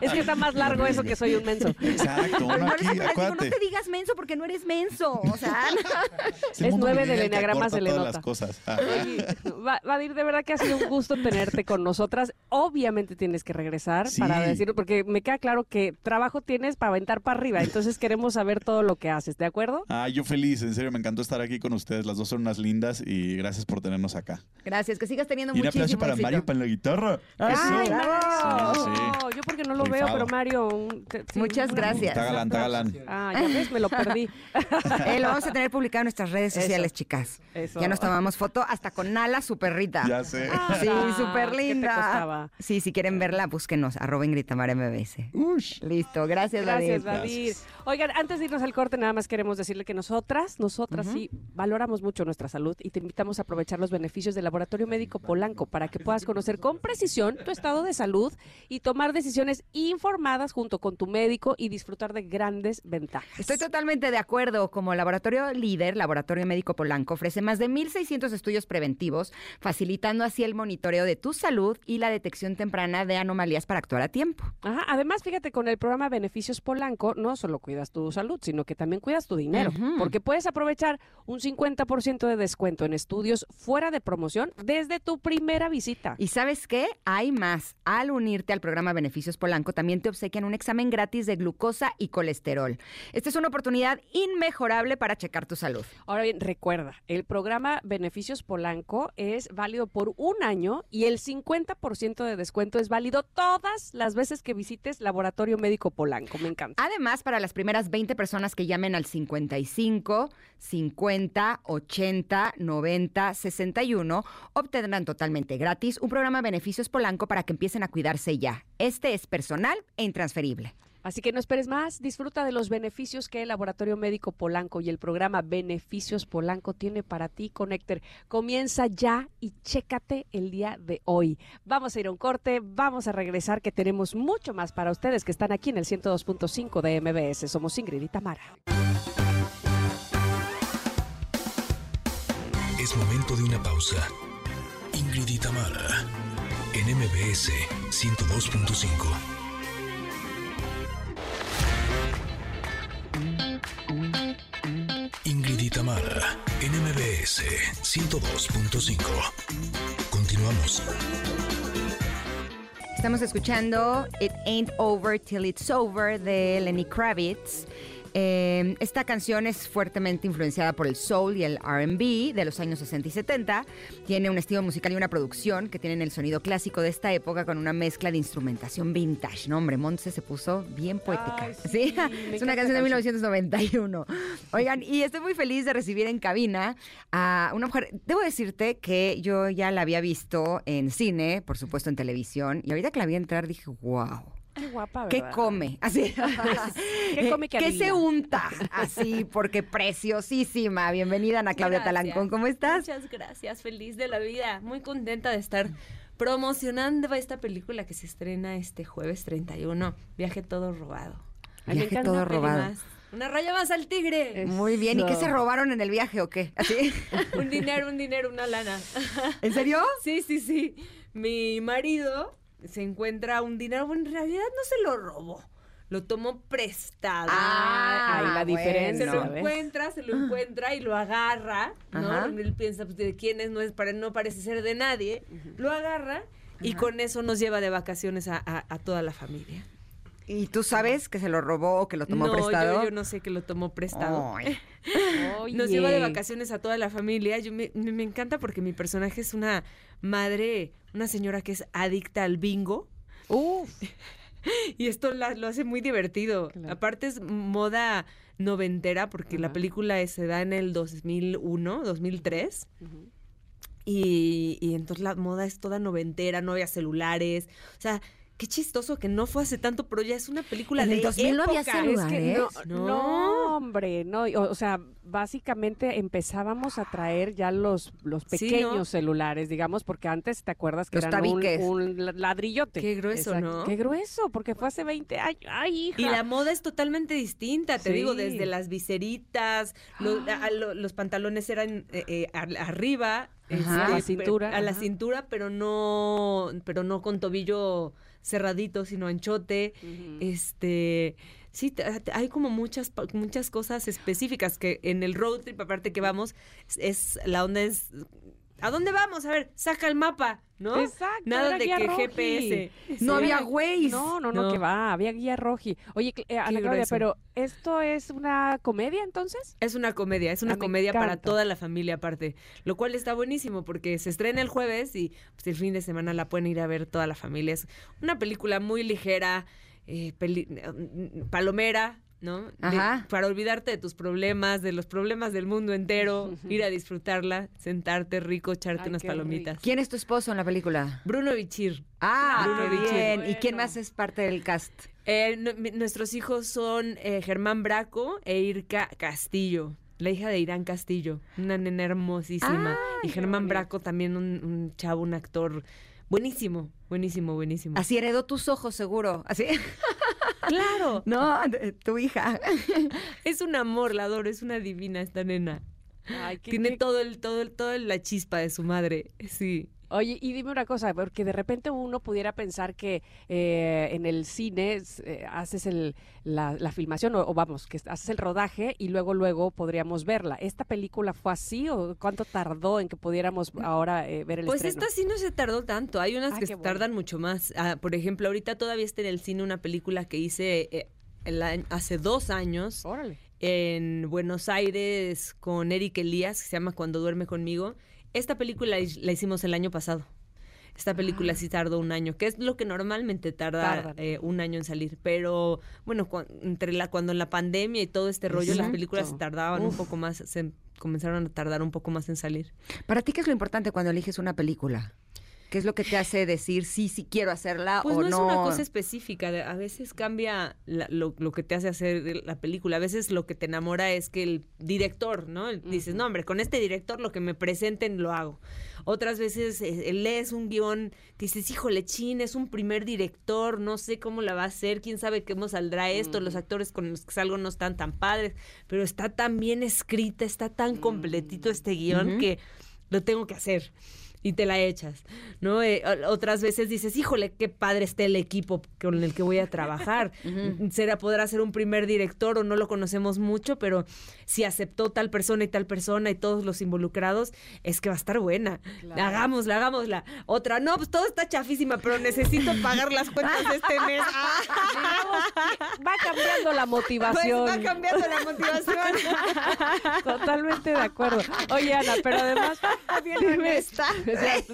Speaker 1: Es que está más largo eso que soy un menso.
Speaker 8: Exacto, uno aquí,
Speaker 2: les digo, no
Speaker 8: acuérdate.
Speaker 2: te digas menso porque no eres menso. O sea,
Speaker 1: Es nueve del
Speaker 8: acorta
Speaker 1: se le nota.
Speaker 8: las cosas.
Speaker 1: Vadir, de verdad que ha sido un gusto tenerte con nosotras. Obviamente tienes que regresar
Speaker 8: Sí.
Speaker 1: para decirlo, porque me queda claro que trabajo tienes para aventar para arriba. Entonces queremos saber todo lo que haces, ¿de acuerdo?
Speaker 8: Ah, yo feliz, en serio, me encantó estar aquí con ustedes. Las dos son unas lindas y gracias por tenernos acá.
Speaker 2: Gracias, que sigas teniendo
Speaker 8: Y un
Speaker 2: muchísimo
Speaker 8: aplauso para
Speaker 2: éxito.
Speaker 8: Mario para la guitarra.
Speaker 2: ¡Ay,
Speaker 8: Eso.
Speaker 2: bravo!
Speaker 8: Sí,
Speaker 1: yo porque no lo
Speaker 8: Rifado.
Speaker 1: veo, pero Mario. un- te- sí,
Speaker 2: Muchas gracias.
Speaker 8: Está galán, está galán.
Speaker 1: Ah, ya ves, me lo perdí.
Speaker 2: Eh, lo vamos a tener publicado en nuestras redes
Speaker 1: Eso.
Speaker 2: sociales, chicas.
Speaker 1: Eso.
Speaker 2: Ya nos tomamos foto hasta con Nala, su perrita.
Speaker 8: Ya sé.
Speaker 1: Ah,
Speaker 2: Sí, súper
Speaker 1: ¿qué te
Speaker 2: linda. Sí, si quieren verla, búsquenos, arroba Ingrid Tamara MBS.
Speaker 8: Ush.
Speaker 2: Listo, gracias,
Speaker 1: Gracias,
Speaker 2: David.
Speaker 1: Vadir.
Speaker 8: Gracias.
Speaker 1: Oigan, antes de irnos al corte, nada más queremos decirle que nosotras, nosotras sí valoramos mucho nuestra salud y te invitamos a aprovechar los beneficios del Laboratorio Médico Polanco para que puedas conocer con precisión tu estado de salud y tomar decisiones informadas junto con tu médico y disfrutar de grandes ventajas.
Speaker 2: Estoy totalmente de acuerdo. Como laboratorio líder, Laboratorio Médico Polanco ofrece más de 1.600 estudios preventivos, facilitando así el monitoreo de tu salud y la detección temprana de anomalías para actuar a tiempo.
Speaker 1: Ajá, además, fíjate, con el programa Beneficios Polanco no solo cuidas tu salud, sino que también cuidas tu dinero, porque puedes aprovechar un 50% de descuento en estudios fuera de promoción desde tu primera visita.
Speaker 2: ¿Y sabes qué? Hay más. Al unirte al programa Beneficios Polanco, también te obsequian un examen gratis de glucosa y colesterol. Este Esta es una oportunidad inmejorable para checar tu salud.
Speaker 1: Ahora bien, recuerda, el programa Beneficios Polanco es válido por un año y el 50% de descuento es válido todas las veces que visites Laboratorio Médico Polanco. Me encanta.
Speaker 2: Además, para las primeras 20 personas que llamen al 55 50 80 90 61, obtendrán totalmente gratis un programa Beneficios Polanco para que empiecen a cuidarse ya. Este es personal e intransferible.
Speaker 1: Así que no esperes más, disfruta de los beneficios que el Laboratorio Médico Polanco y el programa Beneficios Polanco tiene para ti, Connector. Comienza ya y chécate el día de hoy. Vamos a ir a un corte, vamos a regresar que tenemos mucho más para ustedes que están aquí en el 102.5 de MBS. Somos Ingrid y Tamara.
Speaker 3: Es momento de una pausa. Ingrid y Tamara, en MBS 102.5. y Tamara, en MBS 102.5. Continuamos.
Speaker 2: Estamos escuchando It Ain't Over Till It's Over de Lenny Kravitz. Eh, esta canción es fuertemente influenciada por el soul y el RB de los años 60 y 70. Tiene un estilo musical y una producción que tienen el sonido clásico de esta época con una mezcla de instrumentación vintage. No, hombre, Montse se puso bien poética.
Speaker 1: Ay,
Speaker 2: sí, es una canción de
Speaker 1: esa
Speaker 2: 1991. Oigan, y estoy muy feliz de recibir en cabina a una mujer. Debo decirte que yo ya la había visto en cine, por supuesto en televisión, y ahorita que la vi entrar dije, wow.
Speaker 1: Qué guapa,
Speaker 2: ¿Qué
Speaker 1: ¿verdad?
Speaker 2: come? Así.
Speaker 1: ¿Qué come que
Speaker 2: ¿Qué se unta? Así, porque preciosísima. Bienvenida, Ana Claudia
Speaker 9: Gracias.
Speaker 2: Talancón. ¿Cómo estás?
Speaker 9: Muchas gracias, feliz de la vida, muy contenta de estar promocionando esta película que se estrena este jueves 31, Viaje todo robado.
Speaker 2: Viaje todo robado.
Speaker 9: más. Una raya más al tigre.
Speaker 2: Muy bien. ¿Y qué se robaron en el viaje o qué? ¿Así?
Speaker 9: un dinero, un dinero, una lana.
Speaker 2: ¿En serio?
Speaker 9: sí, sí, sí. Mi marido se encuentra un dinero, bueno, en realidad no se lo robó, lo tomó prestado.
Speaker 1: Ah, ahí la diferencia,
Speaker 9: Se
Speaker 1: ¿no?
Speaker 9: lo
Speaker 1: ¿ves?
Speaker 9: encuentra, se lo encuentra y lo agarra, ¿no?
Speaker 2: Ajá.
Speaker 9: Él piensa, pues, de quién es, no, es, para- no parece ser de nadie. Lo agarra y con eso nos lleva de vacaciones a, a- a toda la familia.
Speaker 2: ¿Y tú sabes que se lo robó o que lo tomó
Speaker 9: no,
Speaker 2: prestado?
Speaker 9: Yo, yo no sé que lo tomó prestado. Nos lleva de vacaciones a toda la familia. Yo me, me- me encanta porque mi personaje es una madre, una señora que es adicta al bingo.
Speaker 1: Uf,
Speaker 9: Y esto la- lo hace muy divertido.
Speaker 1: Claro.
Speaker 9: Aparte es moda noventera porque la película se da en el 2001, 2003. Y, y entonces la moda es toda noventera, no había celulares. O sea, qué chistoso que no fue hace tanto, pero ya es una película
Speaker 2: En
Speaker 9: de
Speaker 2: el 2000 no había
Speaker 9: época.
Speaker 2: celular.
Speaker 1: es que no,
Speaker 9: ¿Lugares?
Speaker 1: no,
Speaker 9: No.
Speaker 1: hombre, no, o, o sea, básicamente empezábamos a traer ya los, los
Speaker 9: Sí,
Speaker 1: pequeños
Speaker 9: ¿no?
Speaker 1: celulares, digamos, porque antes te acuerdas que
Speaker 2: Los
Speaker 1: eran un, un la- ladrillote.
Speaker 9: Qué grueso, ¿no?
Speaker 1: Qué grueso, porque fue hace 20 años. Ay, hija.
Speaker 9: Y la moda es totalmente distinta, te
Speaker 1: Sí.
Speaker 9: digo, desde las viseritas, lo- a- lo- los pantalones eran eh, eh, ar- arriba, este.
Speaker 1: A la cintura,
Speaker 9: a la
Speaker 1: ajá.
Speaker 9: cintura, pero no, pero no con tobillo cerradito, sino anchote, este, sí, te- hay como muchas, muchas cosas específicas que en el road trip, aparte que vamos, es- la onda es, ¿a dónde vamos? A ver, saca el mapa, ¿no?
Speaker 1: Exacto,
Speaker 9: Nada de que
Speaker 1: roji.
Speaker 9: GPS.
Speaker 2: No
Speaker 1: Sí.
Speaker 2: había Waze.
Speaker 1: No, no, no,
Speaker 9: No.
Speaker 1: que va, había guía roji. Oye, eh, Ana Claudia, pero ¿esto es una comedia entonces?
Speaker 9: Es una comedia, es una
Speaker 1: Ah, me
Speaker 9: comedia para toda la familia aparte, lo cual está buenísimo porque se estrena el jueves y pues, el fin de semana la pueden ir a ver toda la familia. Es una película muy ligera, eh, peli- eh, palomera, ¿no? De-
Speaker 2: Ajá.
Speaker 9: para olvidarte de tus problemas, de los problemas del mundo entero, ir a disfrutarla, sentarte rico, echarte
Speaker 1: Ay,
Speaker 9: unas palomitas.
Speaker 2: ¿Quién es tu esposo en la película?
Speaker 9: Bruno Bichir.
Speaker 2: Ah,
Speaker 9: Bruno Bichir.
Speaker 2: bien. ¿Y quién más es parte del cast?
Speaker 9: Eh, nuestros hijos son eh, Germán Braco e Irka Castillo, la hija de Irán Castillo, una nena hermosísima. y Germán. Braco también un, un chavo, un actor buenísimo, buenísimo, buenísimo.
Speaker 2: Así heredó tus ojos, seguro. Así.
Speaker 9: claro,
Speaker 2: No, tu hija.
Speaker 9: es un amor, la adoro, es una divina esta nena.
Speaker 1: Ay, qué-
Speaker 9: Tiene
Speaker 1: qué-
Speaker 9: todo el, todo el, toda la chispa de su madre, sí.
Speaker 1: Oye, y dime una cosa, porque de repente uno pudiera pensar que eh, en el cine eh, haces el, la, la filmación, o, o vamos, que haces el rodaje y luego, luego podríamos verla. ¿Esta película fue así o cuánto tardó en que pudiéramos ahora eh, ver el
Speaker 9: Pues
Speaker 1: estreno?
Speaker 9: esta sí no se tardó tanto. Hay unas
Speaker 1: Ah,
Speaker 9: que
Speaker 1: qué
Speaker 9: se
Speaker 1: bueno.
Speaker 9: tardan mucho más. Ah, por ejemplo, ahorita todavía está en el cine una película que hice eh, el hace dos años
Speaker 1: Órale.
Speaker 9: en Buenos Aires con Eric Elías, que se llama Cuando duerme conmigo. Esta película la hi- la hicimos el año pasado. Esta película sí tardó un año, que es lo que normalmente tarda eh, un año en salir. Pero bueno, cua- entre la, cuando la pandemia y todo este rollo, las películas se tardaban un poco más, se comenzaron a tardar un poco más en salir.
Speaker 2: Para ti, ¿qué es lo importante cuando eliges una película? ¿Qué es lo que te hace decir sí, sí quiero hacerla
Speaker 9: Pues
Speaker 2: o
Speaker 9: no,
Speaker 2: no?
Speaker 9: es una cosa específica, a veces cambia la- lo, lo que te hace hacer la película, a veces lo que te enamora es que el director, ¿no? Dices, no hombre, con este director lo que me presenten lo hago. Otras veces eh, lees un guion que dices, híjole, chin, es un primer director, no sé cómo la va a hacer, quién sabe cómo saldrá esto, los actores con los que salgo no están tan padres, pero está tan bien escrita, está tan completito este
Speaker 2: guion
Speaker 9: que lo tengo que hacer. Y te la echas, ¿no? Eh, otras veces dices, híjole, qué padre está el equipo con el que voy a trabajar. Será, podrá ser un primer director o no lo conocemos mucho, pero si aceptó tal persona y tal persona y todos los involucrados, es que va a estar buena. Hagámosla, hagámosla. Otra, no, pues todo está chafísima, pero necesito pagar las cuentas de este mes.
Speaker 1: Va cambiando la motivación.
Speaker 9: Pues va cambiando la motivación.
Speaker 1: Totalmente de acuerdo. Oye, Ana, pero además. dime- o sea,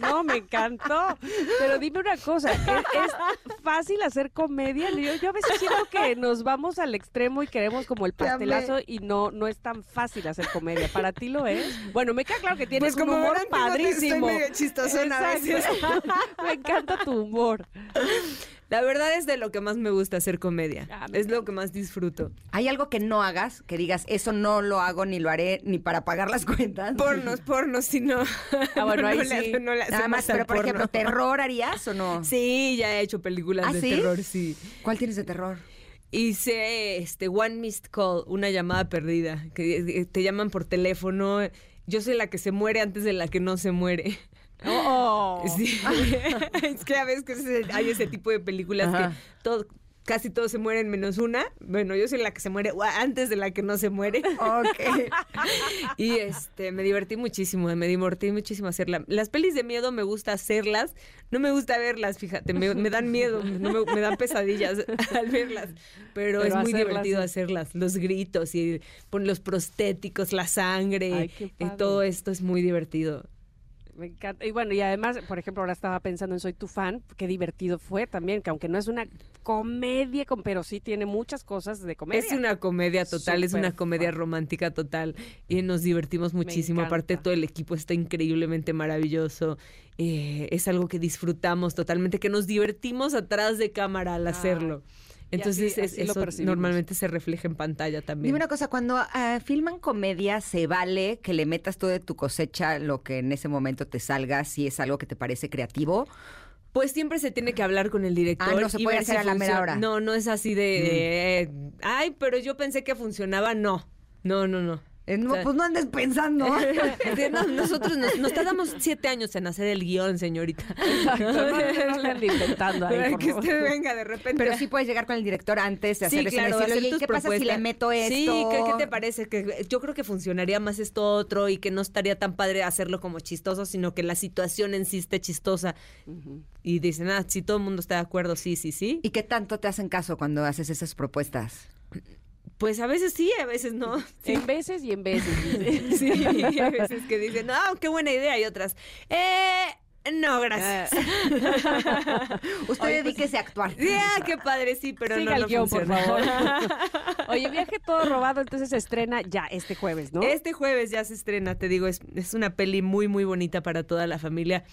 Speaker 1: no, me encantó. Pero dime una cosa: ¿es, es fácil hacer comedia? Yo, yo a veces siento que nos vamos al extremo y queremos como el pastelazo y no, no es tan fácil hacer comedia. ¿Para ti lo es? Bueno, me queda claro que tienes
Speaker 9: Pues
Speaker 1: un
Speaker 9: como
Speaker 1: humor
Speaker 9: verán, fíjate, estoy
Speaker 1: padrísimo.
Speaker 9: medio chistosona a veces.
Speaker 1: Me encanta tu humor.
Speaker 9: La verdad es de lo que más me gusta hacer comedia.
Speaker 1: Ah,
Speaker 9: es lo que más disfruto.
Speaker 2: ¿Hay algo que no hagas, que digas, eso no lo hago ni lo haré ni para pagar las cuentas?
Speaker 9: Pornos, pornos, si no.
Speaker 1: Ah, bueno,
Speaker 9: no,
Speaker 1: ahí
Speaker 9: le
Speaker 1: sí.
Speaker 9: no le
Speaker 2: Nada más, pero por
Speaker 9: porno.
Speaker 2: ejemplo, ¿terror harías o no?
Speaker 9: Sí, ya he hecho películas
Speaker 2: ¿Ah,
Speaker 9: de
Speaker 2: sí?
Speaker 9: terror, sí.
Speaker 2: ¿Cuál tienes de terror?
Speaker 9: Hice este One Missed Call, una llamada perdida, que eh, te llaman por teléfono. Yo soy la que se muere antes de la que no se muere.
Speaker 1: Oh.
Speaker 9: Sí. es que a veces hay ese tipo de películas
Speaker 2: Ajá.
Speaker 9: que todo, casi todos se mueren menos una. Bueno, yo soy la que se muere antes de la que no se muere.
Speaker 2: Ok.
Speaker 9: Y este, me divertí muchísimo, me divertí muchísimo hacerla. Las pelis de miedo me gusta hacerlas, no me gusta verlas, fíjate, me, me dan miedo, no me, me dan pesadillas al verlas, pero,
Speaker 1: Pero
Speaker 9: es muy
Speaker 1: hacerlas
Speaker 9: divertido hacerlas, los gritos y pon los prostéticos, la sangre,
Speaker 1: Ay, qué
Speaker 9: y todo esto es muy divertido.
Speaker 1: Me encanta. Y bueno, y además, por ejemplo, ahora estaba pensando en Soy tu fan, qué divertido fue también, que aunque no es una comedia, pero sí tiene muchas cosas de comedia.
Speaker 9: Es una comedia total, es una comedia
Speaker 1: fan.
Speaker 9: romántica total y nos divertimos muchísimo. Aparte, todo el equipo está increíblemente maravilloso. Eh, es algo que disfrutamos totalmente, que nos divertimos atrás de cámara al hacerlo. Entonces,
Speaker 1: así-
Speaker 9: es-
Speaker 1: así
Speaker 9: eso normalmente se refleja en pantalla también.
Speaker 2: Dime una cosa, cuando ah, filman comedia, ¿se vale que le metas todo de tu cosecha lo que en ese momento te salga, si es algo que te parece creativo?
Speaker 9: Pues siempre se tiene que hablar con el director.
Speaker 2: Ah, no se puede hacer
Speaker 9: si
Speaker 2: a la mera hora.
Speaker 9: No, no es así de, de, eh, ay, pero yo pensé que funcionaba. No, no, no, no.
Speaker 2: Eh, no,
Speaker 9: O sea,
Speaker 2: pues no andes pensando.
Speaker 9: No, nosotros nos, nos tardamos siete años en hacer el guion, señorita.
Speaker 1: Exacto, no, inventando ahí, por
Speaker 9: que
Speaker 1: favor.
Speaker 9: usted venga de repente.
Speaker 2: Pero sí puedes llegar con el director antes de hacer
Speaker 9: Sí,
Speaker 2: eso
Speaker 9: claro,
Speaker 2: decirle, oye, ¿qué pasa si le meto esto?
Speaker 9: Sí, ¿qué, qué te parece? Que yo creo que funcionaría más esto otro y que no estaría tan padre hacerlo como chistoso, sino que la situación en sí esté chistosa. Y dicen, ah, si todo el mundo está de acuerdo, sí, sí, sí.
Speaker 2: ¿Y qué tanto te hacen caso cuando haces esas propuestas?
Speaker 9: Pues a veces sí, a veces no. Sí.
Speaker 1: En veces y en veces.
Speaker 9: Sí, hay veces que dicen, no, qué buena idea, y otras, eh, no, gracias.
Speaker 2: Usted dedíquese a actuar.
Speaker 9: Sí, ah, qué padre, sí, pero
Speaker 1: Siga
Speaker 9: no,
Speaker 1: el
Speaker 9: no
Speaker 1: guion, por
Speaker 9: funciona.
Speaker 1: favor. Oye, viaje todo robado, entonces se estrena ya este jueves, ¿no?
Speaker 9: Este jueves ya se estrena, te digo, es, es una peli muy, muy bonita para toda la familia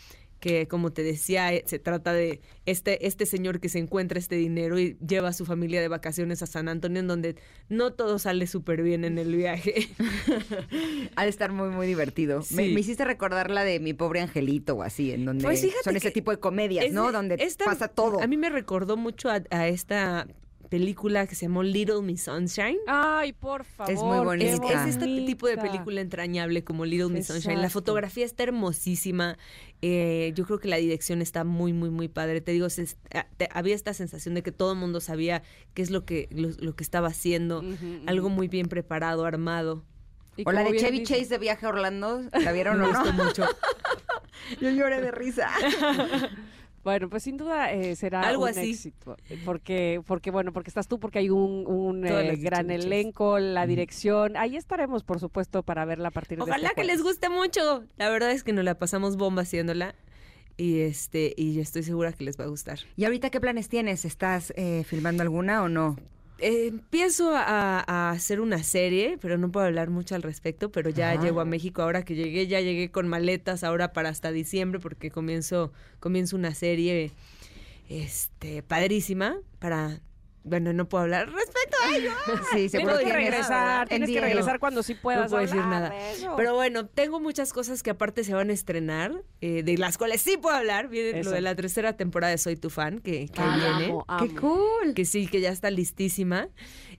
Speaker 9: que como te decía, eh, se trata de este, este señor que se encuentra este dinero y lleva a su familia de vacaciones a San Antonio, en donde no todo sale súper bien en el viaje.
Speaker 2: Ha de estar muy, muy divertido. Me,
Speaker 9: Sí.
Speaker 2: me hiciste recordar la de Mi Pobre Angelito o así, en donde
Speaker 9: Pues
Speaker 2: son ese tipo de comedias,
Speaker 9: Es
Speaker 2: ¿no?
Speaker 9: de-
Speaker 2: Donde
Speaker 9: esta-
Speaker 2: pasa todo.
Speaker 9: A mí me recordó mucho a, a esta película que se llamó Little Miss Sunshine.
Speaker 1: Ay, por favor.
Speaker 2: Es muy bonita.
Speaker 9: Es, es este tipo de película entrañable como Little Miss Sunshine. La fotografía está hermosísima. Eh, yo creo que la dirección está muy, muy, muy padre. Te digo, se- te- había esta sensación de que todo el mundo sabía qué es lo que, lo, lo que estaba haciendo. Algo muy bien preparado, armado.
Speaker 1: Y
Speaker 2: O la de Chevy Chase de viaje a Orlando, ¿la vieron
Speaker 9: Me
Speaker 2: o no?
Speaker 9: gustó mucho.
Speaker 2: Yo lloré de risa.
Speaker 1: Bueno, pues sin duda eh, será
Speaker 9: Algo
Speaker 1: un
Speaker 9: así.
Speaker 1: éxito. Porque, porque, bueno, porque estás tú, porque hay un, un, eh, gran elenco, la dirección. Ahí estaremos, por supuesto, para verla a partir de
Speaker 9: Ojalá
Speaker 1: este
Speaker 9: que les guste mucho. La verdad es que nos la pasamos bomba haciéndola. Y este, y estoy segura que les va a gustar.
Speaker 2: ¿Y ahorita qué planes tienes? ¿Estás eh, filmando alguna o no?
Speaker 9: Eh, empiezo a, a hacer una serie, pero no puedo hablar mucho al respecto, pero ya
Speaker 2: Ajá.
Speaker 9: llego a México ahora que llegué, ya llegué con maletas ahora para hasta diciembre porque comienzo, comienzo una serie este padrísima para bueno, no puedo hablar respecto a ello.
Speaker 2: Sí, seguro
Speaker 1: Tienes que regresar, tienes que regresar cuando sí puedas
Speaker 9: no puedo decir nada.
Speaker 1: eso.
Speaker 9: Pero bueno, tengo muchas cosas que aparte se van a estrenar, eh, de las cuales sí puedo hablar. Viene
Speaker 1: Eso.
Speaker 9: lo de la tercera temporada de Soy tu fan, que, que
Speaker 1: Ay,
Speaker 9: viene.
Speaker 1: amo,
Speaker 2: ¡Qué cool!
Speaker 9: Que sí, que ya está listísima.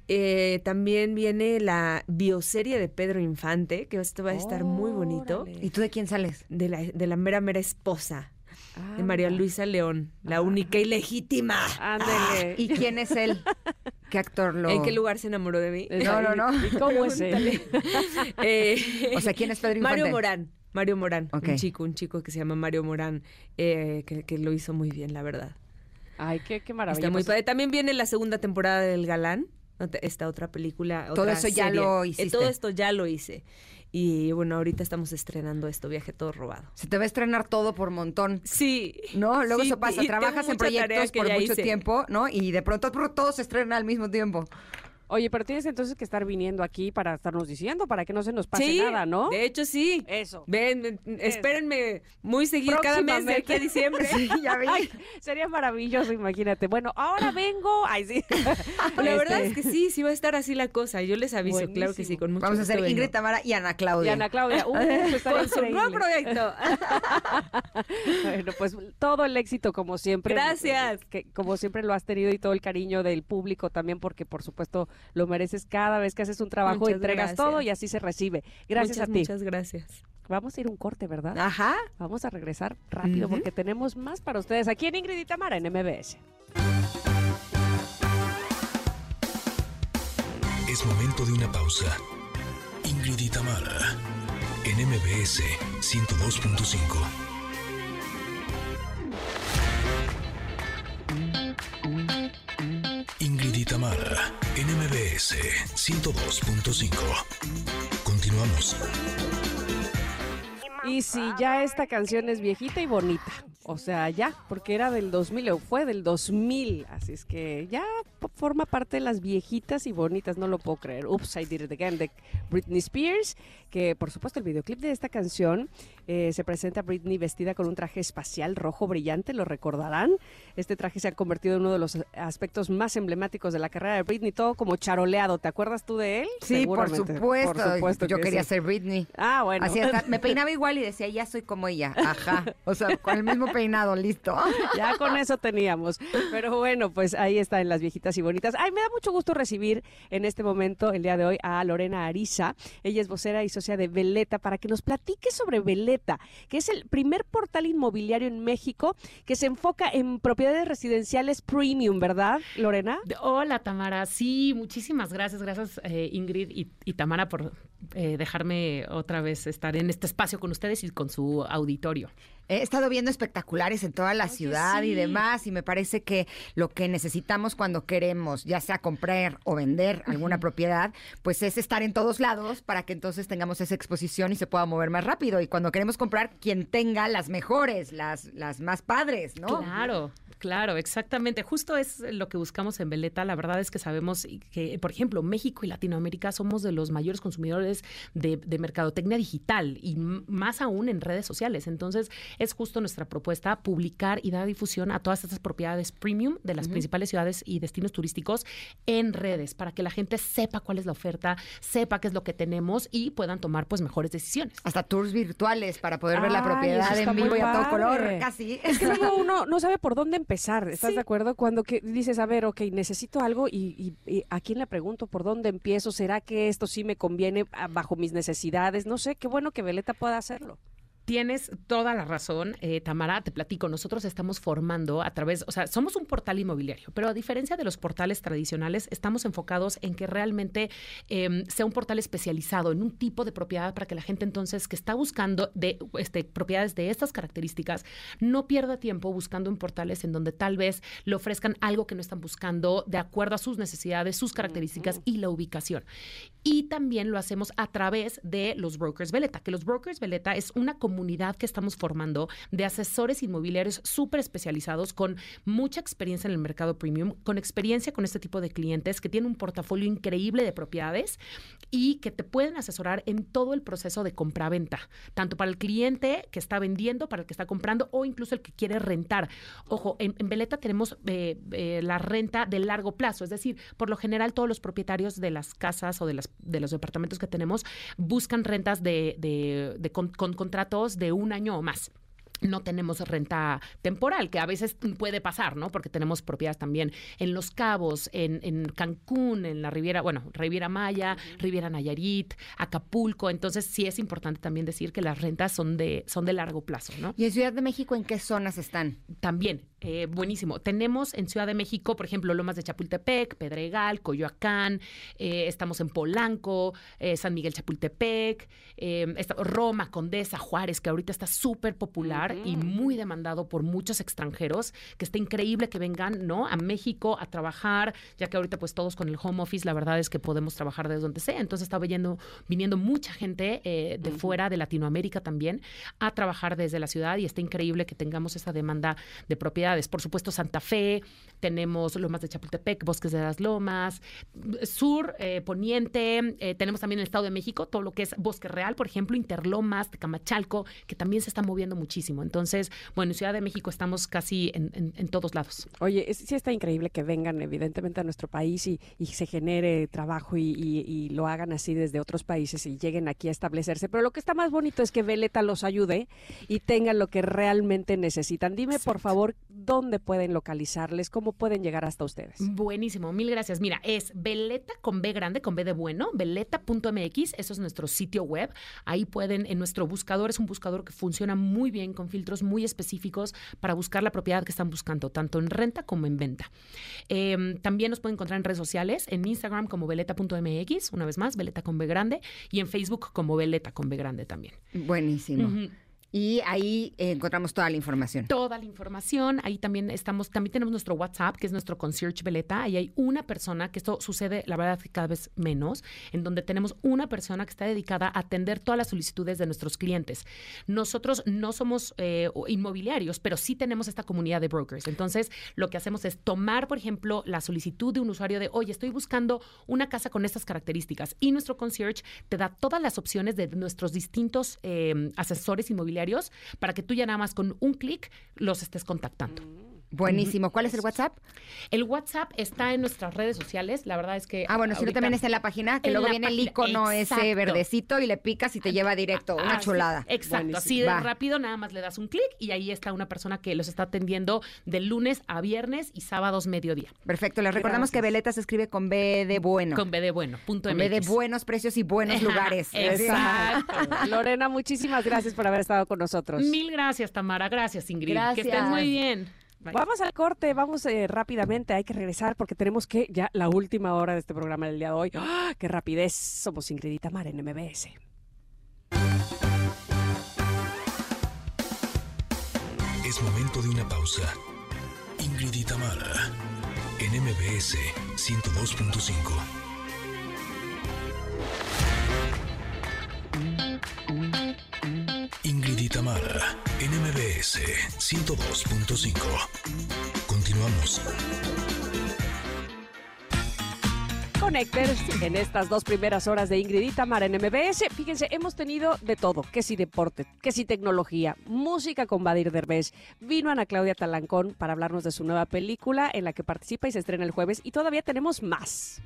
Speaker 9: Eh, también viene la bioserie de Pedro Infante, que esto va a estar muy bonito.
Speaker 1: Órale.
Speaker 2: ¿Y tú de quién sales?
Speaker 9: De la, de la mera, mera esposa de
Speaker 1: Ah,
Speaker 9: María Luisa León, la única y legítima.
Speaker 1: Ándele.
Speaker 2: ¿Y quién es él? ¿Qué actor lo...?
Speaker 9: ¿En qué lugar se enamoró de mí?
Speaker 2: No, no, no.
Speaker 1: ¿Y cómo es él?
Speaker 9: Eh,
Speaker 2: O sea, ¿quién es Pedro Infante?
Speaker 9: Mario Morán. Mario Morán, un chico, un chico que se llama Mario Morán, eh, que, que lo hizo muy bien, la verdad.
Speaker 1: Ay, qué, qué maravilla.
Speaker 9: Está muy padre. También viene la segunda temporada del Galán, esta otra película.
Speaker 2: Todo eso ya lo
Speaker 9: Eh,
Speaker 2: hiciste.
Speaker 9: todo esto ya lo hice. Y bueno, ahorita estamos estrenando esto, Viaje Todo Robado.
Speaker 2: Se te va a estrenar todo por montón.
Speaker 9: Sí.
Speaker 2: No, luego
Speaker 9: Sí,
Speaker 2: eso pasa, trabajas en proyectos por mucho
Speaker 9: hice.
Speaker 2: tiempo, ¿no? Y de pronto todo se estrena al mismo tiempo.
Speaker 1: Oye, pero tienes entonces que estar viniendo aquí para estarnos diciendo, para que no se nos pase
Speaker 9: Sí,
Speaker 1: nada, ¿no?
Speaker 9: De hecho, sí.
Speaker 1: Eso.
Speaker 9: Ven, espérenme muy seguido cada mes de aquí a diciembre.
Speaker 2: Sí, ya vi.
Speaker 1: Ay, sería maravilloso, imagínate. Bueno, ahora vengo. Ay, sí.
Speaker 9: La verdad es que sí, sí va a estar así la cosa. Yo les aviso, claro que sí, con mucho
Speaker 2: Vamos a hacer
Speaker 9: vengo.
Speaker 2: Ingrid Tamara y Ana
Speaker 1: Y
Speaker 2: Claudia.
Speaker 1: Ana Claudia, uh,
Speaker 9: Con su nuevo proyecto.
Speaker 1: Bueno, pues todo el éxito como siempre.
Speaker 9: Gracias.
Speaker 1: Que como siempre lo has tenido y todo el cariño del público también, porque por supuesto lo mereces cada vez que haces un trabajo,
Speaker 9: Muchas
Speaker 1: entregas
Speaker 9: gracias.
Speaker 1: todo y así se recibe. Gracias
Speaker 9: muchas,
Speaker 1: a ti.
Speaker 9: Muchas gracias.
Speaker 1: Vamos a ir a un corte, ¿verdad?
Speaker 2: Ajá.
Speaker 1: Vamos a regresar rápido porque tenemos más para ustedes aquí en Ingrid y Tamara en MBS.
Speaker 3: Es momento de una pausa. Ingrid y Tamara, en MBS 102.5. Ingrid y Tamara, en MBS 102.5. Continuamos.
Speaker 1: Y si ya esta canción es viejita y bonita, o sea, ya, porque era del 2000 o fue del 2000, así es que ya forma parte de las viejitas y bonitas, no lo puedo creer. Oops, I did it again, de Britney Spears, que por supuesto el videoclip de esta canción eh, se presenta a Britney vestida con un traje espacial rojo brillante, lo recordarán. Este traje se ha convertido en uno de los aspectos más emblemáticos de la carrera de Britney, todo como charoleado. ¿Te acuerdas tú de él?
Speaker 2: Sí, por supuesto.
Speaker 1: Por supuesto
Speaker 2: Yo
Speaker 1: que
Speaker 2: quería
Speaker 1: sí.
Speaker 2: ser Britney.
Speaker 1: Ah, bueno.
Speaker 2: Así hasta- me peinaba igual y decía, ya soy como ella. Ajá. O sea, con el mismo peinado, listo.
Speaker 1: Ya con eso teníamos. Pero bueno, pues ahí está en las viejitas y bonitas. Ay, me da mucho gusto recibir en este momento, el día de hoy, a Lorena Ariza. Ella es vocera y socia de Veleta para que nos platique sobre Veleta, que es el primer portal inmobiliario en México que se enfoca en propiedades residenciales premium, ¿verdad, Lorena?
Speaker 10: Hola Tamara, sí, muchísimas gracias, gracias eh, Ingrid y Tamara por eh, dejarme otra vez estar en este espacio con ustedes y con su auditorio.
Speaker 2: He estado viendo espectaculares en toda la ciudad y demás, y me parece que lo que necesitamos cuando queremos, ya sea comprar o vender alguna propiedad, pues es estar en todos lados para que entonces tengamos esa exposición y se pueda mover más rápido. Y cuando queremos comprar, quien tenga las mejores, las, las más padres, ¿no?
Speaker 10: Claro, claro, exactamente. Justo es lo que buscamos en Veleta. La verdad es que sabemos que, por ejemplo, México y Latinoamérica somos de los mayores consumidores de, de mercadotecnia digital y más aún en redes sociales. Entonces, es justo nuestra propuesta publicar y dar difusión a todas estas propiedades premium de las principales ciudades y destinos turísticos en redes para que la gente sepa cuál es la oferta, sepa qué es lo que tenemos y puedan tomar pues mejores decisiones.
Speaker 2: Hasta tours virtuales para poder ver la propiedad en vivo y a todo color, casi.
Speaker 1: Es que luego uno no sabe por dónde empezar, ¿estás
Speaker 9: Sí.
Speaker 1: de acuerdo? Cuando que dices, a ver, ok, necesito algo y, y- y ¿a quién le pregunto por dónde empiezo? ¿Será que esto sí me conviene ah, bajo mis necesidades? No sé, qué bueno que Veleta pueda hacerlo.
Speaker 10: Tienes toda la razón, eh, Tamara, te platico, nosotros estamos formando a través, o sea, somos un portal inmobiliario, pero a diferencia de los portales tradicionales, estamos enfocados en que realmente eh, sea un portal especializado en un tipo de propiedad para que la gente entonces que está buscando de este, propiedades de estas características no pierda tiempo buscando en portales en donde tal vez le ofrezcan algo que no están buscando de acuerdo a sus necesidades, sus características y la ubicación. Y también lo hacemos a través de los brokers Veleta, que los brokers Veleta es una comunidad que estamos formando de asesores inmobiliarios súper especializados con mucha experiencia en el mercado premium, con experiencia con este tipo de clientes que tienen un portafolio increíble de propiedades y que te pueden asesorar en todo el proceso de compra-venta, tanto para el cliente que está vendiendo, para el que está comprando o incluso el que quiere rentar. Ojo, en, en tenemos eh, eh, la renta de largo plazo, es decir, por lo general todos los propietarios de las casas o de, las, de los departamentos que tenemos buscan rentas de, con- con contratos de un año o más no tenemos renta temporal, que a veces puede pasar, ¿no? Porque tenemos propiedades también en Los Cabos, en, en Cancún, en la Riviera, bueno, Riviera Maya, Riviera Nayarit, Acapulco. Entonces sí es importante también decir que las rentas son de, son de largo plazo, ¿no?
Speaker 2: ¿Y en Ciudad de México en qué zonas están?
Speaker 10: También, eh, buenísimo. Tenemos en Ciudad de México, por ejemplo, Lomas de Chapultepec, Pedregal, Coyoacán, eh, estamos en Polanco, eh, San Miguel Chapultepec, eh, está- Roma, Condesa, Juárez, que ahorita está súper popular y muy demandado por muchos extranjeros, que está increíble que vengan, ¿no? A México a trabajar, ya que ahorita pues todos con el home office, la verdad es que podemos trabajar desde donde sea. Entonces está viniendo, viniendo mucha gente eh, de fuera, de Latinoamérica también, a trabajar desde la ciudad y está increíble que tengamos esa demanda de propiedades. Por supuesto, Santa Fe, tenemos Lomas de Chapultepec, Bosques de las Lomas, Sur, eh, Poniente, eh, tenemos también el Estado de México, todo lo que es Bosque Real, por ejemplo, Interlomas, Tecamachalco, que también se está moviendo muchísimo. Entonces, bueno, en Ciudad de México estamos casi en, en- en todos lados.
Speaker 1: Oye, es- sí está increíble que vengan evidentemente a nuestro país y, y se genere trabajo y, y- y lo hagan así desde otros países y lleguen aquí a establecerse. Pero lo que está más bonito es que Veleta los ayude y tengan lo que realmente necesitan. Dime, por favor, dónde pueden localizarles, cómo pueden llegar hasta ustedes.
Speaker 10: Buenísimo, mil gracias. Mira, es Veleta con B grande, con B de bueno, veleta.mx, eso es nuestro sitio web. Ahí pueden, en nuestro buscador, es un buscador que funciona muy bien, con filtros muy específicos para buscar la propiedad que están buscando, tanto en renta como en venta. Eh, también nos pueden encontrar en redes sociales, en Instagram como veleta.mx, una vez más, veleta con B grande, y en Facebook como veleta con B grande también.
Speaker 2: Buenísimo. Y ahí eh, encontramos toda la información.
Speaker 10: toda la información. Ahí también estamos, también tenemos nuestro WhatsApp, que es nuestro concierge Veleta. Ahí hay una persona, que esto sucede, la verdad, que cada vez menos, en donde tenemos una persona que está dedicada a atender todas las solicitudes de nuestros clientes. Nosotros no somos eh, inmobiliarios, pero sí tenemos esta comunidad de brokers. Entonces, lo que hacemos es tomar, por ejemplo, la solicitud de un usuario de, oye, estoy buscando una casa con estas características. Y nuestro concierge te da todas las opciones de nuestros distintos eh, asesores inmobiliarios para que tú ya nada más con un clic los estés contactando.
Speaker 2: Buenísimo. ¿Cuál es el WhatsApp?
Speaker 10: El WhatsApp está en nuestras redes sociales. La verdad es que.
Speaker 2: Ah, bueno, si no también está en la página, que luego viene el icono ese verdecito y le picas y te lleva directo. Una
Speaker 10: Así-
Speaker 2: chulada.
Speaker 10: Exacto, así de
Speaker 2: Va.
Speaker 10: rápido, nada más le das un clic y ahí está una persona que los está atendiendo de lunes a viernes y sábados mediodía.
Speaker 2: Perfecto. Les recordamos que Veleta se escribe con B de bueno.
Speaker 10: Con B de bueno, punto
Speaker 2: Con B de buenos precios y buenos lugares.
Speaker 10: Exacto.
Speaker 1: Lorena, muchísimas gracias por haber estado con nosotros.
Speaker 10: Mil gracias, Tamara. Gracias, Ingrid.
Speaker 2: Gracias.
Speaker 10: Que estés muy bien. Bye.
Speaker 1: Vamos al corte, vamos eh, rápidamente, hay que regresar porque tenemos que ya la última hora de este programa del día de hoy. ¡Ah! ¡Qué rapidez! Somos Ingrid y Tamara en MBS.
Speaker 3: Es momento de una pausa. Ingrid y Tamara, en MBS 102.5. Ingrid y Tamara, en MBS 102.5. Continuamos.
Speaker 1: Connectors en estas dos primeras horas de Ingrid y en MBS. Fíjense, hemos tenido de todo, que si deporte, que si tecnología, música con Badir Derbez. Vino Ana Claudia Talancón para hablarnos de su nueva película en la que participa y se estrena el jueves y todavía tenemos más.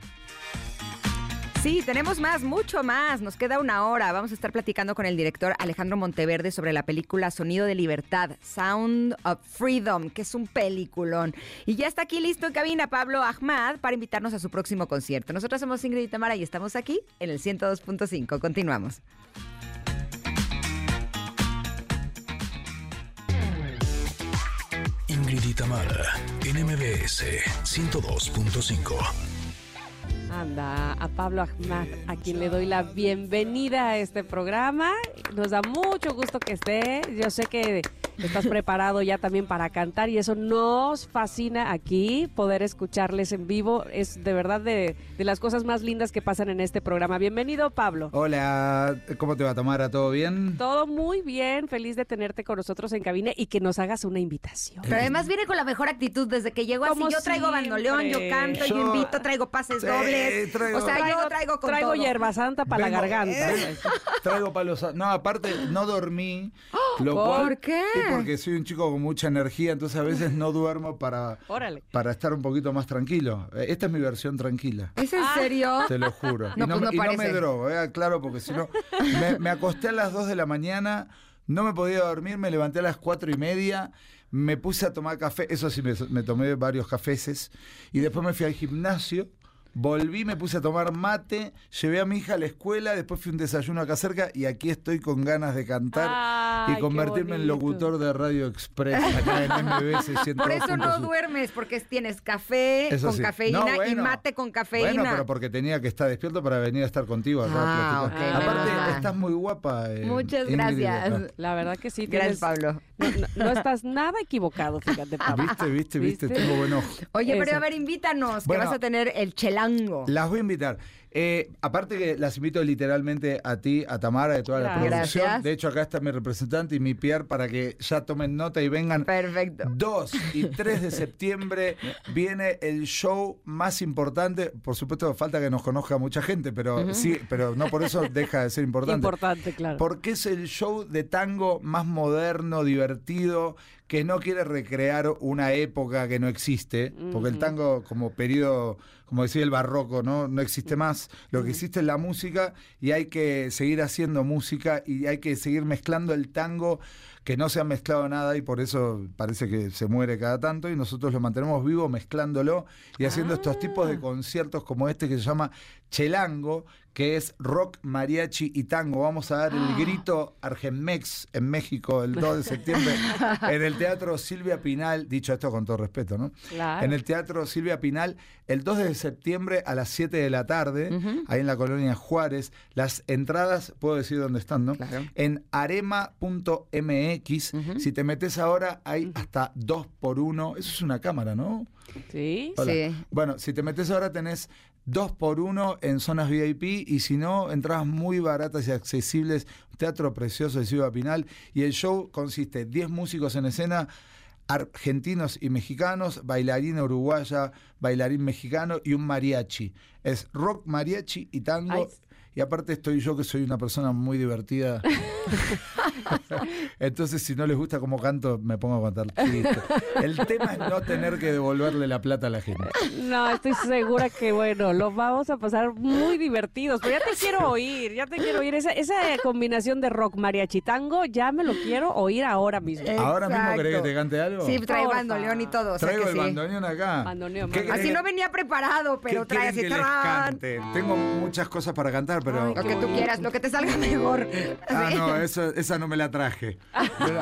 Speaker 2: Sí, tenemos más, mucho más. Nos queda una hora. Vamos a estar platicando con el director Alejandro Monteverde sobre la película Sonido de Libertad, Sound of Freedom, que es un peliculón. Y ya está aquí listo en cabina Pablo Ahmad para invitarnos a su próximo concierto. Nosotros somos Ingrid y Tamara y estamos aquí en el 102.5. Continuamos.
Speaker 3: Ingrid y Tamara, NMBS 102.5.
Speaker 1: Anda, a Pablo Ahmad, a quien le doy la bienvenida a este programa. Nos da mucho gusto que esté. Yo sé que estás preparado ya también para cantar y eso nos fascina aquí, poder escucharles en vivo. Es de verdad de, de las cosas más lindas que pasan en este programa. Bienvenido, Pablo.
Speaker 11: Hola, ¿cómo te va, Tamara? ¿Todo bien?
Speaker 1: Todo muy bien, feliz de tenerte con nosotros en cabina y que nos hagas una invitación.
Speaker 2: Pero además viene con la mejor actitud desde que llegó así. Yo traigo bandoleón, yo canto, yo,
Speaker 11: Yo-
Speaker 2: invito, traigo pases
Speaker 11: Sí,
Speaker 2: dobles.
Speaker 11: traigo-
Speaker 2: o sea, yo traigo con
Speaker 1: traigo
Speaker 2: todo.
Speaker 1: hierba santa para
Speaker 11: Vengo-
Speaker 1: la garganta.
Speaker 11: Eh, Traigo palos. a- No, aparte, no dormí. Lo
Speaker 2: ¿Por
Speaker 11: cual-
Speaker 2: qué?
Speaker 11: Sí, porque soy un chico con mucha energía, entonces a veces no duermo para,
Speaker 1: Órale.
Speaker 11: para estar un poquito más tranquilo. Eh, Esta es mi versión tranquila.
Speaker 2: ¿Es en serio?
Speaker 11: Te lo juro.
Speaker 2: No,
Speaker 11: y no,
Speaker 2: pues no
Speaker 11: me- y no me
Speaker 2: parece.
Speaker 11: drogo, eh, claro, porque si no. Me, me acosté a las 2 de la mañana, no me podía dormir, me levanté a las 4 y media, me puse a tomar café, eso sí, me, me tomé varios cafeses, y después me fui al gimnasio. Volví, me puse a tomar mate, llevé a mi hija a la escuela, después fui a un desayuno acá cerca y aquí estoy con ganas de cantar
Speaker 1: Ay,
Speaker 11: y convertirme en locutor de Radio Express acá en MBS 102.5.
Speaker 2: Por eso no duermes, porque tienes café
Speaker 11: Eso
Speaker 2: con
Speaker 11: sí.
Speaker 2: cafeína
Speaker 11: No,
Speaker 2: y mate con cafeína.
Speaker 11: Bueno, pero porque tenía que estar despierto para venir a estar contigo acá.
Speaker 2: Ah,
Speaker 11: a platicar.
Speaker 2: ok,
Speaker 11: Aparte, estás muy guapa. eh,
Speaker 2: Muchas
Speaker 11: Ingrid,
Speaker 2: gracias.
Speaker 11: acá.
Speaker 1: La verdad que sí.
Speaker 2: Gracias,
Speaker 1: tienes-
Speaker 2: Pablo.
Speaker 1: No, no- no estás nada equivocado, fíjate, Pablo.
Speaker 11: ¿Viste, viste, viste?
Speaker 1: ¿Viste?
Speaker 11: Tengo buen ojo.
Speaker 2: Oye, pero a ver, invítanos, que vas a tener el chelango.
Speaker 11: Las voy a invitar. Eh, aparte que las invito literalmente a ti, a Tamara, de toda la producción.
Speaker 2: Gracias.
Speaker 11: De hecho, acá está mi representante y mi Pierre para que ya tomen nota y vengan.
Speaker 2: Perfecto.
Speaker 11: 2 y 3 de septiembre viene el show más importante. Por supuesto, falta que nos conozca mucha gente, pero sí, pero no por eso deja de ser importante.
Speaker 1: Importante, claro.
Speaker 11: Porque es el show de tango más moderno, divertido, que no quiere recrear una época que no existe, porque el tango como periodo, como decía el barroco, ¿no? no existe más. Lo que existe es la música y hay que seguir haciendo música y hay que seguir mezclando el tango que no se ha mezclado nada y por eso parece que se muere cada tanto y nosotros lo mantenemos vivo mezclándolo y haciendo estos tipos de conciertos como este que se llama Chelango, que es rock, mariachi y tango. Vamos a dar el grito Argenmex en México el 2 de septiembre en el Teatro Silvia Pinal, dicho esto con todo respeto, ¿no?
Speaker 1: Claro.
Speaker 11: En el Teatro Silvia Pinal el 2 de septiembre a las 7 de la tarde, ahí en la colonia Juárez. Las entradas, puedo decir dónde están, ¿no?
Speaker 2: Claro.
Speaker 11: En arema.mx. Si te metes ahora, hay hasta 2 por 1 Eso es una cámara, ¿no?
Speaker 1: Sí.
Speaker 11: Hola.
Speaker 2: Sí.
Speaker 11: Bueno, si te metes ahora tenés 2 por 1 en zonas VIP y si no, entradas muy baratas y accesibles. Teatro precioso de Ciudad Pinal. Y el show consiste 10 músicos en escena argentinos y mexicanos, bailarina uruguaya, bailarín mexicano y un mariachi. Es rock, mariachi y tango. Y aparte estoy yo que soy una persona muy divertida. Entonces, si no les gusta cómo canto, me pongo a contar chistes. El tema es no tener que devolverle la plata a la gente.
Speaker 1: No, estoy segura que, bueno, lo vamos a pasar muy divertidos. Pero ya te quiero oír, ya te quiero oír. Esa, esa combinación de rock, mariachi, tango, ya me lo quiero oír ahora mismo.
Speaker 11: ¿Ahora mismo querés que te cante algo?
Speaker 2: Sí, trae
Speaker 1: Porfa.
Speaker 2: bandoleón y todo. o sea
Speaker 11: Traigo
Speaker 2: que
Speaker 11: el
Speaker 2: sí.
Speaker 11: bandoneón acá.
Speaker 1: Bandoneón,
Speaker 11: ¿Qué
Speaker 1: bandoneón.
Speaker 2: Así no venía preparado, pero
Speaker 11: qué
Speaker 2: trae así.
Speaker 11: que les
Speaker 2: tarán.
Speaker 11: cante? Tengo muchas cosas para cantar, pero...
Speaker 1: Ay,
Speaker 2: Lo que tú quieras, lo que te salga mejor.
Speaker 11: Ah,
Speaker 2: Sí.
Speaker 11: no, eso, esa no me la traje. Pero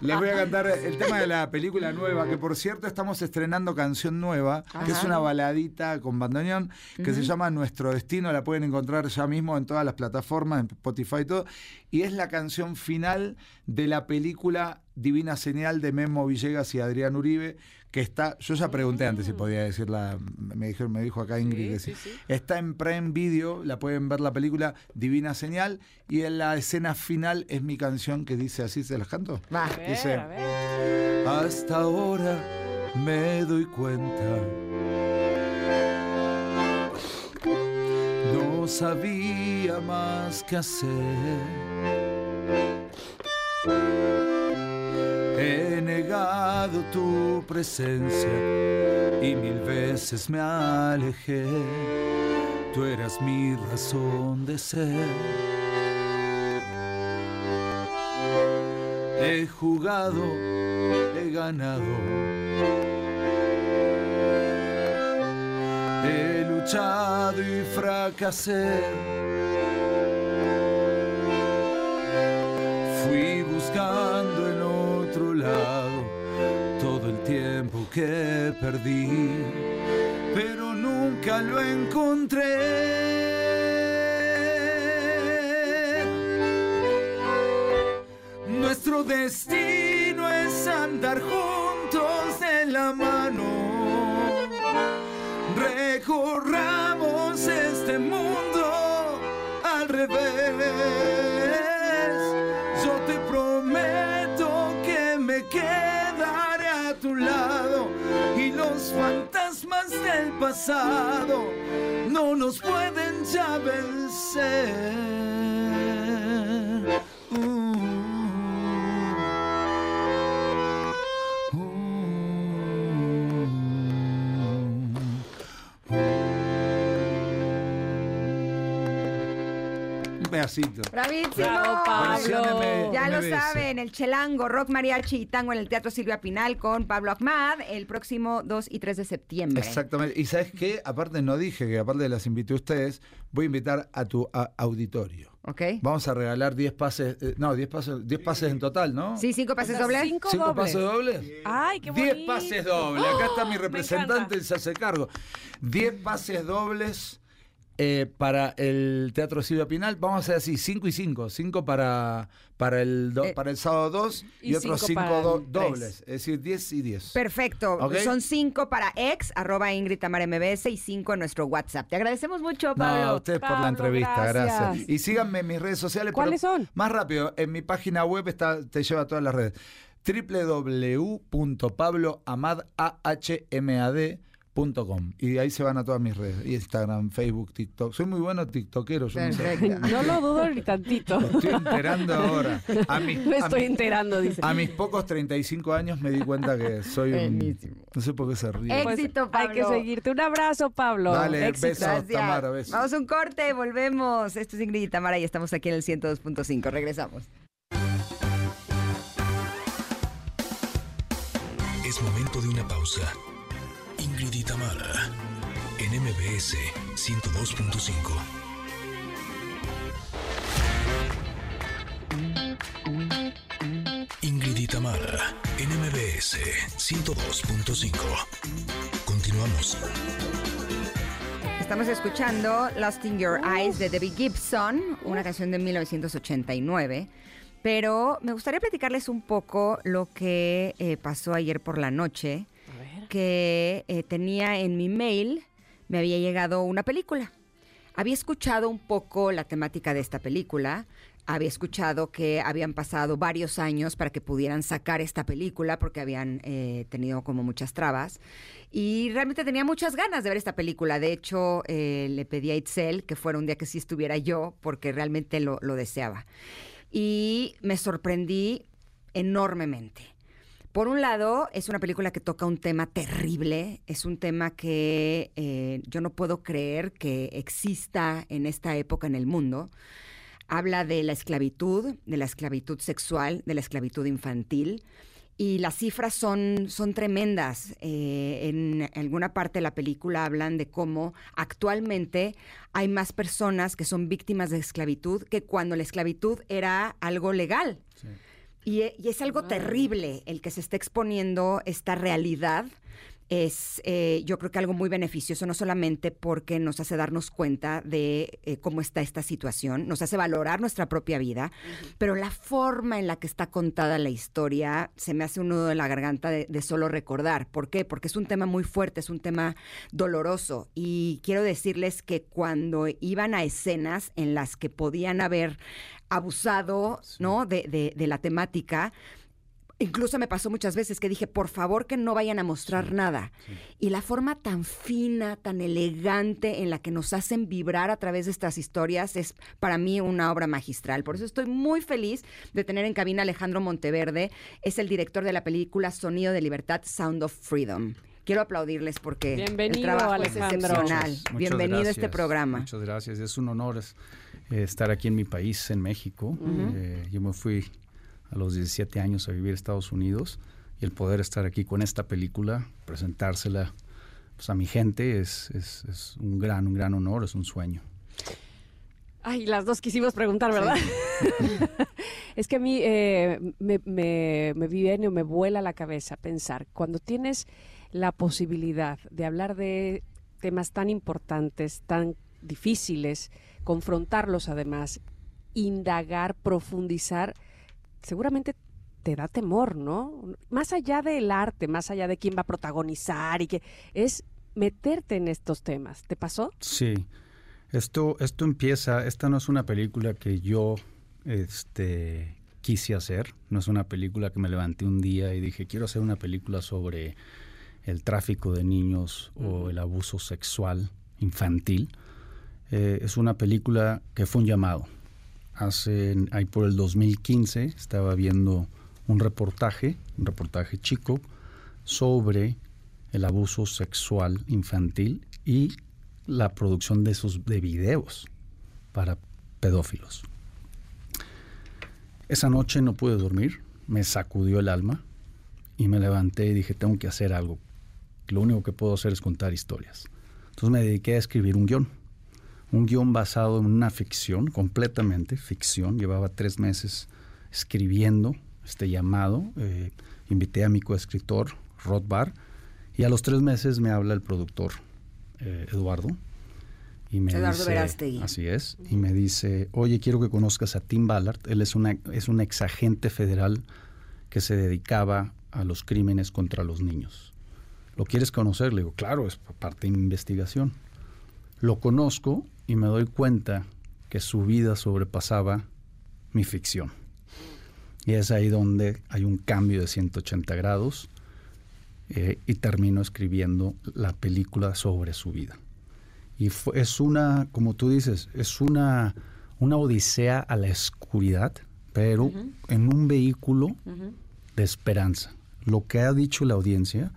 Speaker 11: les voy a cantar el tema de la película nueva, que por cierto estamos estrenando canción nueva, que es una baladita con bandoneón, que se llama Nuestro Destino, la pueden encontrar ya mismo en todas las plataformas, en Spotify y todo, y es la canción final de la película Divina Señal de Memo Villegas y Adrián Uribe, que está, yo ya pregunté antes si podía decirla, me dijeron, me dijo acá Ingrid que sí.
Speaker 1: sí, sí.
Speaker 11: Está en Prime Video, la pueden ver la película Divina Señal y en la escena final es mi canción que dice así, ¿se las canto?
Speaker 2: Va.
Speaker 11: Dice-
Speaker 1: a ver.
Speaker 11: Hasta ahora me doy cuenta. No sabía más que hacer. He negado tu presencia y mil veces me alejé. Tú eras mi razón de ser. He jugado, he ganado. He luchado y fracasé. Fui buscando tiempo que perdí, pero nunca lo encontré. Nuestro destino es andar juntos de la mano. Recorramos este mundo al revés. Fantasmas del pasado no nos pueden ya vencer. Pedacito.
Speaker 2: ¡Bravísimo!
Speaker 1: Bravo, Pablo.
Speaker 11: Versión
Speaker 2: Ya lo saben, el Chelango, Rock Mariachi y Tango en el Teatro Silvia Pinal con Pablo Ahmad el próximo 2 y 3 de septiembre.
Speaker 11: Exactamente. Y sabes qué, aparte no dije que aparte de las invité a ustedes, voy a invitar a tu a- auditorio.
Speaker 2: ¿Ok?
Speaker 11: Vamos a regalar 10 pases, eh, no, 10 pases, 10 pases en total, ¿no?
Speaker 2: Sí, cinco pases
Speaker 1: O sea,
Speaker 2: dobles.
Speaker 1: Cinco,
Speaker 11: ¿Cinco
Speaker 1: dobles.
Speaker 11: pases dobles?
Speaker 1: Ay, qué bonito.
Speaker 11: 10 pases dobles. Acá está mi representante, él se hace cargo. 10 pases dobles eh, para el Teatro Silvia Pinal. Vamos a hacer así, 5 y 5. 5 para, para, el do-
Speaker 2: Eh,
Speaker 11: para el sábado 2 y,
Speaker 1: y
Speaker 11: otros
Speaker 1: cinco
Speaker 11: 5
Speaker 1: para el tres.
Speaker 11: dobles. Es decir, 10 y 10.
Speaker 2: Perfecto.
Speaker 11: ¿Ok?
Speaker 2: Son cinco para ex, arroba Ingrid Tamara MBS y cinco en nuestro WhatsApp. Te agradecemos mucho, Pablo.
Speaker 11: No, a ustedes por la
Speaker 1: Pablo,
Speaker 11: entrevista, gracias.
Speaker 1: gracias.
Speaker 11: Y síganme en mis redes sociales.
Speaker 1: ¿Cuáles son?
Speaker 11: Más rápido, en mi página web está, te lleva a todas las redes. www.pabloamadahmad.com y ahí se van a todas mis redes. Instagram, Facebook, TikTok. Soy muy bueno tiktokero. Yo no.
Speaker 2: Perfecto.
Speaker 1: No lo dudo ni tantito.
Speaker 11: Me estoy enterando ahora. A mis,
Speaker 1: Me estoy enterando, dice.
Speaker 11: a mis pocos 35 años me di cuenta que soy un...
Speaker 2: Buenísimo.
Speaker 11: No sé por qué se ríe.
Speaker 1: Pues,
Speaker 2: Éxito,
Speaker 1: Hay que
Speaker 2: Pablo.
Speaker 1: seguirte. Un abrazo, Pablo.
Speaker 11: Dale,
Speaker 1: Éxito.
Speaker 11: besos.
Speaker 2: Gracias.
Speaker 11: Tamara, besos.
Speaker 2: Vamos a un corte, volvemos. Esto es Ingrid y Tamara y estamos aquí en el 102.5. Regresamos.
Speaker 3: Es momento de una pausa. Ingrid y Tamara, en MBS 102.5. Ingrid y Tamara, en MBS 102.5. Continuamos.
Speaker 2: Estamos escuchando Lost in Your Eyes de Debbie Gibson, una canción de 1989. Pero me gustaría platicarles un poco lo que eh, pasó ayer por la noche, que eh, tenía en mi mail, me había llegado una película. Había escuchado un poco la temática de esta película, había escuchado que habían pasado varios años para que pudieran sacar esta película porque habían eh, tenido como muchas trabas. Y realmente tenía muchas ganas de ver esta película. De hecho, eh, le pedí a Itzel que fuera un día que sí estuviera yo porque realmente lo, lo deseaba. Y me sorprendí enormemente. Por un lado, es una película que toca un tema terrible, es un tema que eh, yo no puedo creer que exista en esta época en el mundo. Habla de la esclavitud, de la esclavitud sexual, de la esclavitud infantil. Y las cifras son, son tremendas. Eh, en alguna parte de la película hablan de cómo actualmente hay más personas que son víctimas de esclavitud que cuando la esclavitud era algo legal. Y, y es algo terrible el que se esté exponiendo esta realidad. Es, eh, yo creo que algo muy beneficioso, no solamente porque nos hace darnos cuenta de eh, cómo está esta situación, nos hace valorar nuestra propia vida, pero la forma en la que está contada la historia se me hace un nudo en la garganta de, de solo recordar. ¿Por qué? Porque es un tema muy fuerte, es un tema doloroso. Y quiero decirles que cuando iban a escenas en las que podían haber abusado ¿no? de, de- de la temática, Incluso me pasó muchas veces que dije, por favor que no vayan a mostrar nada. Y la forma tan fina, tan elegante en la que nos hacen vibrar a través de estas historias es para mí una obra magistral. Por eso estoy muy feliz de tener en cabina a Alejandro Monteverde. Es el director de la película Sonido de Libertad, Sound of Freedom. Quiero aplaudirles porque el
Speaker 1: Bienvenido,
Speaker 2: trabajo
Speaker 1: Alejandro.
Speaker 2: es excepcional.
Speaker 12: Muchas
Speaker 2: Bienvenido a este programa.
Speaker 12: Muchas gracias. Es un honor eh, estar aquí en mi país, en México. Eh, yo me fui a los 17 años a vivir a Estados Unidos y el poder estar aquí con esta película, presentársela pues, a mi gente es, es- es un gran, un gran honor, es un sueño.
Speaker 1: Ay, las dos quisimos preguntar, ¿verdad? Es que a mí eh, me, me, me viene o me vuela la cabeza pensar, cuando tienes la posibilidad de hablar de temas tan importantes, tan difíciles, confrontarlos además, indagar, profundizar, seguramente te da temor, ¿no? Más allá del arte, más allá de quién va a protagonizar y que es meterte en estos temas. ¿Te pasó?
Speaker 12: Sí. Esto, esto empieza, esta no es una película que yo este, quise hacer, no es una película que me levanté un día y dije, quiero hacer una película sobre el tráfico de niños o el abuso sexual infantil. Eh, es una película que fue un llamado. Hace, ahí por el 2015 estaba viendo un reportaje, un reportaje chico, sobre el abuso sexual infantil y la producción de sus de videos para pedófilos. Esa noche no pude dormir, me sacudió el alma y me levanté y dije, tengo que hacer algo. Lo único que puedo hacer es contar historias. Entonces me dediqué a escribir un guion. Un guion basado en una ficción, completamente ficción. Llevaba tres meses escribiendo este llamado. Eh, invité a mi coescritor, Rod Barr, y a los tres meses me habla el productor, eh, Eduardo. Y me
Speaker 2: Eduardo
Speaker 12: dice,
Speaker 2: Verástegui.
Speaker 12: Así es. Y me dice, oye, quiero que conozcas a Tim Ballard. Él es, una, es un exagente federal que se dedicaba a los crímenes contra los niños. ¿Lo quieres conocer? Le digo, claro, es parte de mi investigación. Lo conozco y me doy cuenta que su vida sobrepasaba mi ficción. Y es ahí donde hay un cambio de 180 grados eh, y termino escribiendo la película sobre su vida. Y fue- es una, como tú dices, es una, una odisea a la oscuridad, pero en un vehículo de esperanza. Lo que ha dicho la audiencia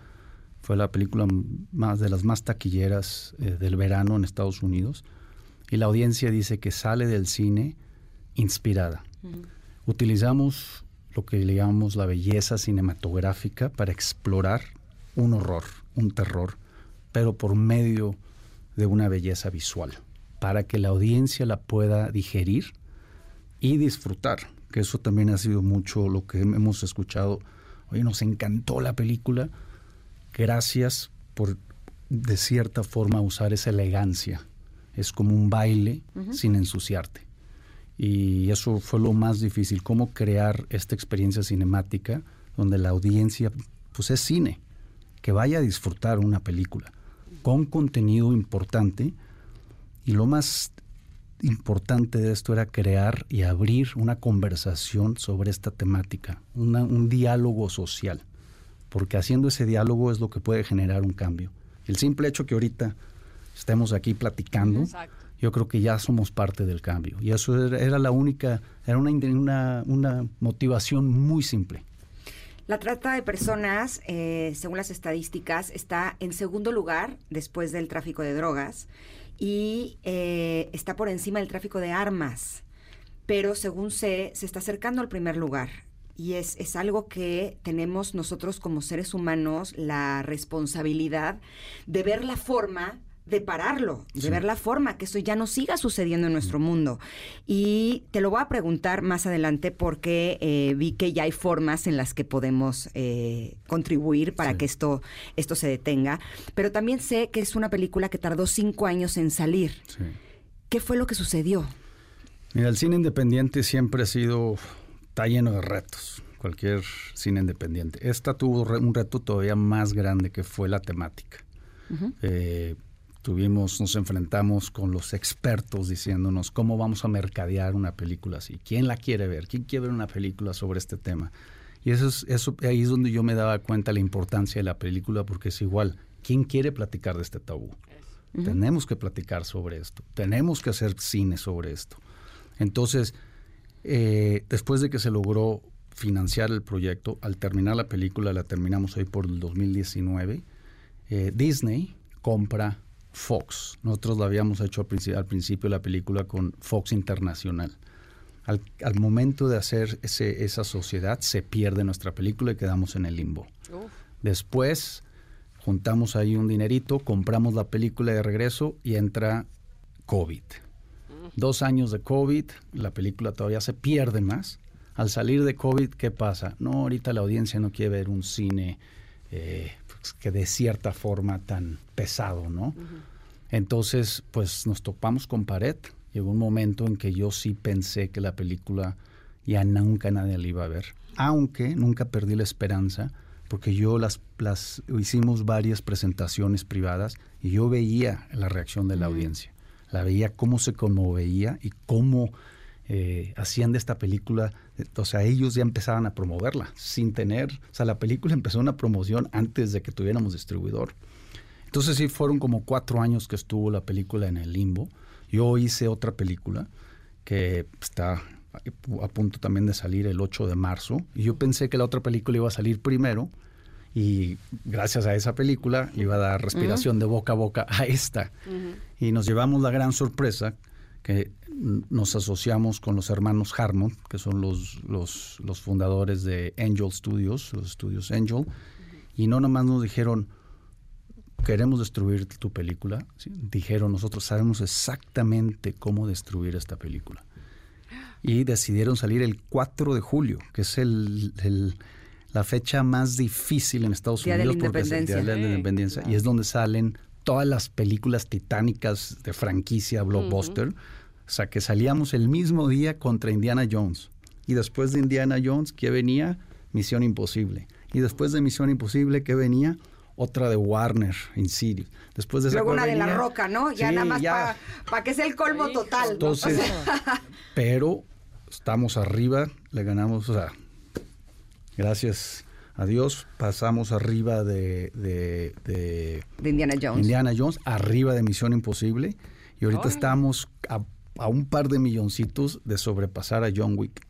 Speaker 12: fue la película más de las más taquilleras eh, del verano en Estados Unidos y la audiencia dice que sale del cine inspirada. Utilizamos lo que le llamamos la belleza cinematográfica para explorar un horror, un terror, pero por medio de una belleza visual, para que la audiencia la pueda digerir y disfrutar, que eso también ha sido mucho lo que hemos escuchado. Oye, nos encantó la película, gracias por de cierta forma usar esa elegancia. Es como un baile sin ensuciarte. Y eso fue lo más difícil, cómo crear esta experiencia cinemática donde la audiencia, pues es cine, que vaya a disfrutar una película con contenido importante. Y lo más importante de esto era crear y abrir una conversación sobre esta temática, una- un diálogo social, porque haciendo ese diálogo es lo que puede generar un cambio. El simple hecho que ahorita estemos aquí platicando, yo creo que ya somos parte del cambio. Y eso era, era la única, era una, una, una motivación muy simple.
Speaker 2: La trata de personas, eh, según las estadísticas, está en segundo lugar después del tráfico de drogas y eh, está por encima del tráfico de armas. Pero según sé, se está acercando al primer lugar. Y es, es algo que tenemos nosotros como seres humanos la responsabilidad de ver la forma de pararlo, de
Speaker 13: Sí.
Speaker 2: ver la forma que eso ya no siga sucediendo en nuestro mundo. Y te lo voy a preguntar más adelante porque eh, vi que ya hay formas en las que podemos eh, contribuir para que esto, esto se detenga. Pero también sé que es una película que tardó cinco años en salir. ¿Qué fue lo que sucedió?
Speaker 12: Mira, el cine independiente siempre ha sido, está lleno de retos, cualquier cine independiente. Esta tuvo un reto todavía más grande que fue la temática. Eh, tuvimos, nos enfrentamos con los expertos diciéndonos cómo vamos a mercadear una película así. ¿Quién la quiere ver? ¿Quién quiere ver una película sobre este tema? Y eso es, eso, ahí es donde yo me daba cuenta la importancia de la película, porque es igual, ¿quién quiere platicar de este tabú? Tenemos que platicar sobre esto, tenemos que hacer cine sobre esto. Entonces, eh, después de que se logró financiar el proyecto, al terminar la película, la terminamos hoy por el 2019, eh, Disney compra Fox. Nosotros lo habíamos hecho al, princi- al principio de la película con Fox Internacional. Al, al momento de hacer ese- esa sociedad, se pierde nuestra película y quedamos en el limbo. Después juntamos ahí un dinerito, compramos la película de regreso y entra COVID. Dos años de COVID, la película todavía se pierde más, Al salir de COVID, ¿qué pasa? No, ahorita la audiencia no quiere ver un cine eh, que de cierta forma tan pesado, ¿no? Entonces, pues nos topamos con pared. Llegó un momento en que yo sí pensé que la película ya nunca nadie la iba a ver. Aunque nunca perdí la esperanza, porque yo las, las hicimos varias presentaciones privadas y yo veía la reacción de la audiencia. La veía cómo se conmoveía y cómo eh, hacían de esta película, eh, o sea, ellos ya empezaban a promoverla sin tener, o sea, la película empezó una promoción antes de que tuviéramos distribuidor. Entonces sí, fueron como cuatro años que estuvo la película en el limbo. Yo hice otra película que está a punto también de salir el 8 de marzo. Y yo pensé que la otra película iba a salir primero. Y gracias a esa película iba a dar respiración de boca a boca a esta. Y nos llevamos la gran sorpresa que nos asociamos con los hermanos Harmon, que son los, los, los fundadores de Angel Studios, los estudios Angel. Y no nomás nos dijeron, queremos destruir tu película. Dijeron, nosotros sabemos exactamente cómo destruir esta película. Y decidieron salir el 4 de julio, que es el, el, la fecha más difícil en Estados
Speaker 2: Día de
Speaker 12: Unidos
Speaker 2: la
Speaker 12: porque es el Día de la
Speaker 2: Independencia.
Speaker 12: Independencia. Y es donde salen todas las películas titánicas de franquicia blockbuster. O sea, que salíamos el mismo día contra Indiana Jones. Y después de Indiana Jones, ¿qué venía? Misión Imposible. Y después de Misión Imposible, ¿qué venía? Otra de Warner, Insidious. Después de esa
Speaker 2: Luego una de la roca, ¿no? Ya
Speaker 12: Sí,
Speaker 2: nada más para que sea el colmo total.
Speaker 12: Entonces, pero estamos arriba, le ganamos, o sea, gracias a Dios, pasamos arriba de, de, de
Speaker 2: de Indiana Jones.
Speaker 12: Indiana Jones, arriba de Misión Imposible, y ahorita estamos a, a un par de milloncitos de sobrepasar a John Wick.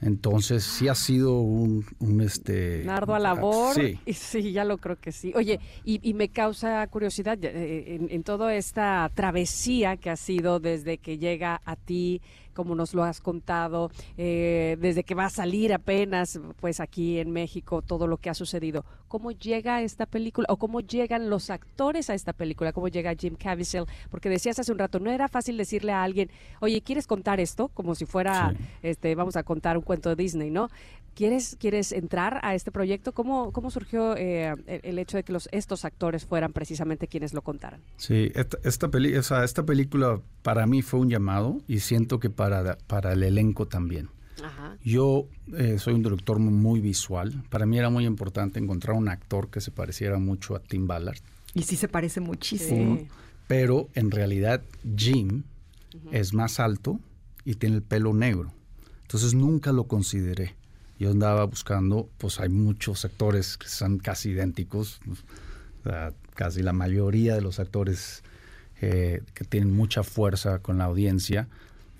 Speaker 12: Entonces sí ha sido un, un este
Speaker 1: Una ardua labor.
Speaker 12: Sí.
Speaker 1: Y sí, ya lo creo que sí. Oye, y, y me causa curiosidad eh, en, en toda esta travesía que ha sido desde que llega a ti, como nos lo has contado, eh, desde que va a salir apenas, pues aquí en México, todo lo que ha sucedido. ¿Cómo llega esta película o cómo llegan los actores a esta película? ¿Cómo llega Jim Caviezel? Porque decías hace un rato, no era fácil decirle a alguien, oye, ¿quieres contar esto? Como si fuera, este, vamos a contar un cuento de Disney, ¿no? ¿Quieres, ¿Quieres entrar a este proyecto? ¿Cómo, cómo surgió eh, el, el hecho de que los, estos actores fueran precisamente quienes lo contaran?
Speaker 12: Sí, esta, esta, peli- o sea, esta película para mí fue un llamado y siento que para, para el elenco también.
Speaker 1: Ajá.
Speaker 12: Yo eh, soy un director muy visual. Para mí era muy importante encontrar un actor que se pareciera mucho a Tim Ballard.
Speaker 2: Y sí se parece muchísimo.
Speaker 12: Uno. Pero en realidad Jim es más alto y tiene el pelo negro. Entonces nunca lo consideré. Yo andaba buscando, pues hay muchos actores que son casi idénticos. O sea, casi la mayoría de los actores eh, que tienen mucha fuerza con la audiencia,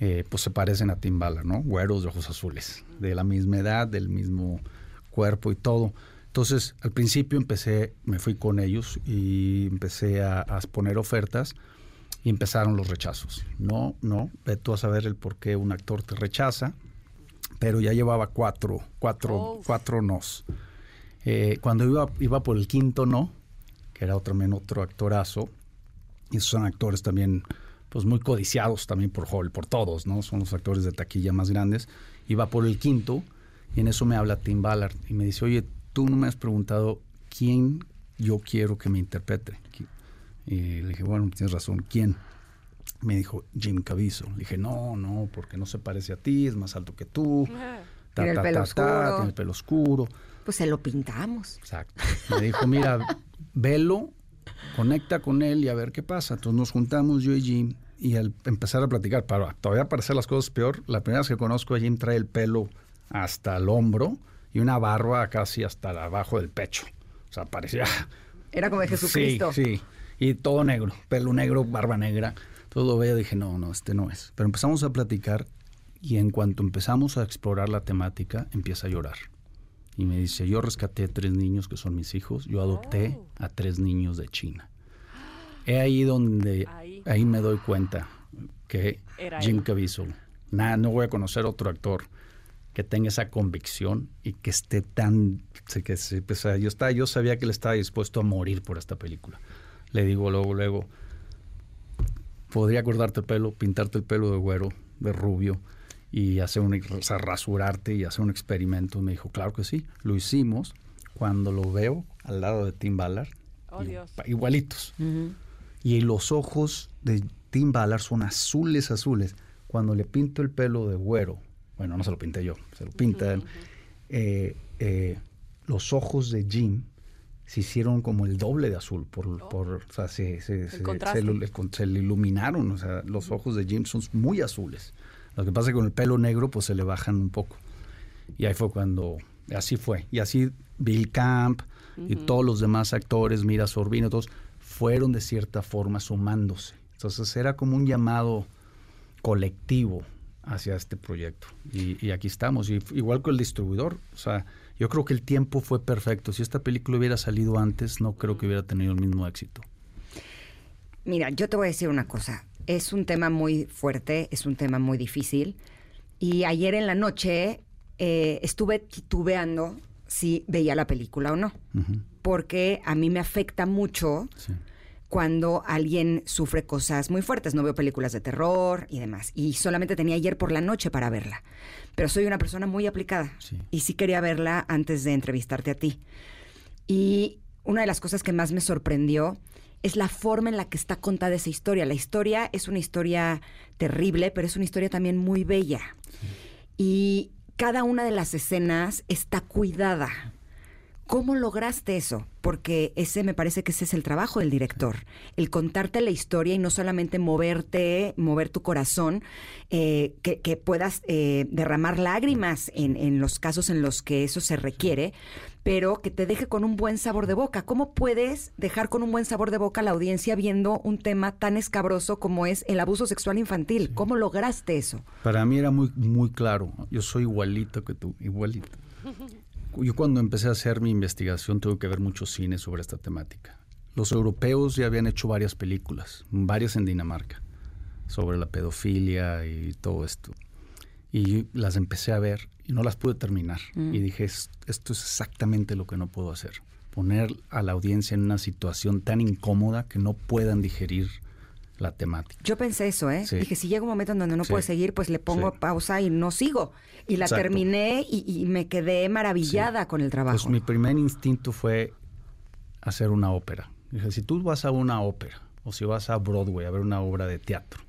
Speaker 12: eh, pues se parecen a Tim Ballard, ¿no? Güeros de ojos azules, de la misma edad, del mismo cuerpo y todo. Entonces, al principio empecé, me fui con ellos y empecé a, a poner ofertas y empezaron los rechazos. No, no, ve tú a saber el por qué un actor te rechaza, pero ya llevaba cuatro, cuatro, cuatro nos. Eh, cuando iba, iba por el quinto no, que era otro, también otro actorazo, y esos son actores también, pues muy codiciados también por Hall, por todos, ¿no? Son los actores de taquilla más grandes. Iba por el quinto, y en eso me habla Tim Ballard, y me dice, oye, tú no me has preguntado quién yo quiero que me interprete. Y le dije, bueno, tienes razón, ¿quién? Me dijo, Jim Caviezel. Le dije, no, no, porque no se parece a ti, es más alto que tú. Ta,
Speaker 2: Tiene el
Speaker 12: ta,
Speaker 2: pelo
Speaker 12: ta, ta,
Speaker 2: oscuro.
Speaker 12: tiene el pelo oscuro.
Speaker 2: Pues se lo pintamos.
Speaker 12: Exacto. Me dijo, mira, velo, conecta con él y a ver qué pasa. Entonces nos juntamos yo y Jim y al empezar a platicar, para todavía para hacer las cosas peor, la primera vez que conozco a Jim trae el pelo hasta el hombro y una barba casi hasta abajo del pecho. O sea, parecía...
Speaker 2: Era como de Jesucristo.
Speaker 12: Sí, sí. Y todo negro, pelo negro, barba negra. Todo lo veo dije, no, no, este no es. Pero empezamos a platicar y en cuanto empezamos a explorar la temática, empieza a llorar. Y me dice, yo rescaté a tres niños que son mis hijos, yo adopté a tres niños de China. Es ahí donde, ahí, me doy cuenta que
Speaker 1: Era
Speaker 12: Jim. Caviezel, nada, no voy a conocer otro actor que tenga esa convicción y que esté tan, que se- pues, yo, estaba, yo sabía que él estaba dispuesto a morir por esta película. Le digo luego, luego, podría cortarte el pelo, pintarte el pelo de güero, de rubio, y hacer un, o sea, rasurarte y hacer un experimento. Y me dijo, claro que sí, lo hicimos. Cuando lo veo al lado de Tim Ballard,
Speaker 1: Oh, Dios.
Speaker 12: igualitos. Y los ojos de Tim Ballard son azules, azules. Cuando le pinto el pelo de güero, bueno, no se lo pinté yo, se lo pinta él, eh, eh, los ojos de Jim se hicieron como el doble de azul, por, por o sea, se, se- le, se le iluminaron, o sea, los ojos de Jim son muy azules. Lo que pasa es que con el pelo negro, pues se le bajan un poco. Y ahí fue cuando, así fue. Y así Bill Camp y todos los demás actores, Mira Sorbino, todos, fueron de cierta forma sumándose. Entonces era como un llamado colectivo hacia este proyecto. Y, y aquí estamos, y igual con el distribuidor. O sea, yo creo que el tiempo fue perfecto. Si esta película hubiera salido antes, no creo que hubiera tenido el mismo éxito.
Speaker 2: Mira, yo te voy a decir una cosa. Es un tema muy fuerte, es un tema muy difícil. Y ayer en la noche eh, estuve titubeando si veía la película o no. Porque a mí me afecta mucho
Speaker 12: sí.
Speaker 2: Cuando alguien sufre cosas muy fuertes. No veo películas de terror y demás. Y solamente tenía ayer por la noche para verla. Pero soy una persona muy aplicada.
Speaker 12: Sí.
Speaker 2: Y sí quería verla antes de entrevistarte a ti. Y una de las cosas que más me sorprendió es la forma en la que está contada esa historia. La historia es una historia terrible, pero es una historia también muy bella. Y cada una de las escenas está cuidada. ¿Cómo lograste eso? Porque ese me parece que ese es el trabajo del director, el contarte la historia y no solamente moverte, mover tu corazón, eh, que, que puedas eh, derramar lágrimas en, en los casos en los que eso se requiere, pero que te deje con un buen sabor de boca. ¿Cómo puedes dejar con un buen sabor de boca a la audiencia viendo un tema tan escabroso como es el abuso sexual infantil? ¿Cómo lograste eso?
Speaker 12: Para mí era muy, muy claro. Yo soy igualito que tú, igualito. Yo cuando empecé a hacer mi investigación tuve que ver muchos cines sobre esta temática. Los europeos ya habían hecho varias películas, varias en Dinamarca, sobre la pedofilia y todo esto. Y las empecé a ver y no las pude terminar.
Speaker 2: Mm.
Speaker 12: Y dije, "Es- esto es exactamente lo que no puedo hacer. Poner a la audiencia en una situación tan incómoda que no puedan digerir la temática.
Speaker 2: Yo pensé eso, ¿eh?
Speaker 12: Sí.
Speaker 2: Dije, si llega un momento en donde no
Speaker 12: Sí.
Speaker 2: puedo seguir, pues le pongo
Speaker 12: Sí.
Speaker 2: pausa y no sigo. Y la
Speaker 12: Exacto.
Speaker 2: terminé y, y me quedé maravillada con el trabajo.
Speaker 12: Pues mi primer instinto fue hacer una ópera. Dije, si tú vas a una ópera o si vas a Broadway a ver una obra de teatro,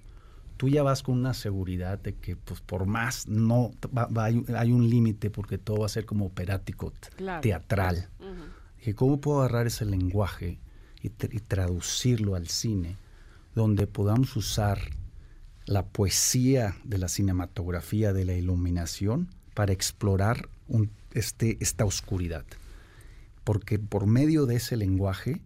Speaker 12: tú ya vas con una seguridad de que, pues, por más no, va- va- hay, hay un límite porque todo va a ser como operático,
Speaker 1: Claro.
Speaker 12: teatral. Dije, ¿cómo puedo agarrar ese lenguaje y, tra- y traducirlo al cine donde podamos usar la poesía de la cinematografía, de la iluminación, para explorar este, esta oscuridad? Porque por medio de ese lenguaje,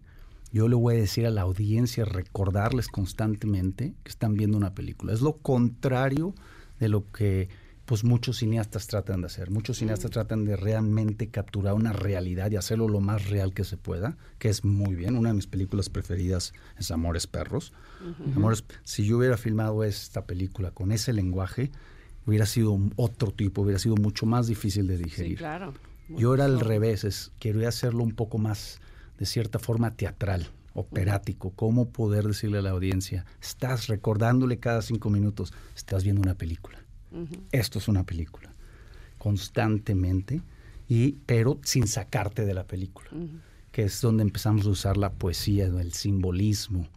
Speaker 12: yo le voy a decir a la audiencia, recordarles constantemente que están viendo una película. Es lo contrario de lo que pues muchos cineastas tratan de hacer. Muchos cineastas tratan de realmente capturar una realidad y hacerlo lo más real que se pueda, que es muy bien. Una de mis películas preferidas es Amores Perros. Amores, si yo hubiera filmado esta película con ese lenguaje, hubiera sido otro tipo, hubiera sido mucho más difícil de digerir.
Speaker 1: Sí, claro.
Speaker 12: Yo era al revés, es, quería hacerlo un poco más, de cierta forma, teatral, operático. Cómo poder decirle a la audiencia, estás recordándole cada cinco minutos, estás viendo una película. Esto es una película. Constantemente, y, pero sin sacarte de la película. Que es donde empezamos a usar la poesía, el simbolismo.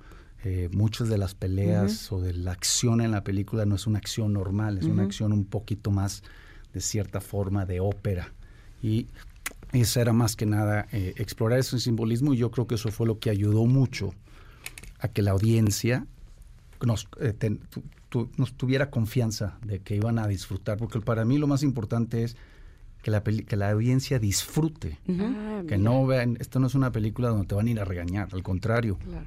Speaker 12: Eh, muchas de las peleas o de la acción en la película no es una acción normal, es una acción un poquito más, de cierta forma, de ópera. Y eso era más que nada eh, explorar ese simbolismo y yo creo que eso fue lo que ayudó mucho a que la audiencia nos, eh, ten- tu- nos tuviera confianza de que iban a disfrutar, porque para mí lo más importante es que la, peli- que la audiencia disfrute,
Speaker 1: Ah,
Speaker 12: que no vean, esto no es una película donde te van a ir a regañar, al contrario,
Speaker 1: Claro.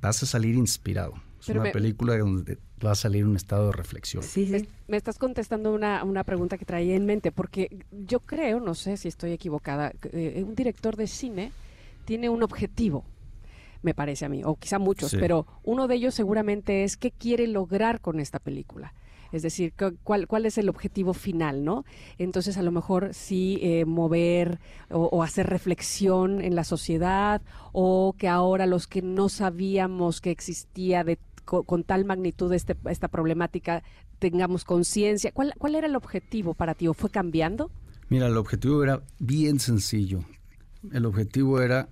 Speaker 12: vas a salir inspirado. Es
Speaker 1: Pero
Speaker 12: una
Speaker 1: me-
Speaker 12: película donde vas a salir en un estado de reflexión.
Speaker 2: Sí, sí.
Speaker 1: Me, me estás contestando una, una pregunta que traía en mente, porque yo creo, no sé si estoy equivocada, que, eh, un director de cine tiene un objetivo, me parece a mí, o quizá muchos,
Speaker 12: Sí.
Speaker 1: pero uno de ellos seguramente es qué quiere lograr con esta película. Es decir, cu- cuál, cuál es el objetivo final, ¿no? Entonces, a lo mejor sí eh, mover o, o hacer reflexión en la sociedad, o que ahora los que no sabíamos que existía de co- con, tal magnitud este, esta problemática tengamos conciencia? ¿Cuál, ¿Cuál era el objetivo para ti? ¿O fue cambiando?
Speaker 12: Mira, el objetivo era bien sencillo. El objetivo era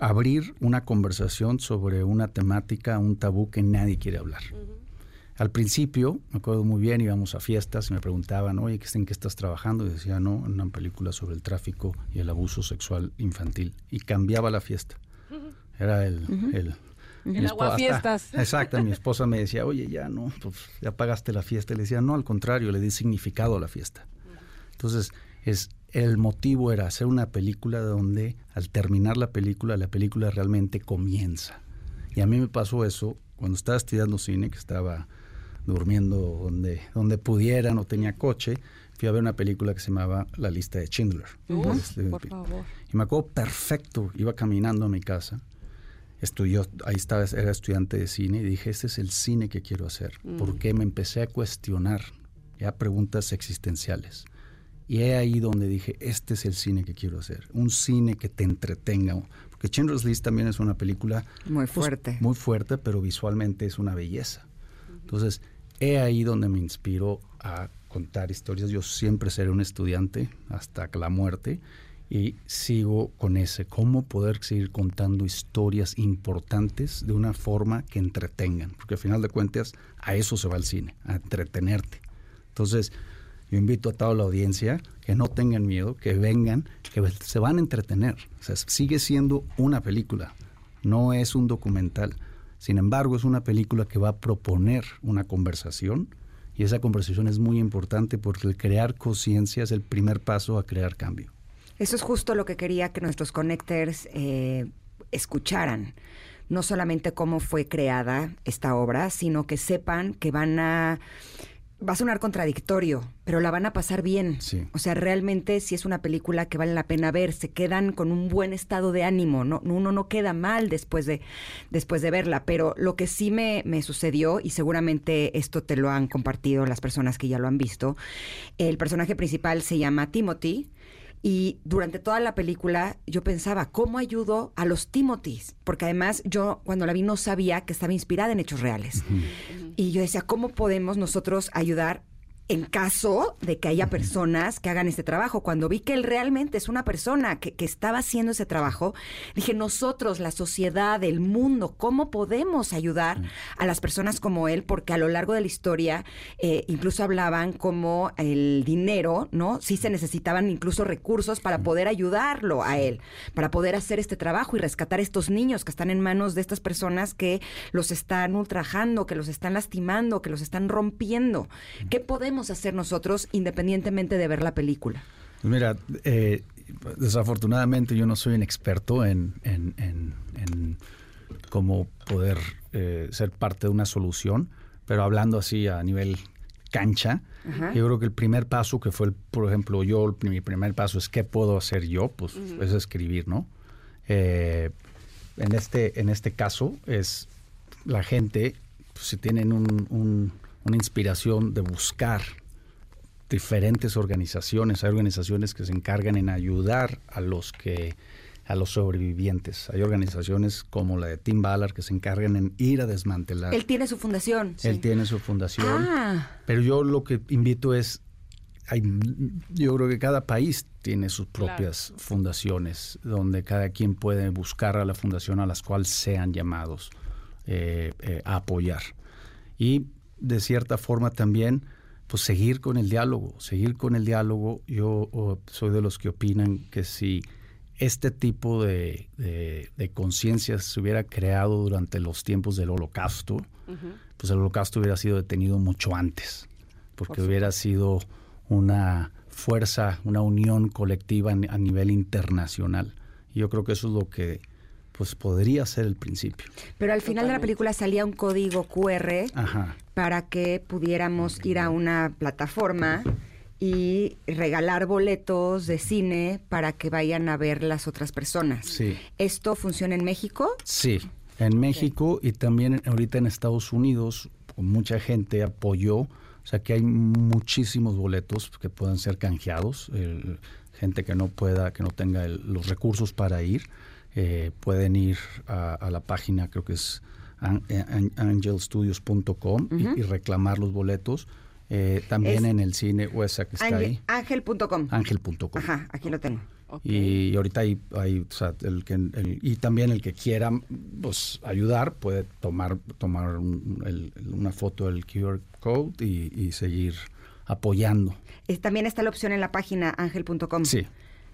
Speaker 12: abrir una conversación sobre una temática, un tabú que nadie quiere hablar. Al principio, me acuerdo muy bien, íbamos a fiestas y me preguntaban, oye, ¿en qué estás trabajando? Y decía, no, en una película sobre el tráfico y el abuso sexual infantil. Y cambiaba la fiesta. Era el... El
Speaker 1: El
Speaker 12: hasta-
Speaker 1: aguafiestas.
Speaker 12: Exacto, mi esposa me decía, oye, ya no, pues ya pagaste la fiesta. Y le decía, no, al contrario, le di significado a la fiesta. Entonces, es, el motivo era hacer una película donde al terminar la película, la película realmente comienza. Y a mí me pasó eso cuando estaba estudiando cine, que estaba durmiendo donde, donde pudiera, no tenía coche. Fui a ver una película que se llamaba La lista de Schindler. Este,
Speaker 1: por favor.
Speaker 12: y me acuerdo perfecto, iba caminando a mi casa, estudió, ahí estaba, era estudiante de cine y dije, este es el cine que quiero hacer.
Speaker 1: Mm.
Speaker 12: Porque me empecé a cuestionar ya preguntas existenciales. Y es ahí donde dije, este es el cine que quiero hacer. Un cine que te entretenga. Porque Schindler's List también es una película
Speaker 2: Muy
Speaker 12: pues,
Speaker 2: fuerte.
Speaker 12: muy fuerte, pero visualmente es una belleza. Entonces, he ahí donde me inspiró a contar historias. Yo siempre seré un estudiante hasta la muerte y sigo con ese, cómo poder seguir contando historias importantes de una forma que entretengan, porque al final de cuentas a eso se va el cine, a entretenerte. Entonces, yo invito a toda la audiencia que no tengan miedo, que vengan, que se van a entretener. O sea, sigue siendo una película, no es un documental. Sin embargo, es una película que va a proponer una conversación y esa conversación es muy importante porque el crear conciencia es el primer paso a crear cambio.
Speaker 2: Eso es justo lo que quería que nuestros connectors eh, escucharan. No solamente cómo fue creada esta obra, sino que sepan que van a... Va a sonar contradictorio, pero la van a pasar bien.
Speaker 12: Sí.
Speaker 2: O sea, realmente si es una película que vale la pena ver, se quedan con un buen estado de ánimo, no, uno no queda mal después de, después de verla, pero lo que sí me, me sucedió, y seguramente esto te lo han compartido las personas que ya lo han visto, el personaje principal se llama Timothy, y durante toda la película yo pensaba, ¿cómo ayudo a los Timothys? Porque además yo cuando la vi no sabía que estaba inspirada en hechos reales. Y yo decía, ¿cómo podemos nosotros ayudar en caso de que haya personas que hagan este trabajo? Cuando vi que él realmente es una persona que, que estaba haciendo ese trabajo, dije, nosotros, la sociedad, el mundo, ¿cómo podemos ayudar a las personas como él? Porque a lo largo de la historia eh, incluso hablaban como el dinero, ¿no? Sí se necesitaban incluso recursos para poder ayudarlo a él, para poder hacer este trabajo y rescatar a estos niños que están en manos de estas personas que los están ultrajando, que los están lastimando, que los están rompiendo. ¿Qué podemos hacer nosotros independientemente de ver la película?
Speaker 12: Pues mira, eh, desafortunadamente yo no soy un experto en, en- en- en cómo poder eh, ser parte de una solución, pero hablando así a nivel cancha,
Speaker 13: Ajá.
Speaker 12: yo creo que el primer paso que fue, el- por ejemplo, yo, el- mi primer paso es qué puedo hacer yo, pues es escribir, ¿no? Eh, en, este, en este caso es la gente, pues, si tienen un- un- una inspiración de buscar diferentes organizaciones. Hay organizaciones que se encargan en ayudar a los que a los sobrevivientes. Hay organizaciones como la de Tim Ballard que se encargan en ir a desmantelar.
Speaker 2: Él tiene su fundación.
Speaker 12: Él tiene su fundación.
Speaker 2: Ah.
Speaker 12: Pero yo lo que invito es, hay- yo creo que cada país tiene sus propias fundaciones, donde cada quien puede buscar a la fundación a las cuales sean llamados eh, eh, a apoyar. Y de cierta forma también, pues seguir con el diálogo, seguir con el diálogo. Yo oh, soy de los que opinan que si este tipo de, de, de conciencia se hubiera creado durante los tiempos del holocausto, pues el holocausto hubiera sido detenido mucho antes, porque hubiera sido una fuerza, una unión colectiva a nivel internacional. Y yo creo que eso es lo que pues podría ser el principio.
Speaker 2: Pero al final de la película salía un código QR
Speaker 12: Ajá.
Speaker 2: para que pudiéramos ir a una plataforma y regalar boletos de cine para que vayan a ver las otras personas.
Speaker 12: Sí.
Speaker 2: ¿Esto funciona en México?
Speaker 12: Sí, en México y también ahorita en Estados Unidos mucha gente apoyó, o sea que hay muchísimos boletos que pueden ser canjeados, el- gente que no pueda, que no tenga el- los recursos para ir, eh, pueden ir a, a la página, creo que es an- eh, an- angelstudios.com y- y, reclamar los boletos. Eh, también
Speaker 2: Es-
Speaker 12: en el cine UESA que está ahí,
Speaker 2: Ángel.com.
Speaker 12: ángel.com.
Speaker 2: Ajá, aquí lo tengo.
Speaker 12: Y ahorita hay, hay, o sea, el que, el- y también el que quiera pues, ayudar puede tomar, tomar un- el- una foto del QR code y, y seguir apoyando.
Speaker 2: Es- también está la opción en la página ángel.com.
Speaker 12: Sí.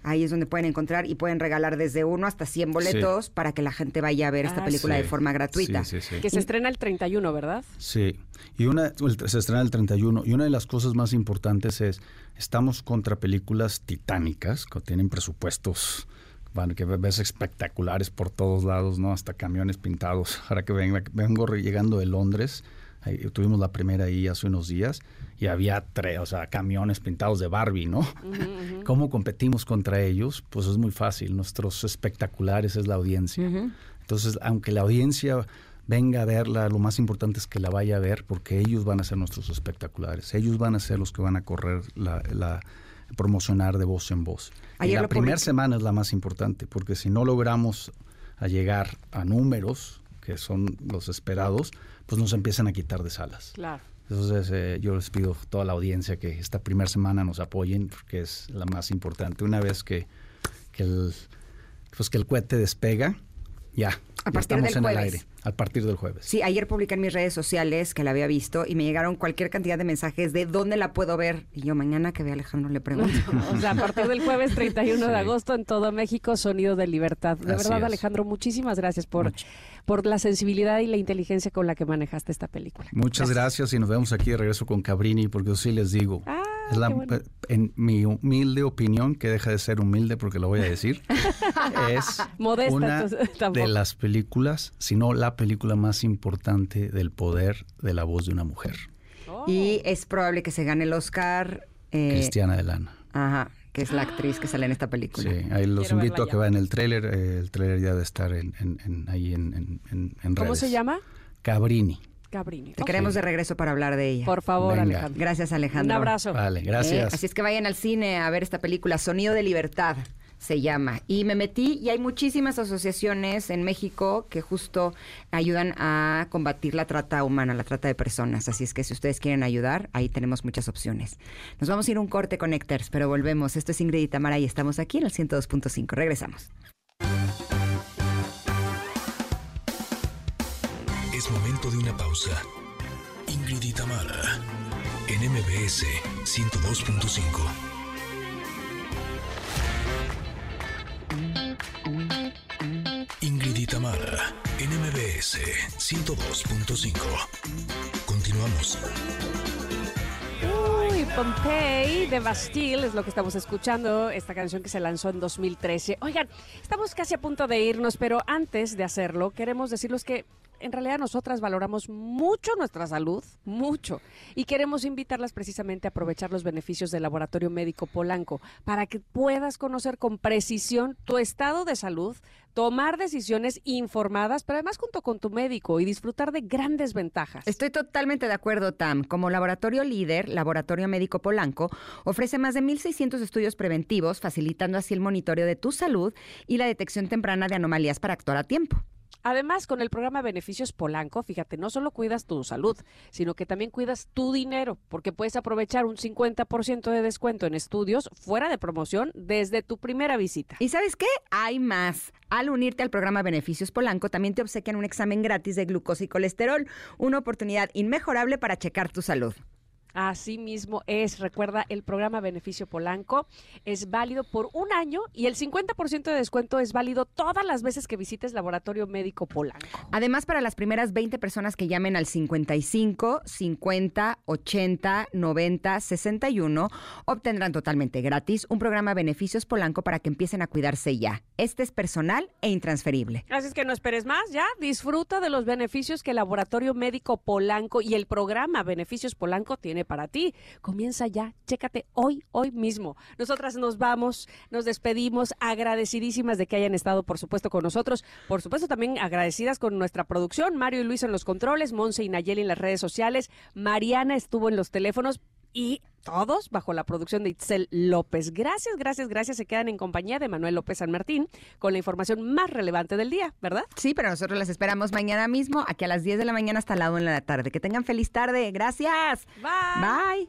Speaker 2: Ahí es donde pueden encontrar y pueden regalar desde uno hasta 100 boletos para que la gente vaya a ver esta
Speaker 1: Ah,
Speaker 2: película
Speaker 12: sí.
Speaker 2: de forma gratuita.
Speaker 12: Sí, sí, sí.
Speaker 1: Que se estrena el 31, ¿verdad?
Speaker 12: Sí, y una se estrena el 31 y una de las cosas más importantes es estamos contra películas titánicas que tienen presupuestos van que ves espectaculares por todos lados, ¿no? Hasta camiones pintados. Ahora que vengo, vengo llegando de Londres, ahí tuvimos la primera ahí hace unos días y había tres, o sea, camiones pintados de Barbie, ¿no? ¿Cómo competimos contra ellos? Pues es muy fácil. Nuestros espectaculares es la audiencia. Entonces, aunque la audiencia venga a verla, lo más importante es que la vaya a ver porque ellos van a ser nuestros espectaculares. Ellos van a ser los que van a correr la, la- promocionar de voz en voz. Y la primera semana es la más importante porque si no logramos a llegar a números que son los esperados, pues nos empiezan a quitar de salas.
Speaker 1: Claro.
Speaker 12: Entonces eh, yo les pido a toda la audiencia que esta primera semana nos apoyen porque es la más importante. Una vez que, que el pues que el cohete despega, ya,
Speaker 2: A
Speaker 12: ya
Speaker 2: partir
Speaker 12: estamos
Speaker 2: del
Speaker 12: en el aire. A partir del jueves.
Speaker 2: Sí, ayer publiqué en mis redes sociales que la había visto y me llegaron cualquier cantidad de mensajes de dónde la puedo ver. Y yo mañana que vea a Alejandro le pregunto.
Speaker 1: O sea, a partir del jueves 31 de
Speaker 12: Sí.
Speaker 1: agosto en todo México, Sonido de Libertad. De
Speaker 12: Así
Speaker 1: verdad,
Speaker 12: es.
Speaker 1: Alejandro, muchísimas gracias por, por la sensibilidad y la inteligencia con la que manejaste esta película.
Speaker 12: Muchas gracias. y nos vemos aquí de regreso con Cabrini porque yo sí les digo,
Speaker 1: Ah,
Speaker 12: es la-
Speaker 1: bueno.
Speaker 12: en mi humilde opinión, que deja de ser humilde porque lo voy a decir, es
Speaker 1: Modesta,
Speaker 12: una
Speaker 1: entonces,
Speaker 12: de las películas, si no la película más importante del poder de la voz de una mujer,
Speaker 2: Y es probable que se gane el Oscar. eh,
Speaker 12: Cristiana de Lana.
Speaker 2: Ajá, que es la actriz que sale en esta película.
Speaker 12: Sí, ahí los
Speaker 1: Quiero
Speaker 12: invito a que vean el tráiler. eh, el tráiler ya debe estar en, en- en- ahí en, en- en- en
Speaker 1: ¿Cómo
Speaker 12: redes.
Speaker 1: se llama?
Speaker 12: Cabrini.
Speaker 1: Cabrini.
Speaker 2: Te queremos de regreso para hablar de ella.
Speaker 1: Por favor,
Speaker 12: Venga.
Speaker 1: Alejandro.
Speaker 2: Gracias, Alejandro.
Speaker 1: Un abrazo.
Speaker 12: Vale,
Speaker 2: Eh,
Speaker 12: gracias.
Speaker 2: así es que vayan al cine a ver esta película, Sonido de Libertad se llama. Y me metí y hay muchísimas asociaciones en México que justo ayudan a combatir la trata humana, la trata de personas. Así es que si ustedes quieren ayudar, ahí tenemos muchas opciones. Nos vamos a ir un corte con Nectars, pero volvemos. Esto es Ingrid y Tamara y estamos aquí en el 102.5. Regresamos.
Speaker 3: Es momento de una pausa. Ingrid y Tamara, en MBS 102.5. Ingrid y Tamara, en MBS 102.5. Continuamos.
Speaker 1: Uy, Pompey de Bastille es lo que estamos escuchando, esta canción que se lanzó en 2013. Oigan, estamos casi a punto de irnos, pero antes de hacerlo, queremos decirles que en realidad nosotras valoramos mucho nuestra salud, mucho, y queremos invitarlas precisamente a aprovechar los beneficios del Laboratorio Médico Polanco para que puedas conocer con precisión tu estado de salud, tomar decisiones informadas, pero además junto con tu médico y disfrutar de grandes ventajas.
Speaker 2: Estoy totalmente de acuerdo, Tam. Como laboratorio líder, Laboratorio Médico Polanco ofrece más de 1.600 estudios preventivos, facilitando así el monitoreo de tu salud y la detección temprana de anomalías para actuar a tiempo.
Speaker 1: Además, con el programa Beneficios Polanco, fíjate, no solo cuidas tu salud, sino que también cuidas tu dinero, porque puedes aprovechar un 50% de descuento en estudios fuera de promoción desde tu primera visita.
Speaker 2: ¿Y sabes qué? Hay más. Al unirte al programa Beneficios Polanco, también te obsequian un examen gratis de glucosa y colesterol, una oportunidad inmejorable para checar tu salud.
Speaker 1: Así mismo es. Recuerda, el programa Beneficio Polanco es válido por un año y el 50% de descuento es válido todas las veces que visites Laboratorio Médico Polanco.
Speaker 2: Además, para las primeras 20 personas que llamen al 55 50 80 90 61, obtendrán totalmente gratis un programa Beneficios Polanco para que empiecen a cuidarse ya. Este es personal e intransferible.
Speaker 1: Así es que no esperes más, ya disfruta de los beneficios que el Laboratorio Médico Polanco y el programa Beneficios Polanco tiene para ti. Comienza ya, chécate hoy, hoy mismo. Nosotras nos vamos, nos despedimos, agradecidísimas de que hayan estado, por supuesto, con nosotros. Por supuesto, también agradecidas con nuestra producción, Mario y Luis en los controles, Monse y Nayeli en las redes sociales, Mariana estuvo en los teléfonos y todos bajo la producción de Itzel López. Gracias, gracias, gracias. Se quedan en compañía de Manuel López San Martín con la información más relevante del día, ¿verdad?
Speaker 2: Sí, pero nosotros las esperamos mañana mismo, aquí a las 10 de la mañana hasta la 1 de la tarde. Que tengan feliz tarde. Gracias.
Speaker 1: Bye.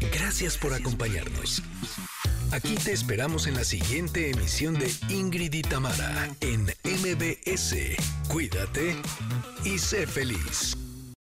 Speaker 2: Bye.
Speaker 3: Gracias por acompañarnos. Aquí te esperamos en la siguiente emisión de Ingrid y Tamara en MBS. Cuídate y sé feliz.